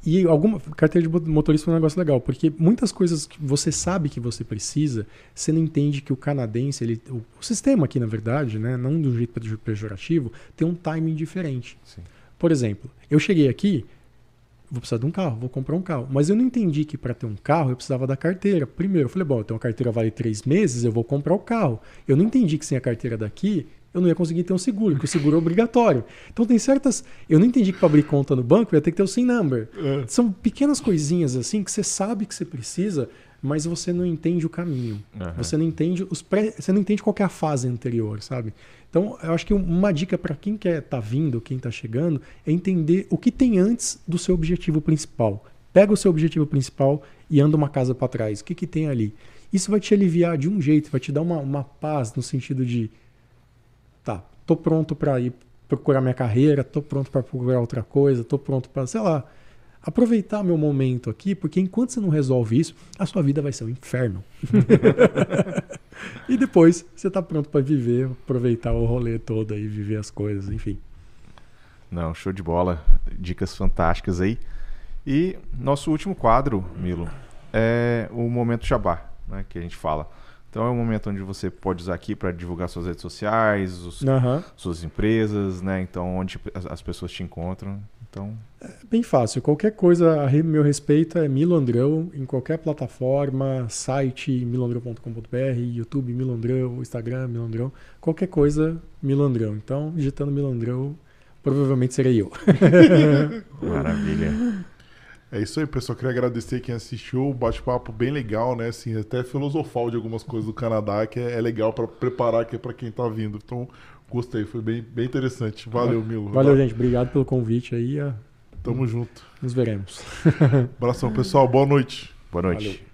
e alguma carteira de motorista é um negócio legal, porque muitas coisas que você sabe que você precisa, você não entende que o canadense, ele, o, o sistema aqui, na verdade, né, não do jeito pejorativo, tem um timing diferente. Sim. Por exemplo, eu cheguei aqui, vou precisar de um carro, vou comprar um carro. Mas eu não entendi que para ter um carro eu precisava da carteira. Primeiro, eu falei, bom, então a carteira vale três meses, eu vou comprar o carro. Eu não entendi que sem a carteira daqui eu não ia conseguir ter um seguro, porque o seguro é obrigatório. Então tem certas. Eu não entendi que para abrir conta no banco ia ter que ter o SIM number. É. São pequenas coisinhas assim que você sabe que você precisa, mas você não entende o caminho. Uhum. Você não entende os pré... você não entende qual é a fase anterior, sabe? Então, eu acho que uma dica para quem quer estar tá vindo, quem está chegando, é entender o que tem antes do seu objetivo principal. Pega o seu objetivo principal e anda uma casa para trás. O que, que tem ali? Isso vai te aliviar de um jeito, vai te dar uma, uma paz no sentido de tô pronto para ir procurar minha carreira, tô pronto para procurar outra coisa, tô pronto para, sei lá, aproveitar meu momento aqui, porque enquanto você não resolve isso, a sua vida vai ser um inferno. e depois você tá pronto para viver, aproveitar o rolê todo aí, viver as coisas, enfim.
Não, show de bola. Dicas fantásticas aí. E nosso último quadro, Milo, é o momento jabá, né, que a gente fala. Então é um momento onde você pode usar aqui para divulgar suas redes sociais, os, uhum. suas empresas, né? Então onde as pessoas te encontram. Então
é, bem fácil. Qualquer coisa a meu respeito é Milo Andrão, em qualquer plataforma, site milandrão.com.br, YouTube Milandrão, Instagram Milandrão, qualquer coisa Milandrão. Então, digitando Milandrão, provavelmente serei eu.
Maravilha.
É isso aí, pessoal. Queria agradecer quem assistiu. O bate-papo bem legal, né? Assim, até filosofal de algumas coisas do Canadá, que é, é legal para preparar aqui para quem tá vindo. Então, gostei, foi bem, bem interessante. Valeu, Milo.
Valeu, gente. Obrigado pelo convite aí.
Tamo junto.
Nos veremos.
Abração, pessoal. Boa noite.
Boa noite. Valeu.